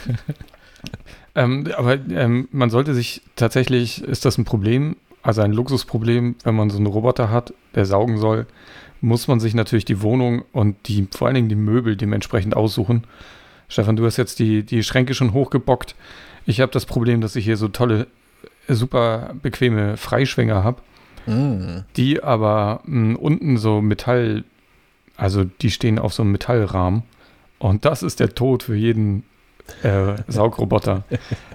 ähm, aber ähm, man sollte sich tatsächlich, ist das ein Problem, also ein Luxusproblem, wenn man so einen Roboter hat, der saugen soll, muss man sich natürlich die Wohnung und die, vor allen Dingen die Möbel dementsprechend aussuchen. Stefan, du hast jetzt die, die Schränke schon hochgebockt. Ich habe das Problem, dass ich hier so tolle, super bequeme Freischwänger habe, mm. die aber mh, hm, unten so Metall, also die stehen auf so einem Metallrahmen. Und das ist der Tod für jeden äh, Saugroboter.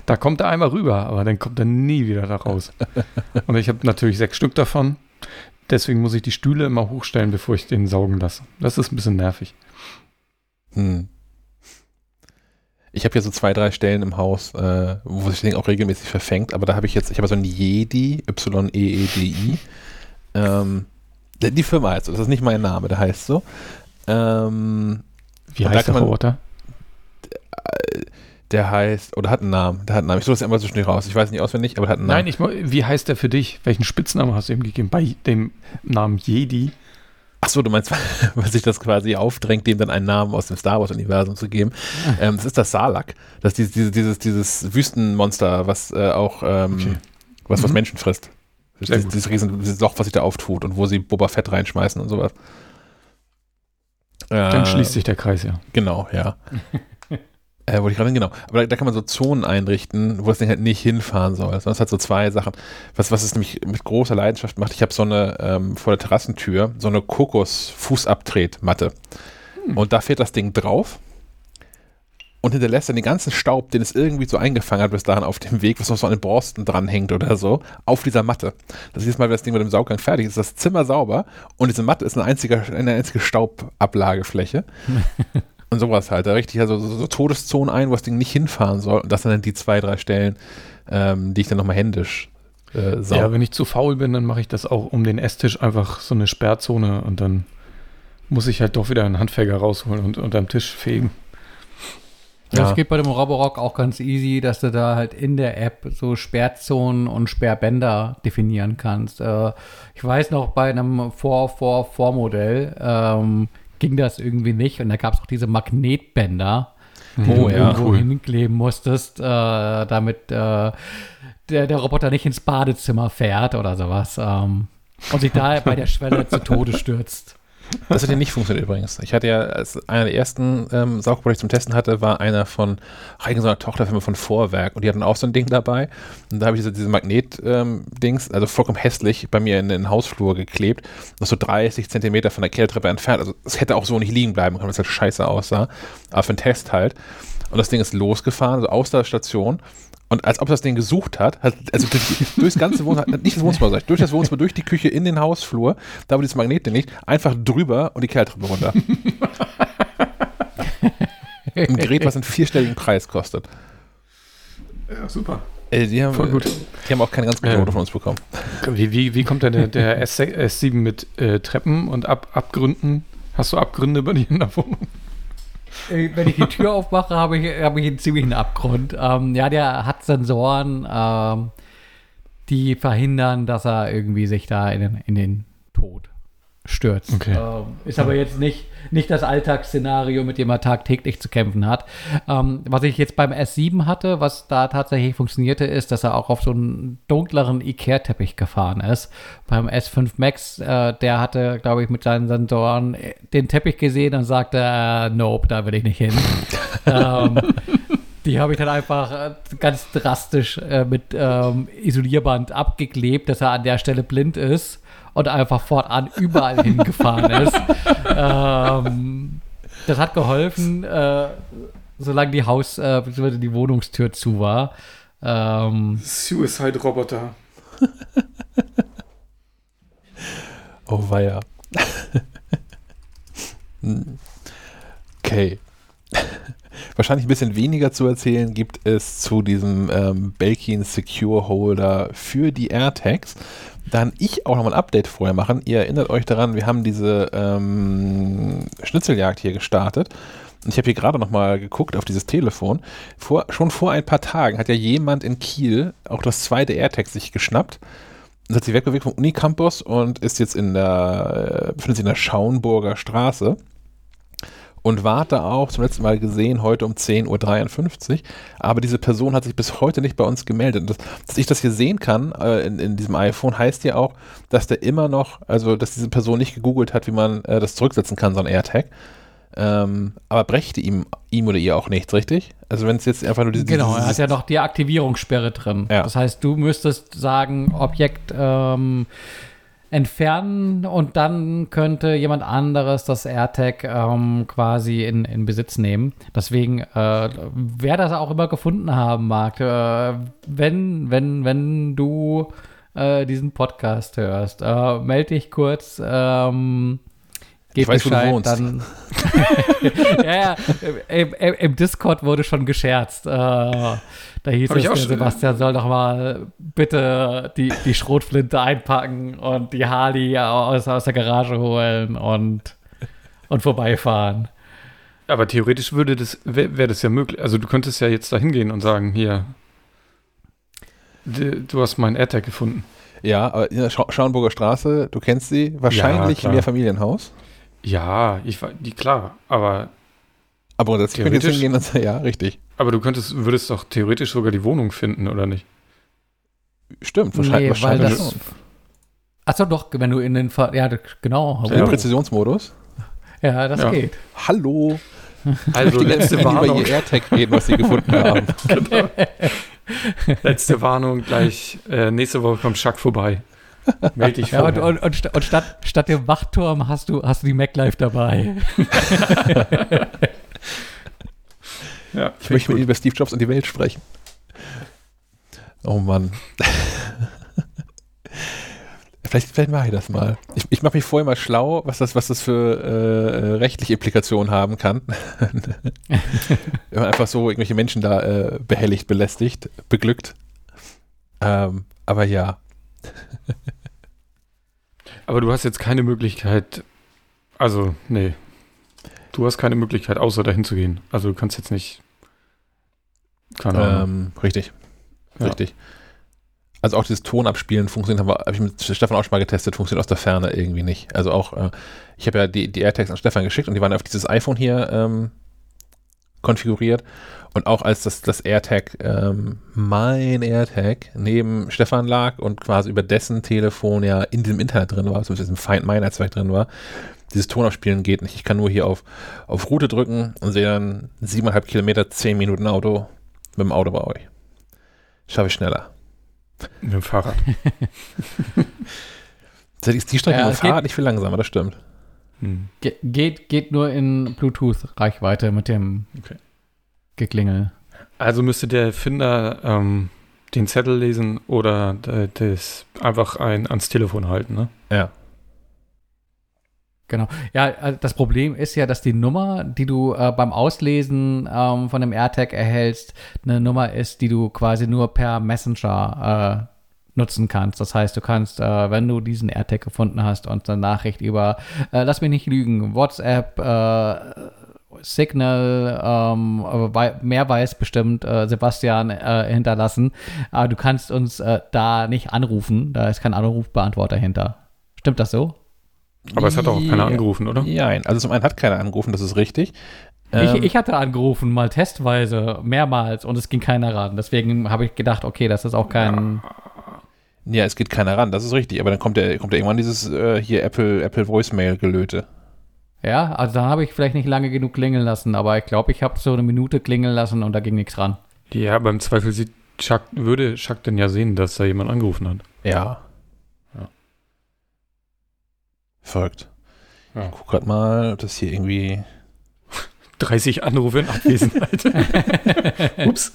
Da kommt er einmal rüber, aber dann kommt er nie wieder da raus. Und ich habe natürlich sechs Stück davon. Deswegen muss ich die Stühle immer hochstellen, bevor ich den saugen lasse. Das ist ein bisschen nervig. Hm. Ich habe ja so zwei, drei Stellen im Haus, äh, wo sich das Ding auch regelmäßig verfängt, aber da habe ich jetzt, ich habe so ein Jedi, Y-E-E-D-I. Ähm, die Firma heißt so, das ist nicht mein Name, der heißt so. Ähm, Wie heißt der Roboter? Der heißt, oder hat einen Namen, der hat einen Namen. Ich suche das immer so schnell raus. Ich weiß nicht auswendig, aber der hat einen Namen. Nein, ich, wie heißt der für dich? Welchen Spitznamen hast du ihm gegeben? Bei dem Namen Jedi? Achso, du meinst, weil sich das quasi aufdrängt, dem dann einen Namen aus dem Star Wars-Universum zu geben. Ah. Ähm, das ist das Salak. Das ist dieses, dieses, dieses Wüstenmonster, was äh, auch ähm, okay. was, was mhm. Menschen frisst. Dieses, dieses riesen dieses Loch, was sich da auftut und wo sie Boba Fett reinschmeißen und sowas. Dann äh, schließt sich der Kreis, ja. Genau, ja. Äh, wollte ich gerade genau. Aber da, da, kann man so Zonen einrichten, wo das Ding halt nicht hinfahren soll. Sondern es hat so zwei Sachen. Was, was es nämlich mit großer Leidenschaft macht, ich habe so eine ähm, vor der Terrassentür, so eine Kokos-Fußabtretmatte. Hm. Und da fährt das Ding drauf und hinterlässt dann den ganzen Staub, den es irgendwie so eingefangen hat bis dahin auf dem Weg, was noch so an den Borsten dranhängt oder so, auf dieser Matte. Das ist mal, wenn das Ding mit dem Sauggang fertig ist, ist das Zimmer sauber und diese Matte ist eine einzige, eine einzige Staubablagefläche. Und sowas halt. Da richtig also so, so Todeszonen ein, wo das Ding nicht hinfahren soll. Und das sind dann die zwei, drei Stellen, ähm, die ich dann nochmal händisch äh, sauge. Ja, wenn ich zu faul bin, dann mache ich das auch um den Esstisch einfach so eine Sperrzone und dann muss ich halt doch wieder einen Handfeger rausholen und unterm Tisch fegen. Ja, das geht bei dem Roborock auch ganz easy, dass du da halt in der App so Sperrzonen und Sperrbänder definieren kannst. Äh, ich weiß noch, bei einem 444-Modell ähm, ging das irgendwie nicht. Und da gab es auch diese Magnetbänder, die oh, du ja, irgendwo cool. hinkleben musstest, äh, damit äh, der, der Roboter nicht ins Badezimmer fährt oder sowas. Ähm, und sich da bei der Schwelle zu Tode stürzt. Das hat ja nicht funktioniert übrigens. Ich hatte ja, als einer der ersten ähm, Saugroboter, die ich zum Testen hatte, war einer von eigentlich so einer Tochterfirma von Vorwerk und die hatten auch so ein Ding dabei. Und da habe ich diese, diese Magnet-Dings, ähm, also vollkommen hässlich, bei mir in den Hausflur geklebt, noch so 30 Zentimeter von der Kellertreppe entfernt. Also es hätte auch so nicht liegen bleiben können, weil es halt scheiße aussah. Aber für einen Test halt. Und das Ding ist losgefahren, also aus der Station. Und als ob das Ding gesucht hat, hat also durch, durchs ganze Wohnzimmer, nicht das Wohnzimmer, sag ich, durch das Wohnzimmer, durch die Küche, in den Hausflur, da wo dieses Magnetding liegt, einfach drüber und die Kehrtreppe runter. Ein Gerät, was einen vierstelligen Preis kostet. Ja, super. Äh, die, haben, Voll gut. die haben auch keine ganz gute. Note von uns bekommen. Wie, wie, wie kommt denn der, der S, S7 mit äh, Treppen und Ab, Abgründen? Hast du Abgründe bei dir in der Wohnung? Äh, Wenn ich die Tür aufmache, habe ich, habe ich einen ziemlichen Abgrund. Ähm, ja, der hat Sensoren, ähm, die verhindern, dass er irgendwie sich da in in den Tod stürzt. Okay. Ähm, ist aber jetzt nicht, nicht das Alltagsszenario, mit dem er tagtäglich zu kämpfen hat. Ähm, was ich jetzt beim S7 hatte, was da tatsächlich funktionierte, ist, dass er auch auf so einen dunkleren Ikea-Teppich gefahren ist. Beim S5 Max, äh, der hatte, glaube ich, mit seinen Sensoren den Teppich gesehen und sagte, äh, nope, da will ich nicht hin. ähm, die habe ich dann einfach äh, ganz drastisch äh, mit ähm, Isolierband abgeklebt, dass er an der Stelle blind ist und einfach fortan überall hingefahren ist. Ähm, das hat geholfen, äh, solange die Haus- äh, bzw. die Wohnungstür zu war. Ähm, Suicide-Roboter. Oh weia. Okay. Wahrscheinlich ein bisschen weniger zu erzählen gibt es zu diesem ähm, Belkin Secure Holder für die AirTags. Dann ich auch nochmal ein Update vorher machen. Ihr erinnert euch daran, wir haben diese ähm, Schnitzeljagd hier gestartet. Und ich habe hier gerade nochmal geguckt auf dieses Telefon. Vor, schon vor ein paar Tagen hat ja jemand in Kiel auch das zweite AirTag sich geschnappt und hat sich wegbewegt vom Unicampus und ist jetzt in der, äh, befindet sich in der Schauenburger Straße und war da auch zum letzten Mal gesehen, heute um 10.53 Uhr. Aber diese Person hat sich bis heute nicht bei uns gemeldet. Und Das, dass ich das hier sehen kann äh, in, in diesem iPhone, heißt ja auch, dass der immer noch, also dass diese Person nicht gegoogelt hat, wie man äh, das zurücksetzen kann, so ein AirTag. Ähm, aber brächte ihm, ihm oder ihr auch nichts, richtig? Also wenn es jetzt einfach nur diese, genau, er hat ja noch die Aktivierungssperre drin. Ja. Das heißt, du müsstest sagen, Objekt ähm, entfernen und dann könnte jemand anderes das AirTag ähm, quasi in, in Besitz nehmen. Deswegen, äh, wer das auch immer gefunden haben mag, äh, wenn, wenn, wenn du äh, diesen Podcast hörst, äh, melde dich kurz. Ähm, Gib Ich weiß, wo du Bescheid, wohnst. dann. ja, ja, im, im, im Discord wurde schon gescherzt. Äh, da hieß Hab es, der Sebastian soll doch mal bitte die, die Schrotflinte einpacken und die Harley aus, aus der Garage holen und, und vorbeifahren. Aber theoretisch würde das, wäre wär das ja möglich. Also du könntest ja jetzt da hingehen und sagen, hier, du hast meinen AirTag gefunden. ja, aber in der Schau Schauenburger Straße, du kennst sie, wahrscheinlich klar. mehr Familienhaus. Ja, ich war, die, klar, aber, Aber das könnte jetzt Theoretisch- hingehen und sagen, ja, richtig. aber du könntest, würdest doch theoretisch sogar die Wohnung finden, oder nicht? Stimmt, wahrscheinlich. Nee, weil wahrscheinlich das- schon. Achso, doch, wenn du in den. Ver ja, genau. Im Ja. Präzisionsmodus. Ja, das Ja. geht. Hallo. Also letzte über Warnung, ihr AirTag reden, was sie gefunden haben. letzte Warnung gleich. Äh, nächste Woche kommt Schack vorbei. Meld dich Ja, und, und, und, sta- und statt, statt dem Wachturm hast du, hast du die MacLife dabei. ja, Ich möchte mit Ihnen über Steve Jobs und die Welt sprechen. Oh Mann. Vielleicht, vielleicht mache ich das mal. Ich, ich mache mich vorher mal schlau, was das, was das für äh, rechtliche Implikationen haben kann. Wenn man einfach so irgendwelche Menschen da äh, behelligt, belästigt, beglückt. Ähm, aber ja. Aber du hast jetzt keine Möglichkeit, also, nee. Du hast keine Möglichkeit, außer dahin zu gehen. Also du kannst jetzt nicht. Keine Ahnung. Ähm, richtig. Ja. Richtig. Also auch dieses Tonabspielen funktioniert, habe hab ich mit Stefan auch schon mal getestet, funktioniert aus der Ferne irgendwie nicht. Also auch, äh, ich habe ja die, die AirTags an Stefan geschickt und die waren auf dieses iPhone hier ähm, konfiguriert. Und auch als das, das AirTag, ähm, mein AirTag, neben Stefan lag und quasi über dessen Telefon ja in diesem Internet drin war, also in diesem Find My Netzwerk drin war, dieses Tonabspielen geht nicht. Ich kann nur hier auf, auf Route drücken und sehe dann siebeneinhalb Kilometer, zehn Minuten Auto mit dem Auto bei euch. Schaffe ich schneller. Mit dem Fahrrad. Ist die Strecke Ja, mit dem Fahrrad nicht viel langsamer, das stimmt. Hm. Ge geht, geht nur in Bluetooth-Reichweite mit dem Okay. Geklingel. Also müsste der Finder ähm, den Zettel lesen oder das einfach ein, ans Telefon halten, ne? Ja. Genau. Ja, äh, das Problem ist ja, dass die Nummer, die du äh, beim Auslesen ähm, von dem AirTag erhältst, eine Nummer ist, die du quasi nur per Messenger äh, nutzen kannst. Das heißt, du kannst, äh, wenn du diesen AirTag gefunden hast und eine Nachricht über, äh, lass mich nicht lügen, WhatsApp, äh, Signal, ähm, mehr weiß bestimmt äh, Sebastian äh, hinterlassen. Aber du kannst uns äh, da nicht anrufen. Da ist kein Anrufbeantworter hinter. Stimmt das so? Aber es hat auch keiner angerufen, oder? Nein, also zum einen hat keiner angerufen, das ist richtig. Ich, ähm, ich, hatte angerufen, mal testweise, mehrmals, und es ging keiner ran. Deswegen habe ich gedacht, okay, das ist auch kein. Ja, es geht keiner ran, das ist richtig. Aber dann kommt ja kommt irgendwann dieses äh, hier Apple, Apple Voicemail-Gelöte. Ja, also da habe ich vielleicht nicht lange genug klingeln lassen, aber ich glaube, ich habe so eine Minute klingeln lassen und da ging nichts ran. Ja, beim Zweifel sieht Chuck, würde Chuck denn ja sehen, dass da jemand angerufen hat. Ja. ja. Folgt. Ja. Ich guck grad mal, ob das hier irgendwie 30 Anrufe in Abwesenheit. Ups.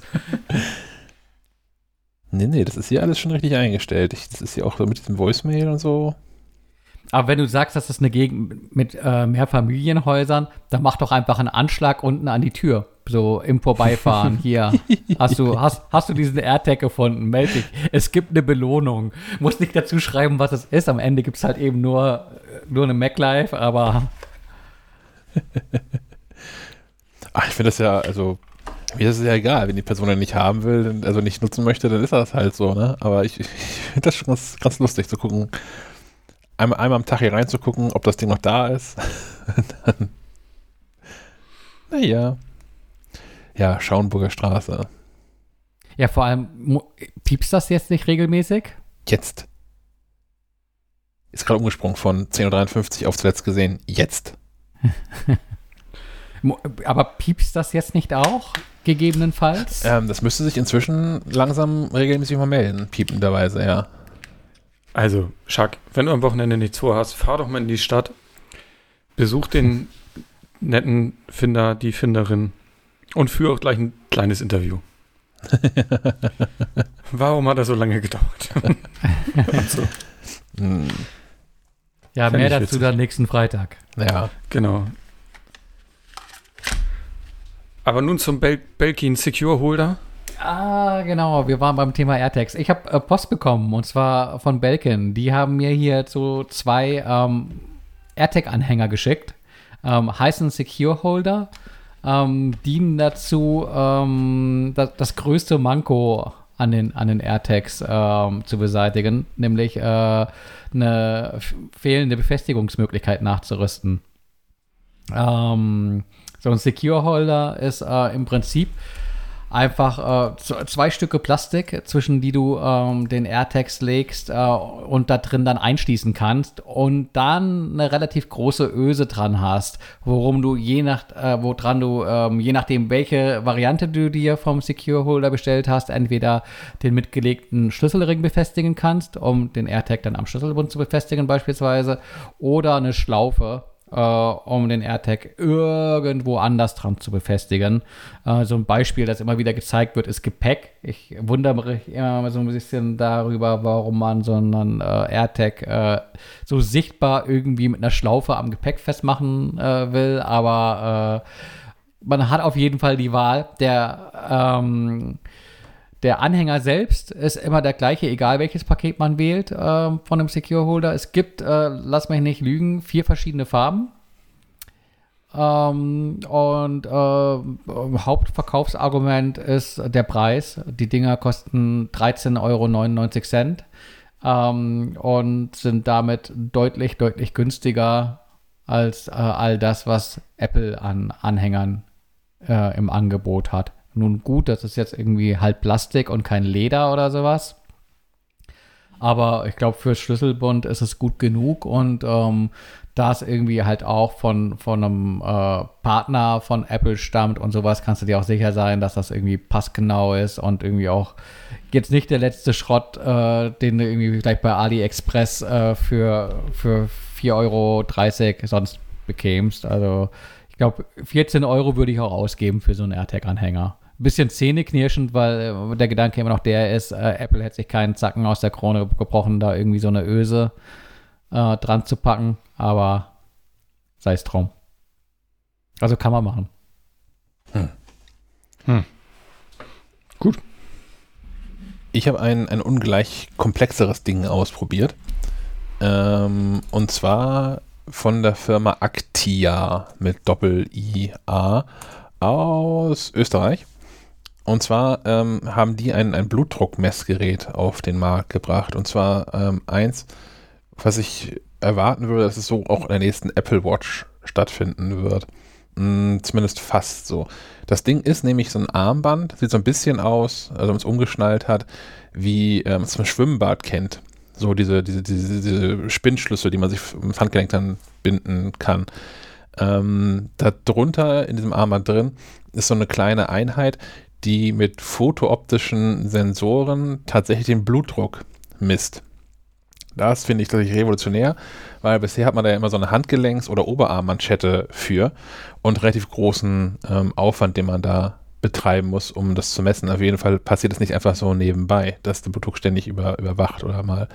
Nee, nee, das ist hier alles schon richtig eingestellt. Ich, das ist hier auch so mit diesem Voicemail und so. Aber wenn du sagst, dass das eine Gegend mit äh, mehr Familienhäusern, dann mach doch einfach einen Anschlag unten an die Tür. So im Vorbeifahren. Hier. Hast du, hast, hast du diesen AirTag gefunden? Meld dich. Es gibt eine Belohnung. Muss nicht dazu schreiben, was es ist. Am Ende gibt es halt eben nur, nur eine MacLife, aber. Ach, ich finde das ja, also mir ist es ja egal, wenn die Person den nicht haben will, also nicht nutzen möchte, dann ist das halt so, ne? Aber ich, ich finde das schon ganz, ganz lustig zu gucken, einmal, einmal am Tag hier reinzugucken, ob das Ding noch da ist. Dann, naja. Ja, Schauenburger Straße. Ja, vor allem, piepst das jetzt nicht regelmäßig? Jetzt. Ist gerade umgesprungen von 10.53 Uhr auf zuletzt gesehen. Jetzt. Aber piepst das jetzt nicht auch? Gegebenenfalls? Ähm, das müsste sich inzwischen langsam regelmäßig mal melden, piependerweise, ja. Also, Chuck, wenn du am Wochenende nichts vorhast, fahr doch mal in die Stadt, besuch den netten Finder, die Finderin und führe auch gleich ein kleines Interview. Warum hat das so lange gedauert? so. hm. Ja, Fänd mehr dazu witzig. dann nächsten Freitag. Ja, genau. Aber nun zum Bel Belkin Secure Holder. Ah, genau. Wir waren beim Thema AirTags. Ich habe äh, Post bekommen und zwar von Belkin. Die haben mir hier so zwei ähm, AirTag-Anhänger geschickt. Ähm, heißen Secure Holder. Ähm, dienen dazu, ähm, das, das, größte Manko an den, an den AirTags ähm, zu beseitigen, nämlich äh, eine fehlende Befestigungsmöglichkeit nachzurüsten. Ähm, so ein Secure Holder ist äh, im Prinzip einfach äh, zwei Stücke Plastik, zwischen die du ähm, den AirTags legst äh, und da drin dann einschließen kannst und dann eine relativ große Öse dran hast, worum du je nach, äh, woran du, ähm, je nachdem, welche Variante du dir vom Secure Holder bestellt hast, entweder den mitgelegten Schlüsselring befestigen kannst, um den AirTag dann am Schlüsselbund zu befestigen beispielsweise, oder eine Schlaufe, äh, um den AirTag irgendwo anders dran zu befestigen. Äh, so ein Beispiel, das immer wieder gezeigt wird, ist Gepäck. Ich wundere mich immer so ein bisschen darüber, warum man so einen äh, AirTag äh, so sichtbar irgendwie mit einer Schlaufe am Gepäck festmachen äh, will, aber äh, man hat auf jeden Fall die Wahl. Der ähm, der Anhänger selbst ist immer der gleiche, egal welches Paket man wählt äh, von einem Secure Holder. Es gibt, äh, lass mich nicht lügen, vier verschiedene Farben. Ähm, und äh, Hauptverkaufsargument ist der Preis. Die Dinger kosten 13,99 Euro ähm, und sind damit deutlich, deutlich günstiger als äh, all das, was Apple an Anhängern äh, im Angebot hat. Nun gut, das ist jetzt irgendwie halt Plastik und kein Leder oder sowas. Aber ich glaube, für Schlüsselbund ist es gut genug und ähm, da es irgendwie halt auch von, von einem äh, Partner von Apple stammt und sowas, kannst du dir auch sicher sein, dass das irgendwie passgenau ist und irgendwie auch jetzt nicht der letzte Schrott, äh, den du irgendwie vielleicht bei AliExpress äh, für, für 4,30 Euro sonst bekämst. Also Ich glaube, 14 Euro würde ich auch ausgeben für so einen AirTag-Anhänger. Bisschen zähneknirschend, weil äh, der Gedanke immer noch der ist, äh, Apple hätte sich keinen Zacken aus der Krone gebrochen, da irgendwie so eine Öse äh, dran zu packen. Aber sei es drum. Also kann man machen. Hm. Hm. Gut. Ich habe ein, ein ungleich komplexeres Ding ausprobiert. Ähm, und zwar von der Firma Actia mit Doppel-I-A aus Österreich. Und zwar ähm, haben die ein, ein Blutdruckmessgerät auf den Markt gebracht. Und zwar ähm, eins, was ich erwarten würde, dass es so auch in der nächsten Apple Watch stattfinden wird. Hm, zumindest fast so. Das Ding ist nämlich so ein Armband, sieht so ein bisschen aus, also wenn es umgeschnallt hat, wie ähm, man es vom Schwimmbad kennt. So diese, diese, diese, diese Spinnschlüssel, die man sich im Handgelenk dann binden kann. Ähm, darunter in diesem Armband drin ist so eine kleine Einheit, die mit fotooptischen Sensoren tatsächlich den Blutdruck misst. Das finde ich tatsächlich revolutionär, weil bisher hat man da ja immer so eine Handgelenks- oder Oberarmmanschette für und relativ großen ähm, Aufwand, den man da betreiben muss, um das zu messen. Auf jeden Fall passiert es nicht einfach so nebenbei, dass der Blutdruck ständig über, überwacht oder mal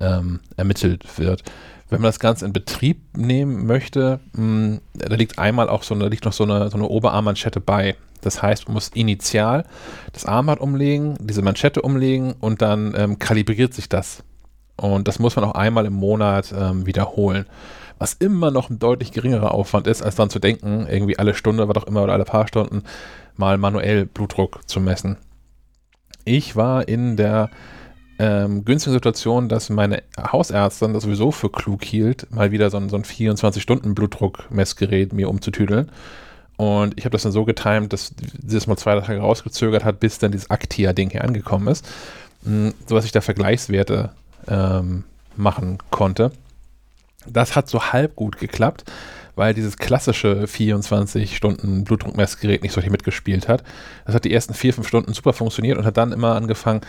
ähm, ermittelt wird. Wenn man das Ganze in Betrieb nehmen möchte, mh, hm, da liegt einmal auch so eine, liegt noch so eine, so eine Oberarmmanschette bei. Das heißt, man muss initial das Armband umlegen, diese Manschette umlegen und dann ähm, kalibriert sich das. Und das muss man auch einmal im Monat ähm, wiederholen. Was immer noch ein deutlich geringerer Aufwand ist, als dann zu denken, irgendwie alle Stunde, was auch immer, oder alle paar Stunden mal manuell Blutdruck zu messen. Ich war in der ähm, günstigen Situation, dass meine Hausärztin das sowieso für klug hielt, mal wieder so ein, so ein 24-Stunden-Blutdruckmessgerät mir umzutüdeln. Und ich habe das dann so getimt, dass sie das mal zwei Tage rausgezögert hat, bis dann dieses Actia-Ding hier angekommen ist. Hm, so dass ich da Vergleichswerte ähm, machen konnte. Das hat so halb gut geklappt, weil dieses klassische 24-Stunden-Blutdruckmessgerät nicht so richtig mitgespielt hat. Das hat die ersten vier, fünf Stunden super funktioniert und hat dann immer angefangen,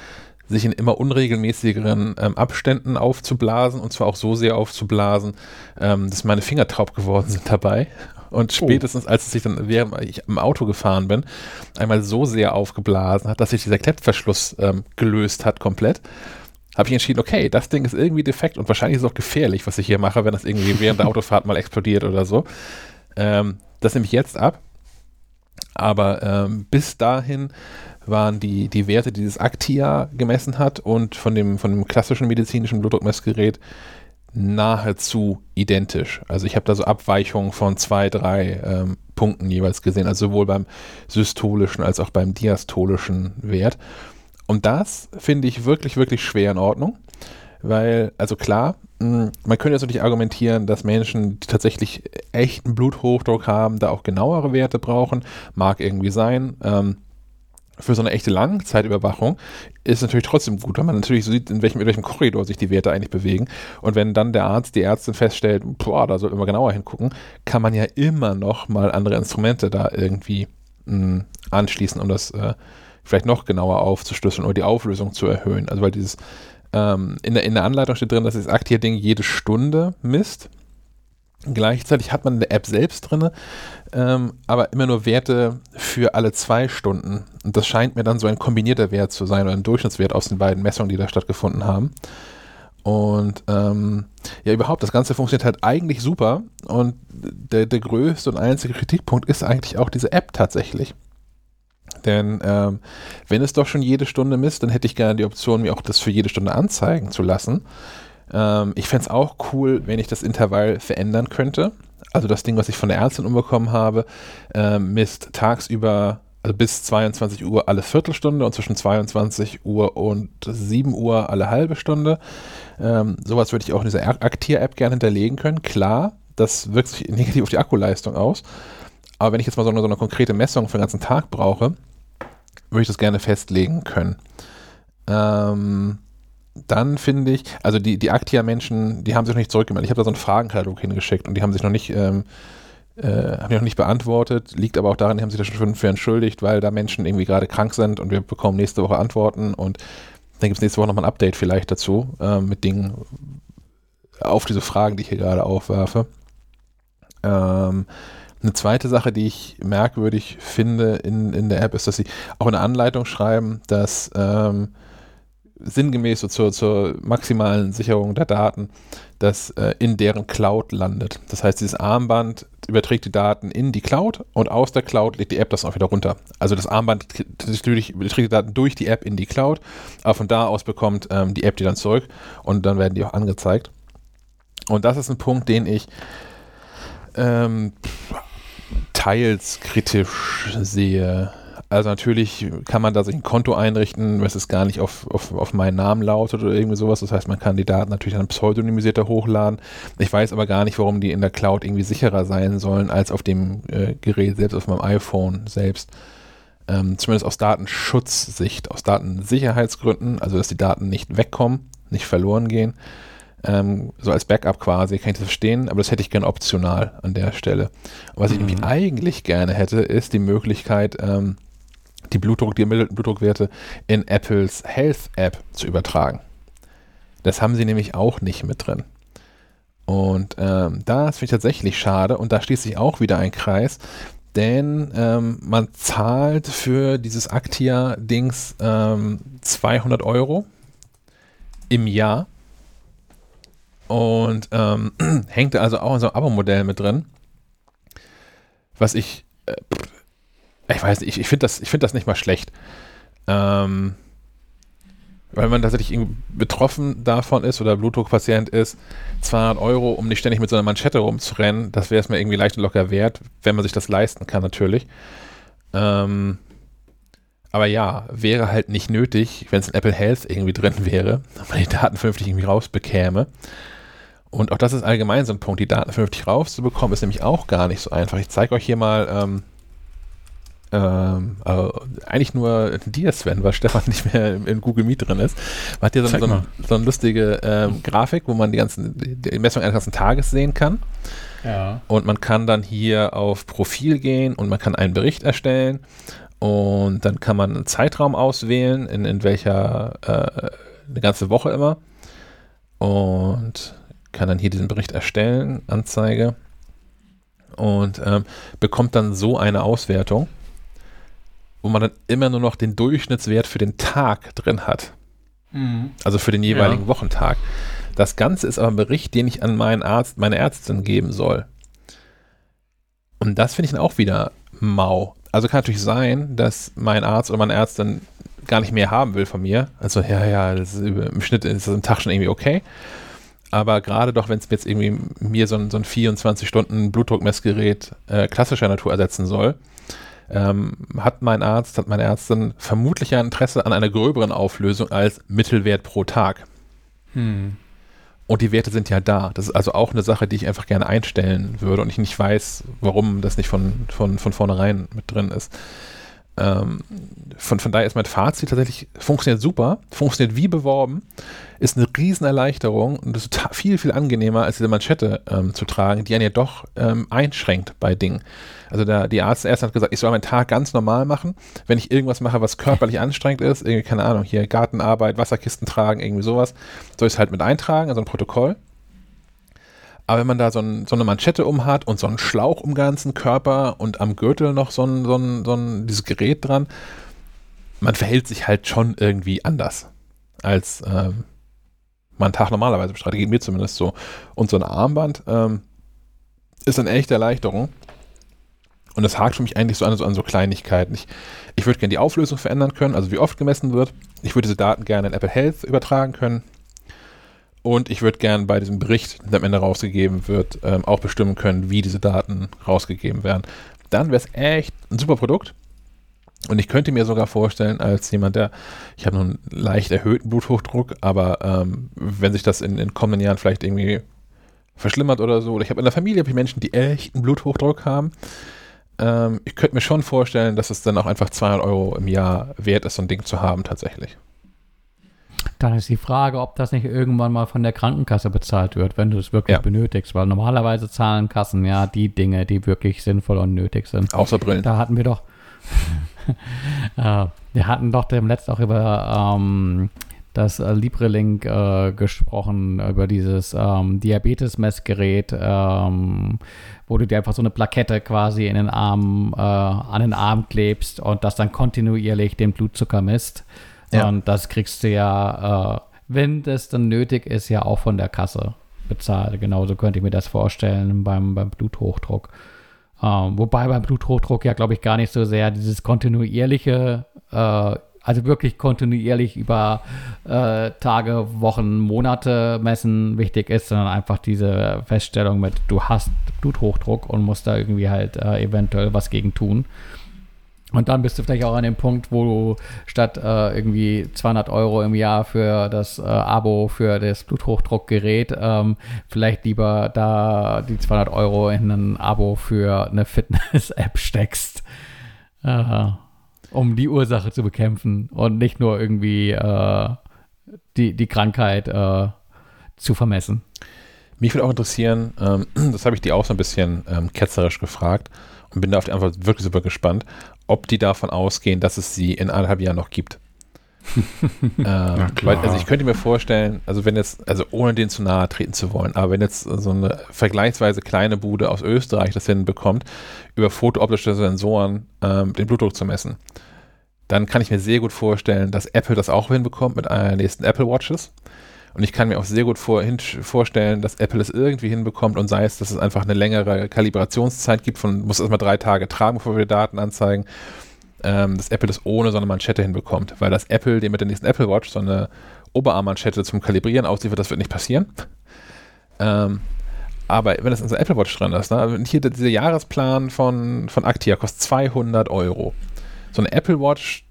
sich in immer unregelmäßigeren ähm, Abständen aufzublasen und zwar auch so sehr aufzublasen, ähm, dass meine Finger taub geworden sind dabei. Und oh. spätestens, als es sich dann, während ich im Auto gefahren bin, einmal so sehr aufgeblasen hat, dass sich dieser Klettverschluss ähm, gelöst hat komplett, habe ich entschieden, okay, das Ding ist irgendwie defekt und wahrscheinlich ist es auch gefährlich, was ich hier mache, wenn das irgendwie während der Autofahrt mal explodiert oder so. Ähm, das nehme ich jetzt ab. Aber ähm, bis dahin waren die, die Werte, die das Actia gemessen hat und von dem, von dem klassischen medizinischen Blutdruckmessgerät nahezu identisch. Also ich habe da so Abweichungen von zwei, drei ähm, Punkten jeweils gesehen, also sowohl beim systolischen als auch beim diastolischen Wert. Und das finde ich wirklich, wirklich schwer in Ordnung, weil, also klar, hm, man könnte jetzt natürlich argumentieren, dass Menschen, die tatsächlich echten Bluthochdruck haben, da auch genauere Werte brauchen. Mag irgendwie sein. Ähm, für so eine echte Langzeitüberwachung ist natürlich trotzdem gut, weil man natürlich so sieht, in welchem, in welchem Korridor sich die Werte eigentlich bewegen. Und wenn dann der Arzt, die Ärztin feststellt, boah, da sollten wir genauer hingucken, kann man ja immer noch mal andere Instrumente da irgendwie mh, hm, anschließen, um das äh, vielleicht noch genauer aufzuschlüsseln oder die Auflösung zu erhöhen. Also weil dieses ähm, in, der, in der Anleitung steht drin, dass das Aktier-Ding jede Stunde misst. Gleichzeitig hat man in der App selbst drin, ähm, aber immer nur Werte für alle zwei Stunden. Und das scheint mir dann so ein kombinierter Wert zu sein oder ein Durchschnittswert aus den beiden Messungen, die da stattgefunden haben. Und ähm, ja, überhaupt, das Ganze funktioniert halt eigentlich super. Und der, der größte und einzige Kritikpunkt ist eigentlich auch diese App tatsächlich. Denn ähm, wenn es doch schon jede Stunde misst, dann hätte ich gerne die Option, mir auch das für jede Stunde anzeigen zu lassen. Ähm, ich fände es auch cool, wenn ich das Intervall verändern könnte. Also das Ding, was ich von der Ärztin umbekommen habe, äh, misst tagsüber, also bis 22 Uhr alle Viertelstunde und zwischen 22 Uhr und 7 Uhr alle halbe Stunde. Ähm, sowas würde ich auch in dieser Aktier-App gerne hinterlegen können. Klar, das wirkt sich negativ auf die Akkuleistung aus. Aber wenn ich jetzt mal so eine, so eine konkrete Messung für den ganzen Tag brauche, würde ich das gerne festlegen können. Ähm, dann finde ich, also die, die Aktia-Menschen, die haben sich noch nicht zurückgemeldet. Ich habe da so einen Fragenkatalog hingeschickt und die haben sich noch nicht, ähm, äh, haben noch nicht beantwortet. Liegt aber auch daran, die haben sich da schon für entschuldigt, weil da Menschen irgendwie gerade krank sind und wir bekommen nächste Woche Antworten und dann gibt es nächste Woche nochmal ein Update vielleicht dazu äh, mit Dingen auf diese Fragen, die ich hier gerade aufwerfe. Ähm, Eine zweite Sache, die ich merkwürdig finde in, in der App, ist, dass sie auch in der Anleitung schreiben, dass ähm, sinngemäß so zur, zur maximalen Sicherung der Daten, das äh, in deren Cloud landet. Das heißt, dieses Armband überträgt die Daten in die Cloud und aus der Cloud legt die App das auch wieder runter. Also das Armband überträgt die Daten durch die App in die Cloud, aber von da aus bekommt ähm, die App die dann zurück und dann werden die auch angezeigt. Und das ist ein Punkt, den ich ähm, teils kritisch sehe. Also natürlich kann man da sich ein Konto einrichten, was es gar nicht auf, auf, auf meinen Namen lautet oder irgendwie sowas. Das heißt, man kann die Daten natürlich dann pseudonymisierter hochladen. Ich weiß aber gar nicht, warum die in der Cloud irgendwie sicherer sein sollen als auf dem äh, Gerät selbst, auf meinem iPhone selbst. Ähm, zumindest aus Datenschutzsicht, aus Datensicherheitsgründen, also dass die Daten nicht wegkommen, nicht verloren gehen. Ähm, so als Backup quasi, kann ich das verstehen, aber das hätte ich gerne optional an der Stelle. Und was ich mhm. eigentlich gerne hätte, ist die Möglichkeit, ähm, die Blutdruck, die ermittelten Blutdruckwerte in Apples Health App zu übertragen. Das haben sie nämlich auch nicht mit drin. Und ähm, das finde ich tatsächlich schade und da schließt sich auch wieder ein Kreis, denn ähm, man zahlt für dieses Actia-Dings ähm, 200 Euro im Jahr und ähm, hängt also auch in so einem Abo-Modell mit drin, was ich äh, ich weiß nicht, ich, ich finde das, find das nicht mal schlecht. Ähm, weil man tatsächlich betroffen davon ist oder Blutdruckpatient ist, 200 Euro, um nicht ständig mit so einer Manschette rumzurennen, das wäre es mir irgendwie leicht und locker wert, wenn man sich das leisten kann natürlich. Ähm, aber ja, wäre halt nicht nötig, wenn es in Apple Health irgendwie drin wäre, wenn man die Daten vernünftig irgendwie rausbekäme. Und auch das ist allgemein so ein Punkt, die Daten vernünftig rauszubekommen, ist nämlich auch gar nicht so einfach. Ich zeige euch hier mal ähm, ähm, äh, eigentlich nur dir, Sven, weil Stefan nicht mehr in Google Meet drin ist. Man hat hier so, so, ein, so eine lustige ähm, Grafik, wo man die ganzen die Messung eines ganzen Tages sehen kann. Ja. Und man kann dann hier auf Profil gehen und man kann einen Bericht erstellen und dann kann man einen Zeitraum auswählen, in, in welcher äh, eine ganze Woche immer. Und kann dann hier diesen Bericht erstellen, Anzeige. Und ähm, bekommt dann so eine Auswertung wo man dann immer nur noch den Durchschnittswert für den Tag drin hat. Mhm. Also für den jeweiligen ja. Wochentag. Das Ganze ist aber ein Bericht, den ich an meinen Arzt, meine Ärztin geben soll. Und das finde ich dann auch wieder mau. Also kann natürlich sein, dass mein Arzt oder meine Ärztin gar nicht mehr haben will von mir. Also ja, ja, ist im Schnitt ist das im Tag schon irgendwie okay. Aber gerade doch, wenn es jetzt irgendwie mir so ein, so ein 24 Stunden Blutdruckmessgerät äh, klassischer Natur ersetzen soll, ähm, hat mein Arzt, hat meine Ärztin vermutlich ein Interesse an einer gröberen Auflösung als Mittelwert pro Tag. Hm. Und die Werte sind ja da. Das ist also auch eine Sache, die ich einfach gerne einstellen würde und ich nicht weiß, warum das nicht von, von, von vornherein mit drin ist. Ähm, von, von daher ist mein Fazit tatsächlich, funktioniert super, funktioniert wie beworben, ist eine Riesenerleichterung und ist viel, viel angenehmer, als diese Manschette ähm, zu tragen, die einen ja doch ähm, einschränkt bei Dingen. Also der, die Arzt erst hat gesagt, ich soll meinen Tag ganz normal machen. Wenn ich irgendwas mache, was körperlich anstrengend ist, irgendwie, keine Ahnung, hier Gartenarbeit, Wasserkisten tragen, irgendwie sowas, soll ich es halt mit eintragen, also ein Protokoll. Aber wenn man da so, ein, so, eine Manschette um hat und so einen Schlauch um ganzen Körper und am Gürtel noch so ein, so ein, so ein dieses Gerät dran, man verhält sich halt schon irgendwie anders, als ähm, man Tag normalerweise bestreitet. Geht mir zumindest so. Und so ein Armband ähm, ist eine echte Erleichterung. Und das hakt für mich eigentlich so an so, an so Kleinigkeiten. Ich, ich würde gerne die Auflösung verändern können, also wie oft gemessen wird. Ich würde diese Daten gerne in Apple Health übertragen können. Und ich würde gerne bei diesem Bericht, der am Ende rausgegeben wird, ähm, auch bestimmen können, wie diese Daten rausgegeben werden. Dann wäre es echt ein super Produkt. Und ich könnte mir sogar vorstellen, als jemand, der, ich habe nur einen leicht erhöhten Bluthochdruck, aber ähm, wenn sich das in den kommenden Jahren vielleicht irgendwie verschlimmert oder so, oder ich habe in der Familie hab ich Menschen, die echten Bluthochdruck haben, ähm, ich könnte mir schon vorstellen, dass es dann auch einfach 200 Euro im Jahr wert ist, so ein Ding zu haben tatsächlich. Dann ist die Frage, ob das nicht irgendwann mal von der Krankenkasse bezahlt wird, wenn du es wirklich ja. benötigst, weil normalerweise zahlen Kassen ja die Dinge, die wirklich sinnvoll und nötig sind. Außer Brillen. Da hatten wir doch, äh, wir hatten doch dem letzten auch über ähm, das äh, LibreLink äh, gesprochen über dieses ähm, Diabetes-Messgerät, ähm, wo du dir einfach so eine Plakette quasi in den Arm, äh, an den Arm klebst und das dann kontinuierlich den Blutzucker misst. Ja. Und das kriegst du ja, äh, wenn das dann nötig ist, ja auch von der Kasse bezahlt. Genauso könnte ich mir das vorstellen beim, beim Bluthochdruck. Ähm, wobei beim Bluthochdruck ja, glaube ich, gar nicht so sehr dieses kontinuierliche äh, also wirklich kontinuierlich über äh, Tage, Wochen, Monate messen wichtig ist, sondern einfach diese Feststellung mit, du hast Bluthochdruck und musst da irgendwie halt äh, eventuell was gegen tun. Und dann bist du vielleicht auch an dem Punkt, wo du statt äh, irgendwie 200 Euro im Jahr für das äh, Abo für das Bluthochdruckgerät ähm, vielleicht lieber da die 200 Euro in ein Abo für eine Fitness-App steckst. Äh, um die Ursache zu bekämpfen und nicht nur irgendwie äh, die, die Krankheit äh, zu vermessen. Mich würde auch interessieren, ähm, das habe ich die auch so ein bisschen ähm, ketzerisch gefragt und bin da auf die Antwort wirklich super gespannt, ob die davon ausgehen, dass es sie in eineinhalb Jahren noch gibt. ähm, weil, also ich könnte mir vorstellen, also wenn jetzt, also ohne den zu nahe treten zu wollen, aber wenn jetzt so eine vergleichsweise kleine Bude aus Österreich das hinbekommt, über fotooptische Sensoren ähm, den Blutdruck zu messen, dann kann ich mir sehr gut vorstellen, dass Apple das auch hinbekommt mit einer nächsten Apple Watches. Und ich kann mir auch sehr gut vor, hin, vorstellen, dass Apple es irgendwie hinbekommt und sei es, dass es einfach eine längere Kalibrationszeit gibt von, muss erstmal drei Tage tragen, bevor wir Daten anzeigen ähm, dass Apple das ohne so eine Manschette hinbekommt. Weil das Apple dem mit der nächsten Apple Watch so eine Oberarmmanschette zum Kalibrieren ausliefert, das wird nicht passieren. Ähm, aber wenn das in so einer Apple Watch drin ist, ne, hier dieser Jahresplan von, von Actia kostet 200 Euro. So eine Apple Watch,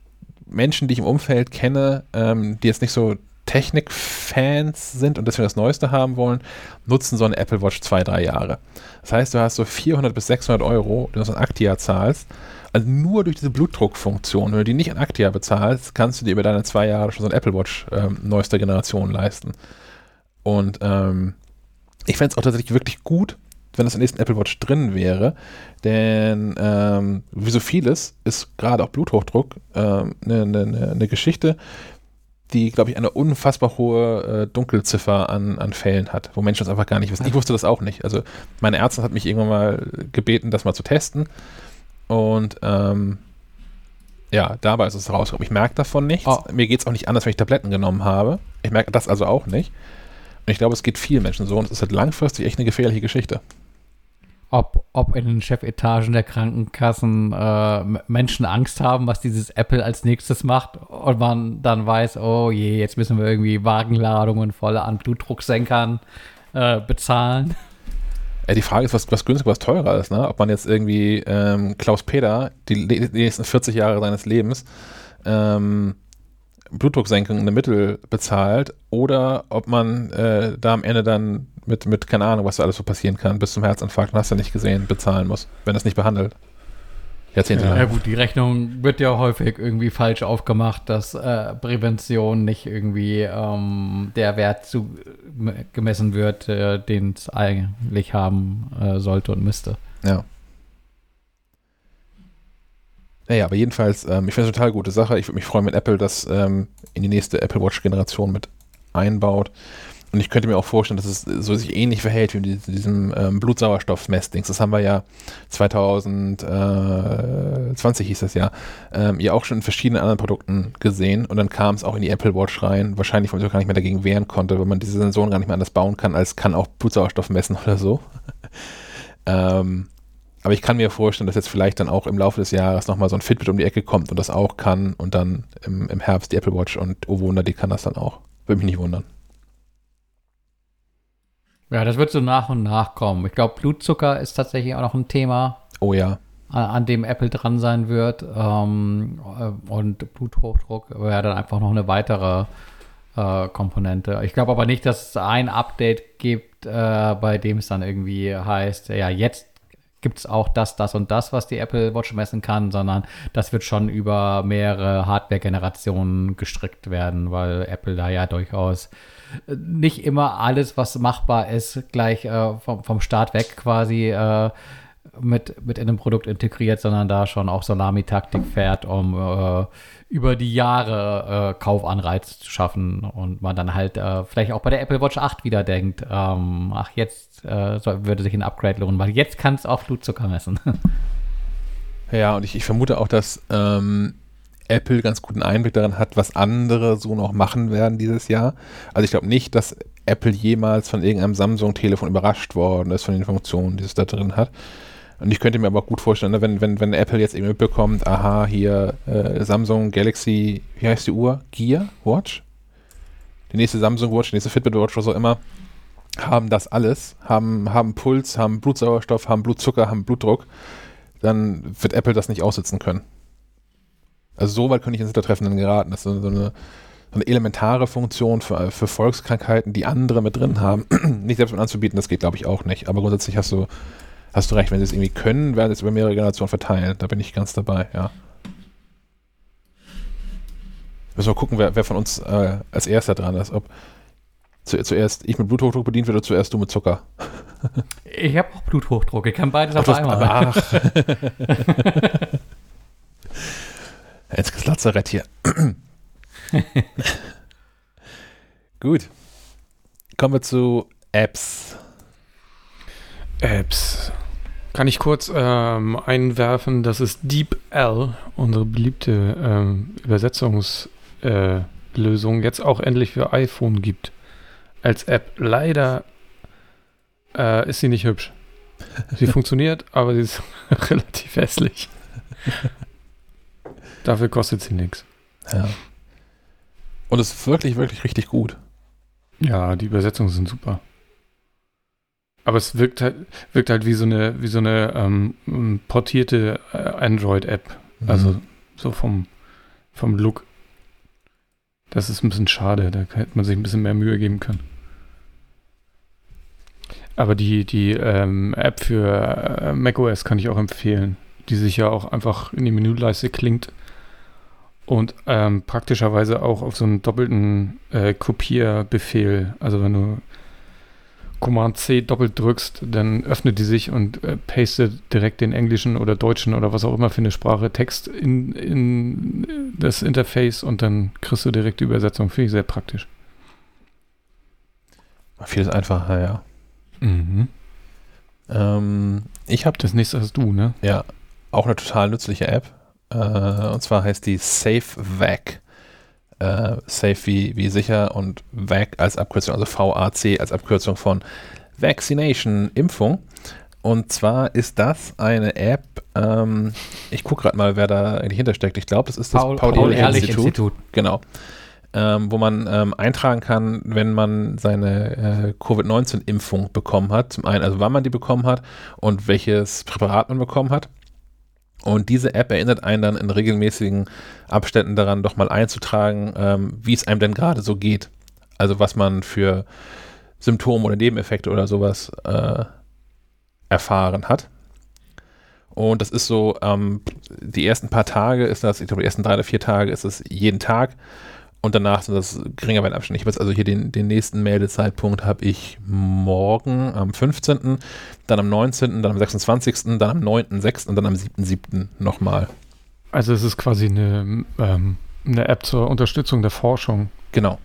Menschen, die ich im Umfeld kenne, ähm, die jetzt nicht so Technik-Fans sind und deswegen das Neueste haben wollen, nutzen so eine Apple Watch zwei, drei Jahre. Das heißt, du hast so 400 bis 600 Euro, die du so ein Actia zahlst, also nur durch diese Blutdruckfunktion, wenn du die nicht an Actia bezahlst, kannst du dir über deine zwei Jahre schon so ein Apple Watch ähm, neuester Generation leisten. Und ähm, ich fände es auch tatsächlich wirklich gut, wenn das in der nächsten Apple Watch drin wäre, denn ähm, wie so vieles ist gerade auch Bluthochdruck eine ähm, ne, ne, ne Geschichte, die, glaube ich, eine unfassbar hohe äh, Dunkelziffer an, an Fällen hat, wo Menschen das einfach gar nicht wissen. Ich wusste das auch nicht. Also meine Ärztin hat mich irgendwann mal gebeten, das mal zu testen. Und ähm, ja, dabei ist es rausgekommen. Ich merke davon nichts. Oh. Mir geht es auch nicht anders, wenn ich Tabletten genommen habe. Ich merke das also auch nicht. Und ich glaube, es geht vielen Menschen so und es ist halt langfristig echt eine gefährliche Geschichte. Ob, ob in den Chefetagen der Krankenkassen äh, Menschen Angst haben, was dieses Apple als nächstes macht und man dann weiß, oh je, jetzt müssen wir irgendwie Wagenladungen voll an Blutdrucksenkern äh, bezahlen. Ja, die Frage ist, was, was günstiger, was teurer ist, ne? Ob man jetzt irgendwie ähm, Klaus Peter die, nächsten 40 Jahre seines Lebens ähm, Blutdrucksenkung in der Mittel bezahlt oder ob man äh, da am Ende dann mit, mit, keine Ahnung, was da alles so passieren kann, bis zum Herzinfarkt, hast du nicht gesehen, bezahlen muss, wenn das nicht behandelt. Jahrzehnte ja, gut, die Rechnung wird ja häufig irgendwie falsch aufgemacht, dass äh, Prävention nicht irgendwie ähm, der Wert zu, gemessen wird, äh, den es eigentlich haben äh, sollte und müsste. Ja. Naja, aber jedenfalls, ähm, ich finde es eine total gute Sache. Ich würde mich freuen, wenn Apple das ähm, in die nächste Apple Watch-Generation mit einbaut. Und ich könnte mir auch vorstellen, dass es so sich ähnlich verhält wie in diesem ähm, Blutsauerstoffmessdings. Das haben wir ja 2020 hieß das ja, ähm, ja auch schon in verschiedenen anderen Produkten gesehen. Und dann kam es auch in die Apple Watch rein. Wahrscheinlich, weil man sich gar nicht mehr dagegen wehren konnte, weil man diese Sensoren gar nicht mehr anders bauen kann, als kann auch Blutsauerstoff messen oder so. ähm, aber ich kann mir vorstellen, dass jetzt vielleicht dann auch im Laufe des Jahres nochmal so ein Fitbit um die Ecke kommt und das auch kann und dann im, im Herbst die Apple Watch und oh Wunder, die kann das dann auch. Würde mich nicht wundern. Ja, das wird so nach und nach kommen. Ich glaube, Blutzucker ist tatsächlich auch noch ein Thema. Oh ja. An, dem Apple dran sein wird. Ähm, äh, und Bluthochdruck wäre dann einfach noch eine weitere äh, Komponente. Ich glaube aber nicht, dass es ein Update gibt, äh, bei dem es dann irgendwie heißt, ja, jetzt gibt es auch das, das und das, was die Apple Watch messen kann, sondern das wird schon über mehrere Hardware-Generationen gestrickt werden, weil Apple da ja durchaus nicht immer alles, was machbar ist, gleich äh, vom, vom Start weg quasi äh, mit, mit in einem Produkt integriert, sondern da schon auch Salami-Taktik fährt, um äh, über die Jahre äh, Kaufanreiz zu schaffen und man dann halt äh, vielleicht auch bei der Apple Watch 8 wieder denkt, ähm, ach jetzt äh, soll, würde sich ein Upgrade lohnen, weil jetzt kann es auch Blutzucker messen. ja, und ich, ich vermute auch, dass ähm, Apple ganz guten Einblick daran hat, was andere so noch machen werden dieses Jahr. Also ich glaube nicht, dass Apple jemals von irgendeinem Samsung-Telefon überrascht worden ist von den Funktionen, die es da drin hat. Und ich könnte mir aber gut vorstellen, ne, wenn, wenn, wenn Apple jetzt eben mitbekommt, aha, hier äh, Samsung Galaxy, wie heißt die Uhr? Gear Watch? Die nächste Samsung Watch, die nächste Fitbit Watch, was auch immer, haben das alles, haben, haben Puls, haben Blutsauerstoff, haben Blutzucker, haben Blutdruck, dann wird Apple das nicht aussitzen können. Also so weit könnte ich ins Hintertreffen geraten. Das ist so, eine, so eine elementare Funktion für, für Volkskrankheiten, die andere mit drin haben, nicht selbst anzubieten, das geht glaube ich auch nicht. Aber grundsätzlich hast du hast du recht, wenn sie es irgendwie können, werden sie es über mehrere Generationen verteilen. Da bin ich ganz dabei, ja. Müssen wir gucken, wer, wer von uns äh, als erster dran ist. Ob zu, zuerst ich mit Bluthochdruck bedient werde oder zuerst du mit Zucker. Ich habe auch Bluthochdruck, ich kann beides ach, auf einmal. Ach. Jetzt Lazarett hier. Gut. Kommen wir zu Apps. Apps. Kann ich kurz ähm, einwerfen, dass es DeepL, unsere beliebte ähm, Übersetzungslösung, äh, jetzt auch endlich für iPhone gibt. Als App. Leider äh, ist sie nicht hübsch. Sie funktioniert, aber sie ist relativ hässlich. Dafür kostet sie nichts. Ja. Und es ist wirklich, wirklich richtig gut. Ja, die Übersetzungen sind super. Aber es wirkt halt, wirkt halt wie so eine, wie so eine ähm, portierte äh, Android-App. Mhm. Also so vom, vom Look. Das ist ein bisschen schade. Da hätte man sich ein bisschen mehr Mühe geben können. Aber die, die ähm, App für äh, macOS kann ich auch empfehlen, die sich ja auch einfach in die Menüleiste klingt und ähm, praktischerweise auch auf so einen doppelten äh, Kopierbefehl. Also wenn du Command C doppelt drückst, dann öffnet die sich und äh, pastet direkt den englischen oder deutschen oder was auch immer für eine Sprache Text in, in das Interface und dann kriegst du direkt die Übersetzung. Finde ich sehr praktisch. Vieles einfacher, ja. Mhm. Ähm, ich habe das nächste hast du, ne? Ja, auch eine total nützliche App. Äh, und zwar heißt die SafeVac äh, safe wie, wie sicher und VAC als Abkürzung, also VAC als Abkürzung von Vaccination, Impfung. Und zwar ist das eine App, ähm, ich gucke gerade mal, wer da eigentlich hintersteckt. Ich glaube, das ist das Paul, Paul. Genau. Ähm, wo man ähm, eintragen kann, wenn man seine äh, Covid-19-Impfung bekommen hat. Zum einen, also wann man die bekommen hat und welches Präparat man bekommen hat. Und diese App erinnert einen dann in regelmäßigen Abständen daran, doch mal einzutragen, ähm, wie es einem denn gerade so geht. Also was man für Symptome oder Nebeneffekte oder sowas äh, erfahren hat. Und das ist so, ähm, die ersten paar Tage ist das, ich glaube, die ersten drei oder vier Tage ist es jeden Tag und danach sind das geringer Weitabstände. Ich habe jetzt also hier den, den nächsten Meldezeitpunkt habe ich morgen am 15., dann am 19., dann am 26., dann am 9.6. und dann am 7.7. nochmal. Also es ist quasi eine, ähm, eine App zur Unterstützung der Forschung. Genau.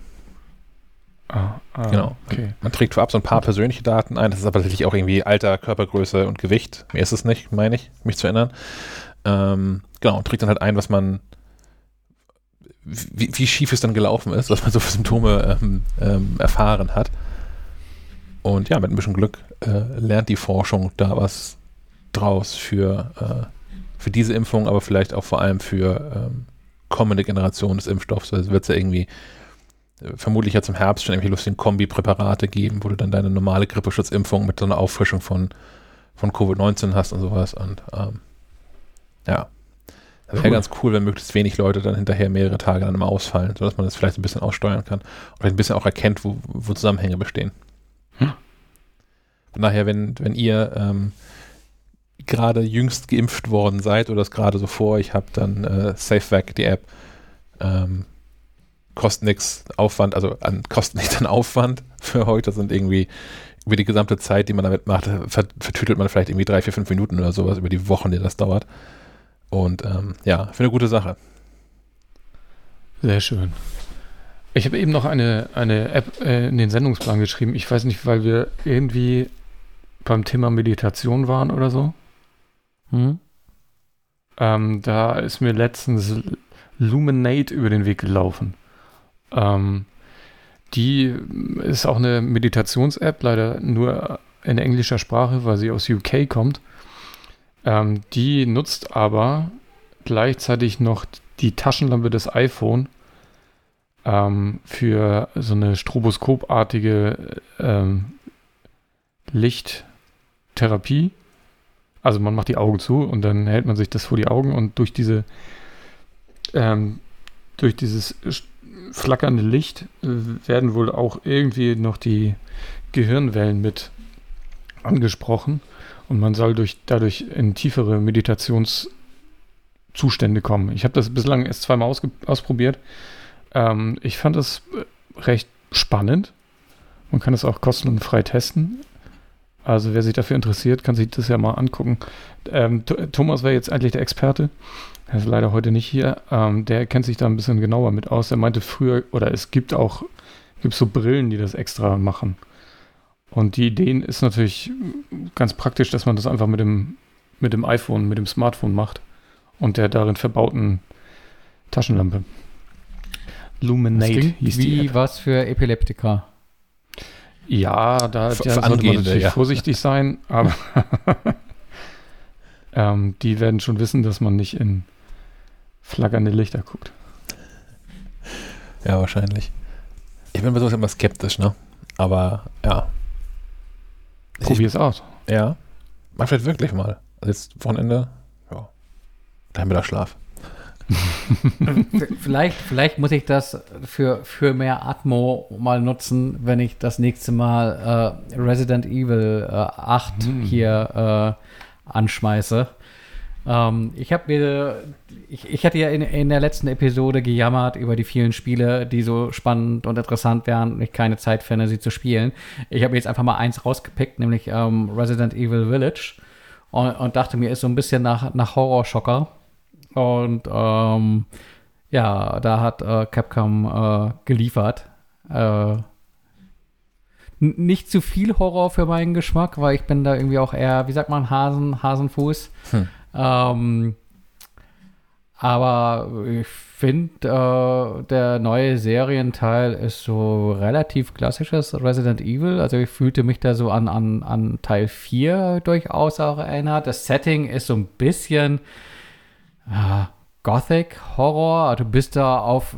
Ah, ah, genau. Okay. Man trägt vorab so ein paar persönliche Daten ein. Das ist aber tatsächlich auch irgendwie Alter, Körpergröße und Gewicht. Mehr ist es nicht, meine ich, mich zu erinnern. Ähm, genau, und trägt dann halt ein, was man wie, wie, schief es dann gelaufen ist, was man so für Symptome ähm, ähm, erfahren hat. Und ja, mit ein bisschen Glück äh, lernt die Forschung da was draus für, äh, für diese Impfung, aber vielleicht auch vor allem für ähm, kommende Generationen des Impfstoffs. Also wird es ja irgendwie äh, vermutlich ja zum Herbst schon irgendwie lustigen Kombi-Präparate geben, wo du dann deine normale Grippeschutzimpfung mit so einer Auffrischung von, von Covid-19 hast und sowas. Und ähm, ja, Wäre cool. ganz cool, wenn möglichst wenig Leute dann hinterher mehrere Tage dann immer ausfallen, sodass man das vielleicht ein bisschen aussteuern kann. Oder ein bisschen auch erkennt, wo, wo Zusammenhänge bestehen. Hm. Von daher, wenn, wenn ihr ähm, gerade jüngst geimpft worden seid oder es gerade so vor euch habt, dann äh, SafeVac, die App, ähm, kostet nichts Aufwand, also an, kostet nicht dann Aufwand für heute, das sind irgendwie über die gesamte Zeit, die man damit macht, vertütelt man vielleicht irgendwie drei, vier, fünf Minuten oder sowas über die Wochen, die das dauert. Und ähm, ja, für eine gute Sache. Sehr schön. Ich habe eben noch eine, eine App äh, in den Sendungsplan geschrieben. Ich weiß nicht, weil wir irgendwie beim Thema Meditation waren oder so. Hm? Ähm, da ist mir letztens Luminate über den Weg gelaufen. Ähm, die ist auch eine Meditations-App, leider nur in englischer Sprache, weil sie aus UK kommt. Ähm, die nutzt aber gleichzeitig noch die Taschenlampe des iPhone ähm, für so eine stroboskopartige ähm, Lichttherapie. Also man macht die Augen zu und dann hält man sich das vor die Augen und durch diese ähm, durch dieses flackernde Licht äh, werden wohl auch irgendwie noch die Gehirnwellen mit angesprochen und man soll durch, dadurch in tiefere Meditationszustände kommen. Ich habe das bislang erst zweimal ausprobiert. Ähm, ich fand das äh, recht spannend. Man kann es auch kostenfrei testen. Also wer sich dafür interessiert, kann sich das ja mal angucken. Ähm, Thomas wäre jetzt eigentlich der Experte. Er ist leider heute nicht hier. Ähm, der kennt sich da ein bisschen genauer mit aus. Er meinte früher, oder es gibt auch, gibt so Brillen, die das extra machen. Und die Idee ist natürlich ganz praktisch, dass man das einfach mit dem, mit dem iPhone, mit dem Smartphone macht und der darin verbauten Taschenlampe. Luminate hieß wie die App. was für Epileptiker. Ja, da, da sollte man natürlich ja. vorsichtig sein, aber ähm, die werden schon wissen, dass man nicht in flackernde Lichter guckt. Ja, wahrscheinlich. Ich bin bei sowas immer skeptisch, ne? Aber ja. Probier es aus. Ja. Mach vielleicht wirklich mal. Also jetzt Wochenende, ja. Dann wieder Schlaf. vielleicht, vielleicht muss ich das für, für mehr Atmo mal nutzen, wenn ich das nächste Mal äh, Resident Evil äh, 8 hm. hier äh, anschmeiße. Ähm, ich habe mir, ich, ich hatte ja in, in der letzten Episode gejammert über die vielen Spiele, die so spannend und interessant wären und ich keine Zeit finde, sie zu spielen. Ich habe jetzt einfach mal eins rausgepickt, nämlich ähm, Resident Evil Village und, und, dachte mir, ist so ein bisschen nach, nach Horrorschocker. Und ähm, ja, da hat äh, Capcom äh, geliefert. Äh, nicht zu viel Horror für meinen Geschmack, weil ich bin da irgendwie auch eher, wie sagt man, Hasen, Hasenfuß. Hm. Ähm, aber ich finde, äh, der neue Serienteil ist so relativ klassisches Resident Evil. Also ich fühlte mich da so an, an, an Teil 4 durchaus auch erinnert. Das Setting ist so ein bisschen äh, Gothic Horror. Du bist da auf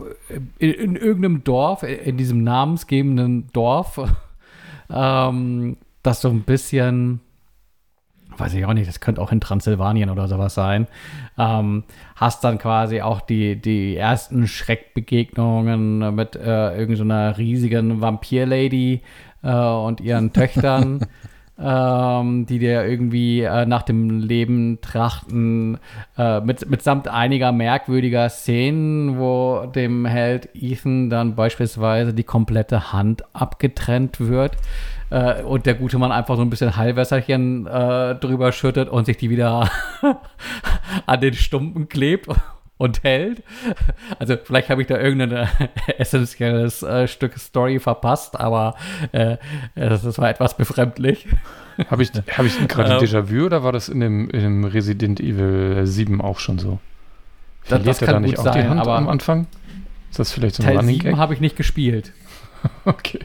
in, in irgendeinem Dorf, in diesem namensgebenden Dorf, ähm, das so ein bisschen weiß ich auch nicht, das könnte auch in Transsilvanien oder sowas sein, ähm, hast dann quasi auch die, die ersten Schreckbegegnungen mit äh, irgendeiner so riesigen Vampir-Lady äh, und ihren Töchtern. ähm, die dir irgendwie äh, nach dem Leben trachten, äh, mit, mitsamt einiger merkwürdiger Szenen, wo dem Held Ethan dann beispielsweise die komplette Hand abgetrennt wird äh, und der gute Mann einfach so ein bisschen Heilwässerchen äh, drüber schüttet und sich die wieder an den Stumpen klebt und hält. Also vielleicht habe ich da irgendein essentielles äh, Stück Story verpasst, aber äh, das, das, war etwas befremdlich. Habe ich, hab ich gerade ein ähm. Déjà-vu oder war das in dem, in dem Resident Evil 7 auch schon so? Verliert das, das kann da nicht auch sein, die Hand am Anfang? Ist das vielleicht so ein Teil Running 7 habe ich nicht gespielt. okay.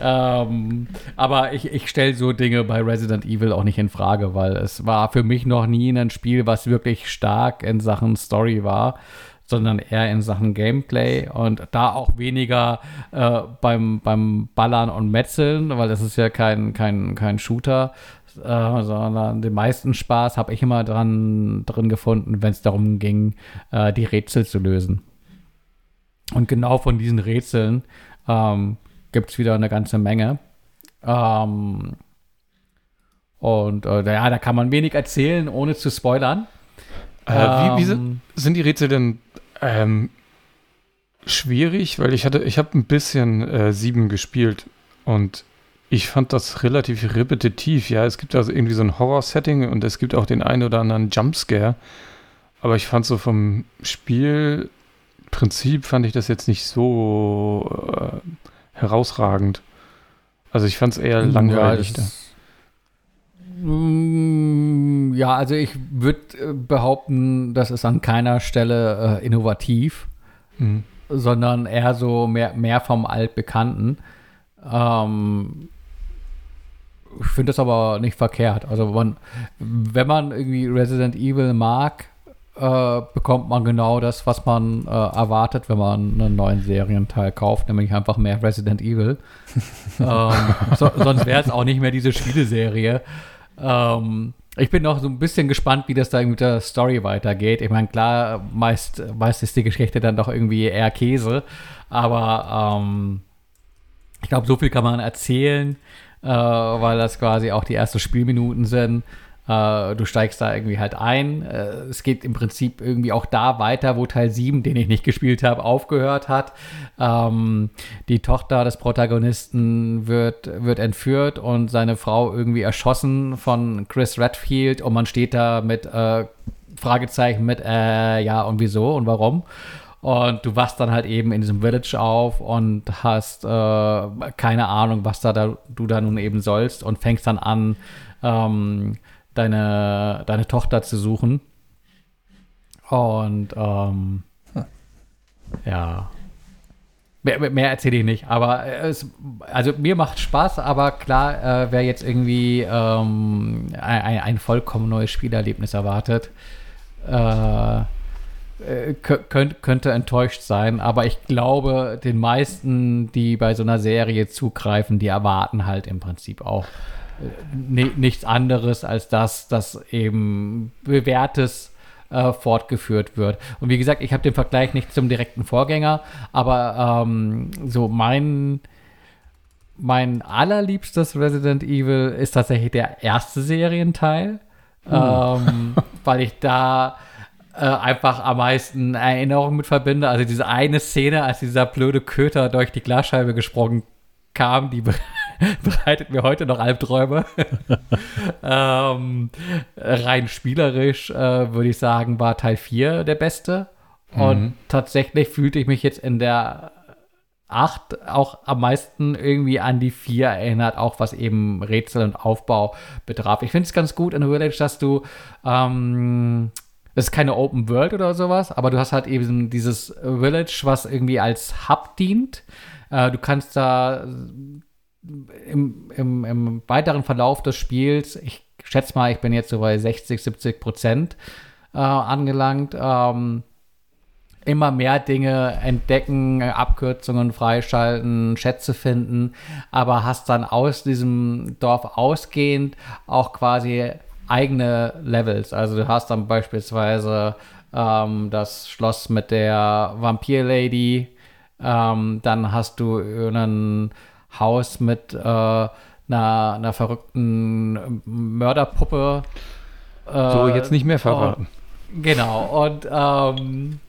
Ähm, aber ich, ich stelle so Dinge bei Resident Evil auch nicht in Frage, weil es war für mich noch nie ein Spiel, was wirklich stark in Sachen Story war, sondern eher in Sachen Gameplay und da auch weniger äh, beim, beim Ballern und Metzeln, weil das ist ja kein, kein, kein Shooter, äh, sondern den meisten Spaß habe ich immer dran, drin gefunden, wenn es darum ging, äh, die Rätsel zu lösen. Und genau von diesen Rätseln ähm, gibt es wieder eine ganze Menge. Ähm, und äh, ja, da kann man wenig erzählen, ohne zu spoilern. Äh, ähm, wie, wie sind, ähm, sind, die Rätsel denn ähm, schwierig? Weil ich hatte, ich habe ein bisschen äh, sieben gespielt und Ich fand das relativ repetitiv. Ja, es gibt also irgendwie so ein Horror-Setting und es gibt auch den einen oder anderen Jumpscare. Aber ich fand so vom Spielprinzip fand ich das jetzt nicht so äh, herausragend. Also ich fand es eher langweilig. Ja, ja, also ich würde äh, behaupten, das ist an keiner Stelle äh, innovativ, mhm. sondern eher so mehr, mehr vom Altbekannten. Ähm, ich finde das aber nicht verkehrt. Also man, wenn man irgendwie Resident Evil mag, äh, bekommt man genau das, was man äh, erwartet, wenn man einen neuen Serienteil kauft, nämlich einfach mehr Resident Evil. ähm, so, sonst wäre es auch nicht mehr diese Spieleserie. Ähm, ich bin noch so ein bisschen gespannt, wie das da mit der Story weitergeht. Ich meine, klar, meist, meist ist die Geschichte dann doch irgendwie eher Käse, aber ähm, ich glaube, so viel kann man erzählen äh, weil das quasi auch die ersten Spielminuten sind. Äh, du steigst da irgendwie halt ein. Äh, es geht im Prinzip irgendwie auch da weiter, wo Teil 7, den ich nicht gespielt habe, aufgehört hat. Ähm, die Tochter des Protagonisten wird, wird entführt und seine Frau irgendwie erschossen von Chris Redfield und man steht da mit äh, Fragezeichen mit, äh, ja und wieso und warum. Und du wachst dann halt eben in diesem Village auf und hast äh, keine Ahnung, was da, da, du da nun eben sollst und fängst dann an, ähm, deine, deine Tochter zu suchen. Und ähm, hm. ja. Mehr, mehr erzähle ich nicht, aber es, also mir macht Spaß, aber klar, äh, wer jetzt irgendwie ähm, ein, ein vollkommen neues Spielerlebnis erwartet, äh, äh, könnt, könnte enttäuscht sein, aber ich glaube, den meisten, die bei so einer Serie zugreifen, die erwarten halt im Prinzip auch äh, nichts anderes als das, dass eben bewährtes äh, fortgeführt wird. Und wie gesagt, ich habe den Vergleich nicht zum direkten Vorgänger, aber ähm, so mein mein allerliebstes Resident Evil ist tatsächlich der erste Serienteil, hm. ähm, weil ich da äh, einfach am meisten Erinnerungen mit verbinde. Also diese eine Szene, als dieser blöde Köter durch die Glasscheibe gesprungen kam, die bereitet mir heute noch Albträume. ähm, rein spielerisch äh, würde ich sagen, war Teil 4 der beste. Mhm. Und tatsächlich fühlte ich mich jetzt in der 8 auch am meisten irgendwie an die 4 erinnert, auch was eben Rätsel und Aufbau betraf. Ich finde es ganz gut in Village, dass du ähm, das ist keine Open World oder sowas, aber du hast halt eben dieses Village, was irgendwie als Hub dient. Äh, du kannst da im, im, im, weiteren Verlauf des Spiels, ich schätze mal, ich bin jetzt so bei 60, 70 Prozent äh, angelangt, ähm, immer mehr Dinge entdecken, Abkürzungen freischalten, Schätze finden, aber hast dann aus diesem Dorf ausgehend auch quasi eigene Levels. Also du hast dann beispielsweise ähm, das Schloss mit der Vampir-Lady, ähm, dann hast du ein Haus mit äh, einer, einer, verrückten Mörderpuppe. Äh, so, jetzt nicht mehr verraten. Und, genau, und ähm,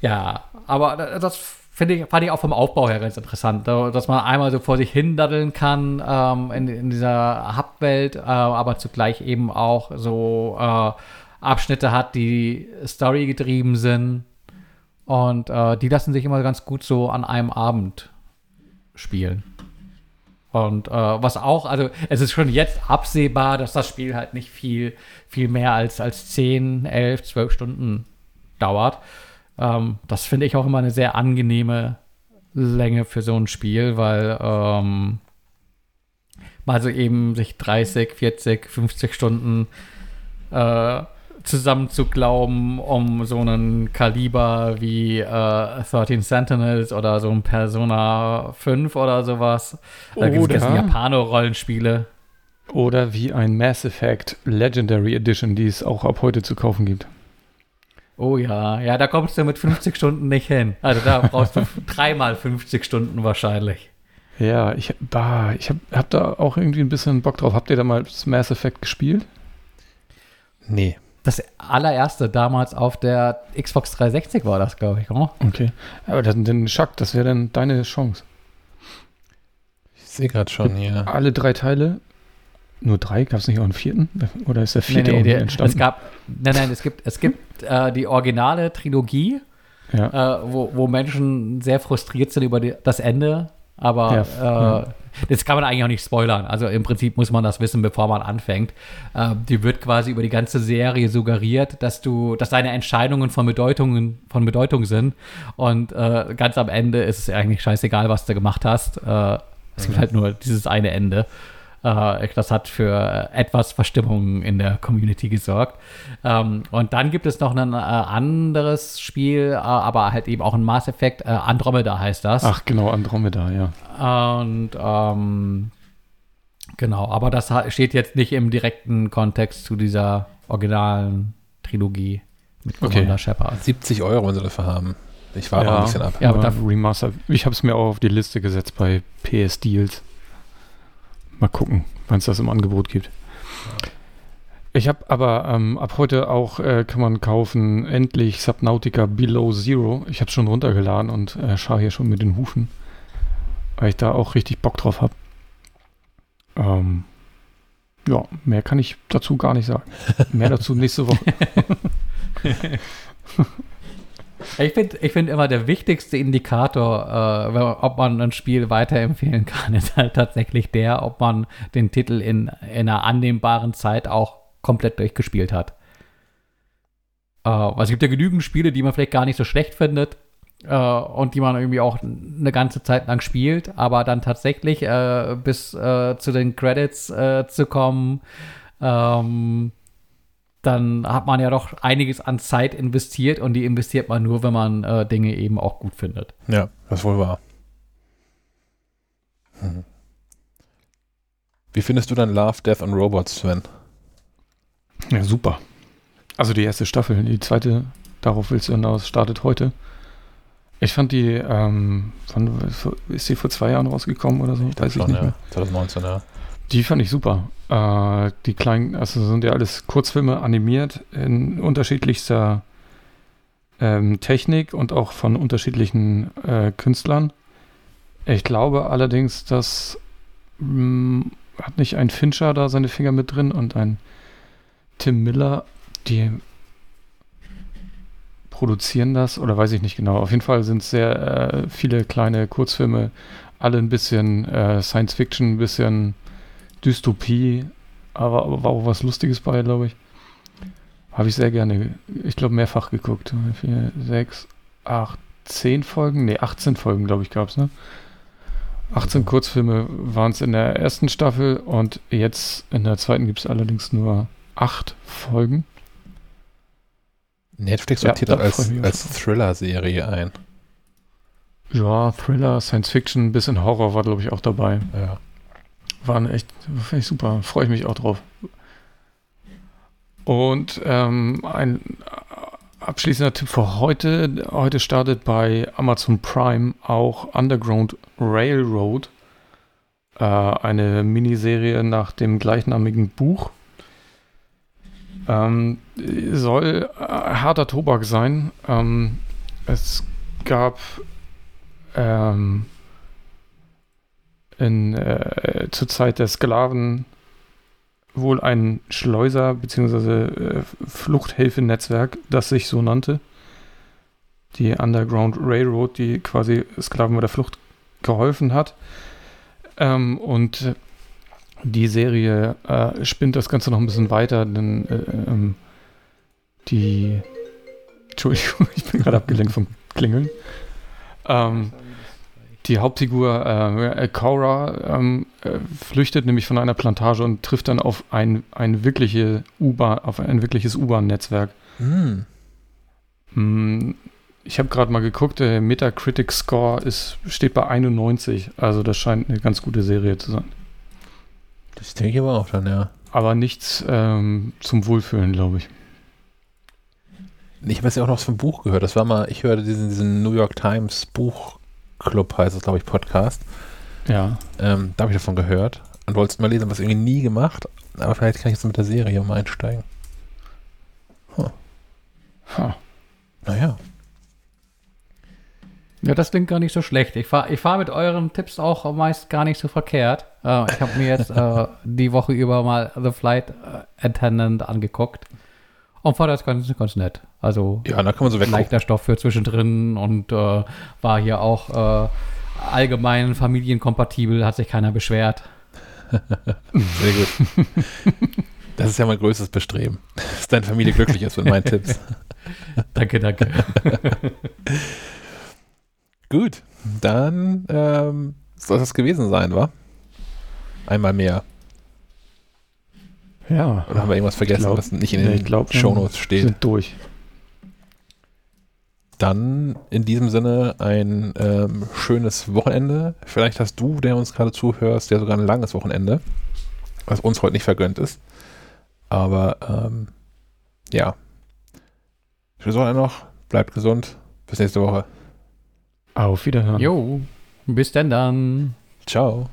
ja, aber das finde ich, fand ich auch vom Aufbau her ganz interessant, dass man einmal so vor sich hin daddeln kann ähm, in, in, dieser Hub-Welt, äh, aber zugleich eben auch so äh, Abschnitte hat, die Story getrieben sind. Und äh, die lassen sich immer ganz gut so an einem Abend spielen. Und äh, was auch, also es ist schon jetzt absehbar, dass das Spiel halt nicht viel, viel mehr als, als 10, 11, 12 Stunden dauert. Ähm, das finde ich auch immer eine sehr angenehme Länge für so ein Spiel, weil ähm, mal so eben sich 30, 40, 50 Stunden äh, zusammen zu glauben, um so einen Kaliber wie äh, 13 Sentinels oder so ein Persona 5 oder sowas. Da gibt es Japano-Rollenspiele. Oder wie ein Mass Effect Legendary Edition, die es auch ab heute zu kaufen gibt. Oh ja, ja, da kommst du mit 50 Stunden nicht hin. Also da brauchst du dreimal 50 Stunden wahrscheinlich. Ja, ich, bah, ich habe hab da auch irgendwie ein bisschen Bock drauf. Habt ihr da mal das Mass Effect gespielt? Nee. Das allererste damals auf der Xbox 360 war das, glaube ich. Oh. Okay. Aber das, den Schack, das wäre dann deine Chance. sehe gerade schon hier. Alle drei Teile. Nur drei? Gab es nicht auch einen vierten? Oder ist der vierte nee, nee, der, entstanden? Es gab, nein, nein, es gibt, es gibt äh, die originale Trilogie, ja. äh, wo, wo Menschen sehr frustriert sind über die, das Ende. Aber ja, äh, das kann man eigentlich auch nicht spoilern. Also im Prinzip muss man das wissen, bevor man anfängt. Äh, die wird quasi über die ganze Serie suggeriert, dass du, dass deine Entscheidungen von Bedeutungen von Bedeutung sind. Und äh, ganz am Ende ist es eigentlich scheißegal, was du gemacht hast. Äh, es gibt halt nur dieses eine Ende. Äh, das hat für etwas Verstimmung in der Community gesorgt. Ähm, und dann gibt es noch ein äh, anderes Spiel, äh, aber halt eben auch ein Mass Effect. Äh, Andromeda heißt das. Ach, genau, Andromeda, ja. Und ähm, genau, aber das steht jetzt nicht im direkten Kontext zu dieser originalen Trilogie mit Commander okay. Shepard. 70 Euro, wenn sie dafür haben. Ich war ja, ein bisschen ab. Ja, aber Remaster. Ich habe es mir auch auf die Liste gesetzt bei PS Deals. Mal gucken, wann es das im Angebot gibt. Ich habe aber ähm, ab heute auch, äh, kann man kaufen, endlich Subnautica Below Zero. Ich habe es schon runtergeladen und äh, schaue hier schon mit den Hufen, weil ich da auch richtig Bock drauf habe. Ähm, ja, mehr kann ich dazu gar nicht sagen. Mehr dazu nächste Woche. Ich finde ich find immer der wichtigste Indikator, äh, ob man ein Spiel weiterempfehlen kann, ist halt tatsächlich der, ob man den Titel in, in einer annehmbaren Zeit auch komplett durchgespielt hat. Äh, es gibt ja genügend Spiele, die man vielleicht gar nicht so schlecht findet äh, und die man irgendwie auch eine ganze Zeit lang spielt, aber dann tatsächlich äh, bis äh, zu den Credits äh, zu kommen, ähm, dann hat man ja doch einiges an Zeit investiert und die investiert man nur, wenn man äh, Dinge eben auch gut findet. Ja, das ist wohl wahr. Hm. Wie findest du dann Love, Death and Robots, Sven? Ja, super. Also die erste Staffel, die zweite, darauf willst du hinaus, startet heute. Ich fand die, ähm, wann, ist sie vor zwei Jahren rausgekommen oder so? Ich Weiß ich schon, nicht ja. mehr. 2019, ja. Die fand ich super. Äh, die kleinen, also sind ja alles Kurzfilme animiert in unterschiedlichster ähm, Technik und auch von unterschiedlichen äh, Künstlern. Ich glaube allerdings, dass mh, mm, hat nicht ein Fincher da seine Finger mit drin und ein Tim Miller, die produzieren das oder weiß ich nicht genau. Auf jeden Fall sind es sehr äh, viele kleine Kurzfilme, alle ein bisschen äh, Science Fiction, ein bisschen Dystopie, aber, aber war auch was Lustiges bei, glaube ich. Habe ich sehr gerne, ich glaube, mehrfach geguckt. Vier, sechs, acht, zehn Folgen? Ne, 18 Folgen, glaube ich, gab es, ne? 18 okay. Kurzfilme waren es in der ersten Staffel und jetzt in der zweiten gibt es allerdings nur acht Folgen. Netflix sortiert ja, das als, als Thriller-Serie ein. Ja, Thriller, Science Fiction, bisschen Horror war, glaube ich, auch dabei. Ja. Waren echt, finde ich super. Freue ich mich auch drauf. Und ähm, ein abschließender Tipp für heute. Heute startet bei Amazon Prime auch Underground Railroad, äh, eine Miniserie nach dem gleichnamigen Buch. Ähm, soll äh, harter Tobak sein. Ähm, es gab ähm, in, äh, zur Zeit der Sklaven wohl ein Schleuser- bzw. Äh, Fluchthilfenetzwerk, das sich so nannte. Die Underground Railroad, die quasi Sklaven bei der Flucht geholfen hat. Ähm, und die Serie äh, spinnt das Ganze noch ein bisschen weiter, denn äh, ähm, die. Entschuldigung, ich bin gerade abgelenkt vom Klingeln. Ähm, die Hauptfigur äh, Cora ähm, äh, flüchtet nämlich von einer Plantage und trifft dann auf ein, ein, wirkliche auf ein wirkliches U-Bahn-Netzwerk. Hm. Mm, ich habe gerade mal geguckt, der Metacritic Score ist, steht bei 91. Also das scheint eine ganz gute Serie zu sein. Das denke ich aber auch dann, ja. Aber nichts ähm, zum Wohlfühlen, glaube ich. Ich habe jetzt ja auch noch vom Buch gehört. Das war mal, ich hörte diesen, diesen New York Times Buch Club heißt es, glaube ich, Podcast. Ja. Ähm, da habe ich davon gehört und wollte es mal lesen, was irgendwie nie gemacht. Aber vielleicht kann ich jetzt mit der Serie mal einsteigen. Huh. Huh. Naja. Ja, das klingt gar nicht so schlecht. Ich fahre ich fahr mit euren Tipps auch meist gar nicht so verkehrt. Äh, ich habe mir jetzt äh, die Woche über mal The Flight Attendant angeguckt und fand das ganz, ganz nett. Also ja, da kann man so weggucken. leichter Stoff für zwischendrin und äh, war hier auch äh, allgemein familienkompatibel, hat sich keiner beschwert. Sehr gut. Das ist ja mein größtes Bestreben, dass deine Familie glücklich ist mit meinen Tipps. danke, danke. Gut, dann ähm, soll das gewesen sein, wa? Einmal mehr. Ja. Oder haben wir irgendwas vergessen, glaub, was nicht in den glaub, Shownotes steht? Sind durch. Dann in diesem Sinne ein ähm, schönes Wochenende. Vielleicht hast du, der uns gerade zuhörst, ja sogar ein langes Wochenende, was uns heute nicht vergönnt ist. Aber ähm, ja. Schönes Wochenende noch. Bleibt gesund. Bis nächste Woche. Auf Wiederhören. Jo, bis denn dann. Ciao.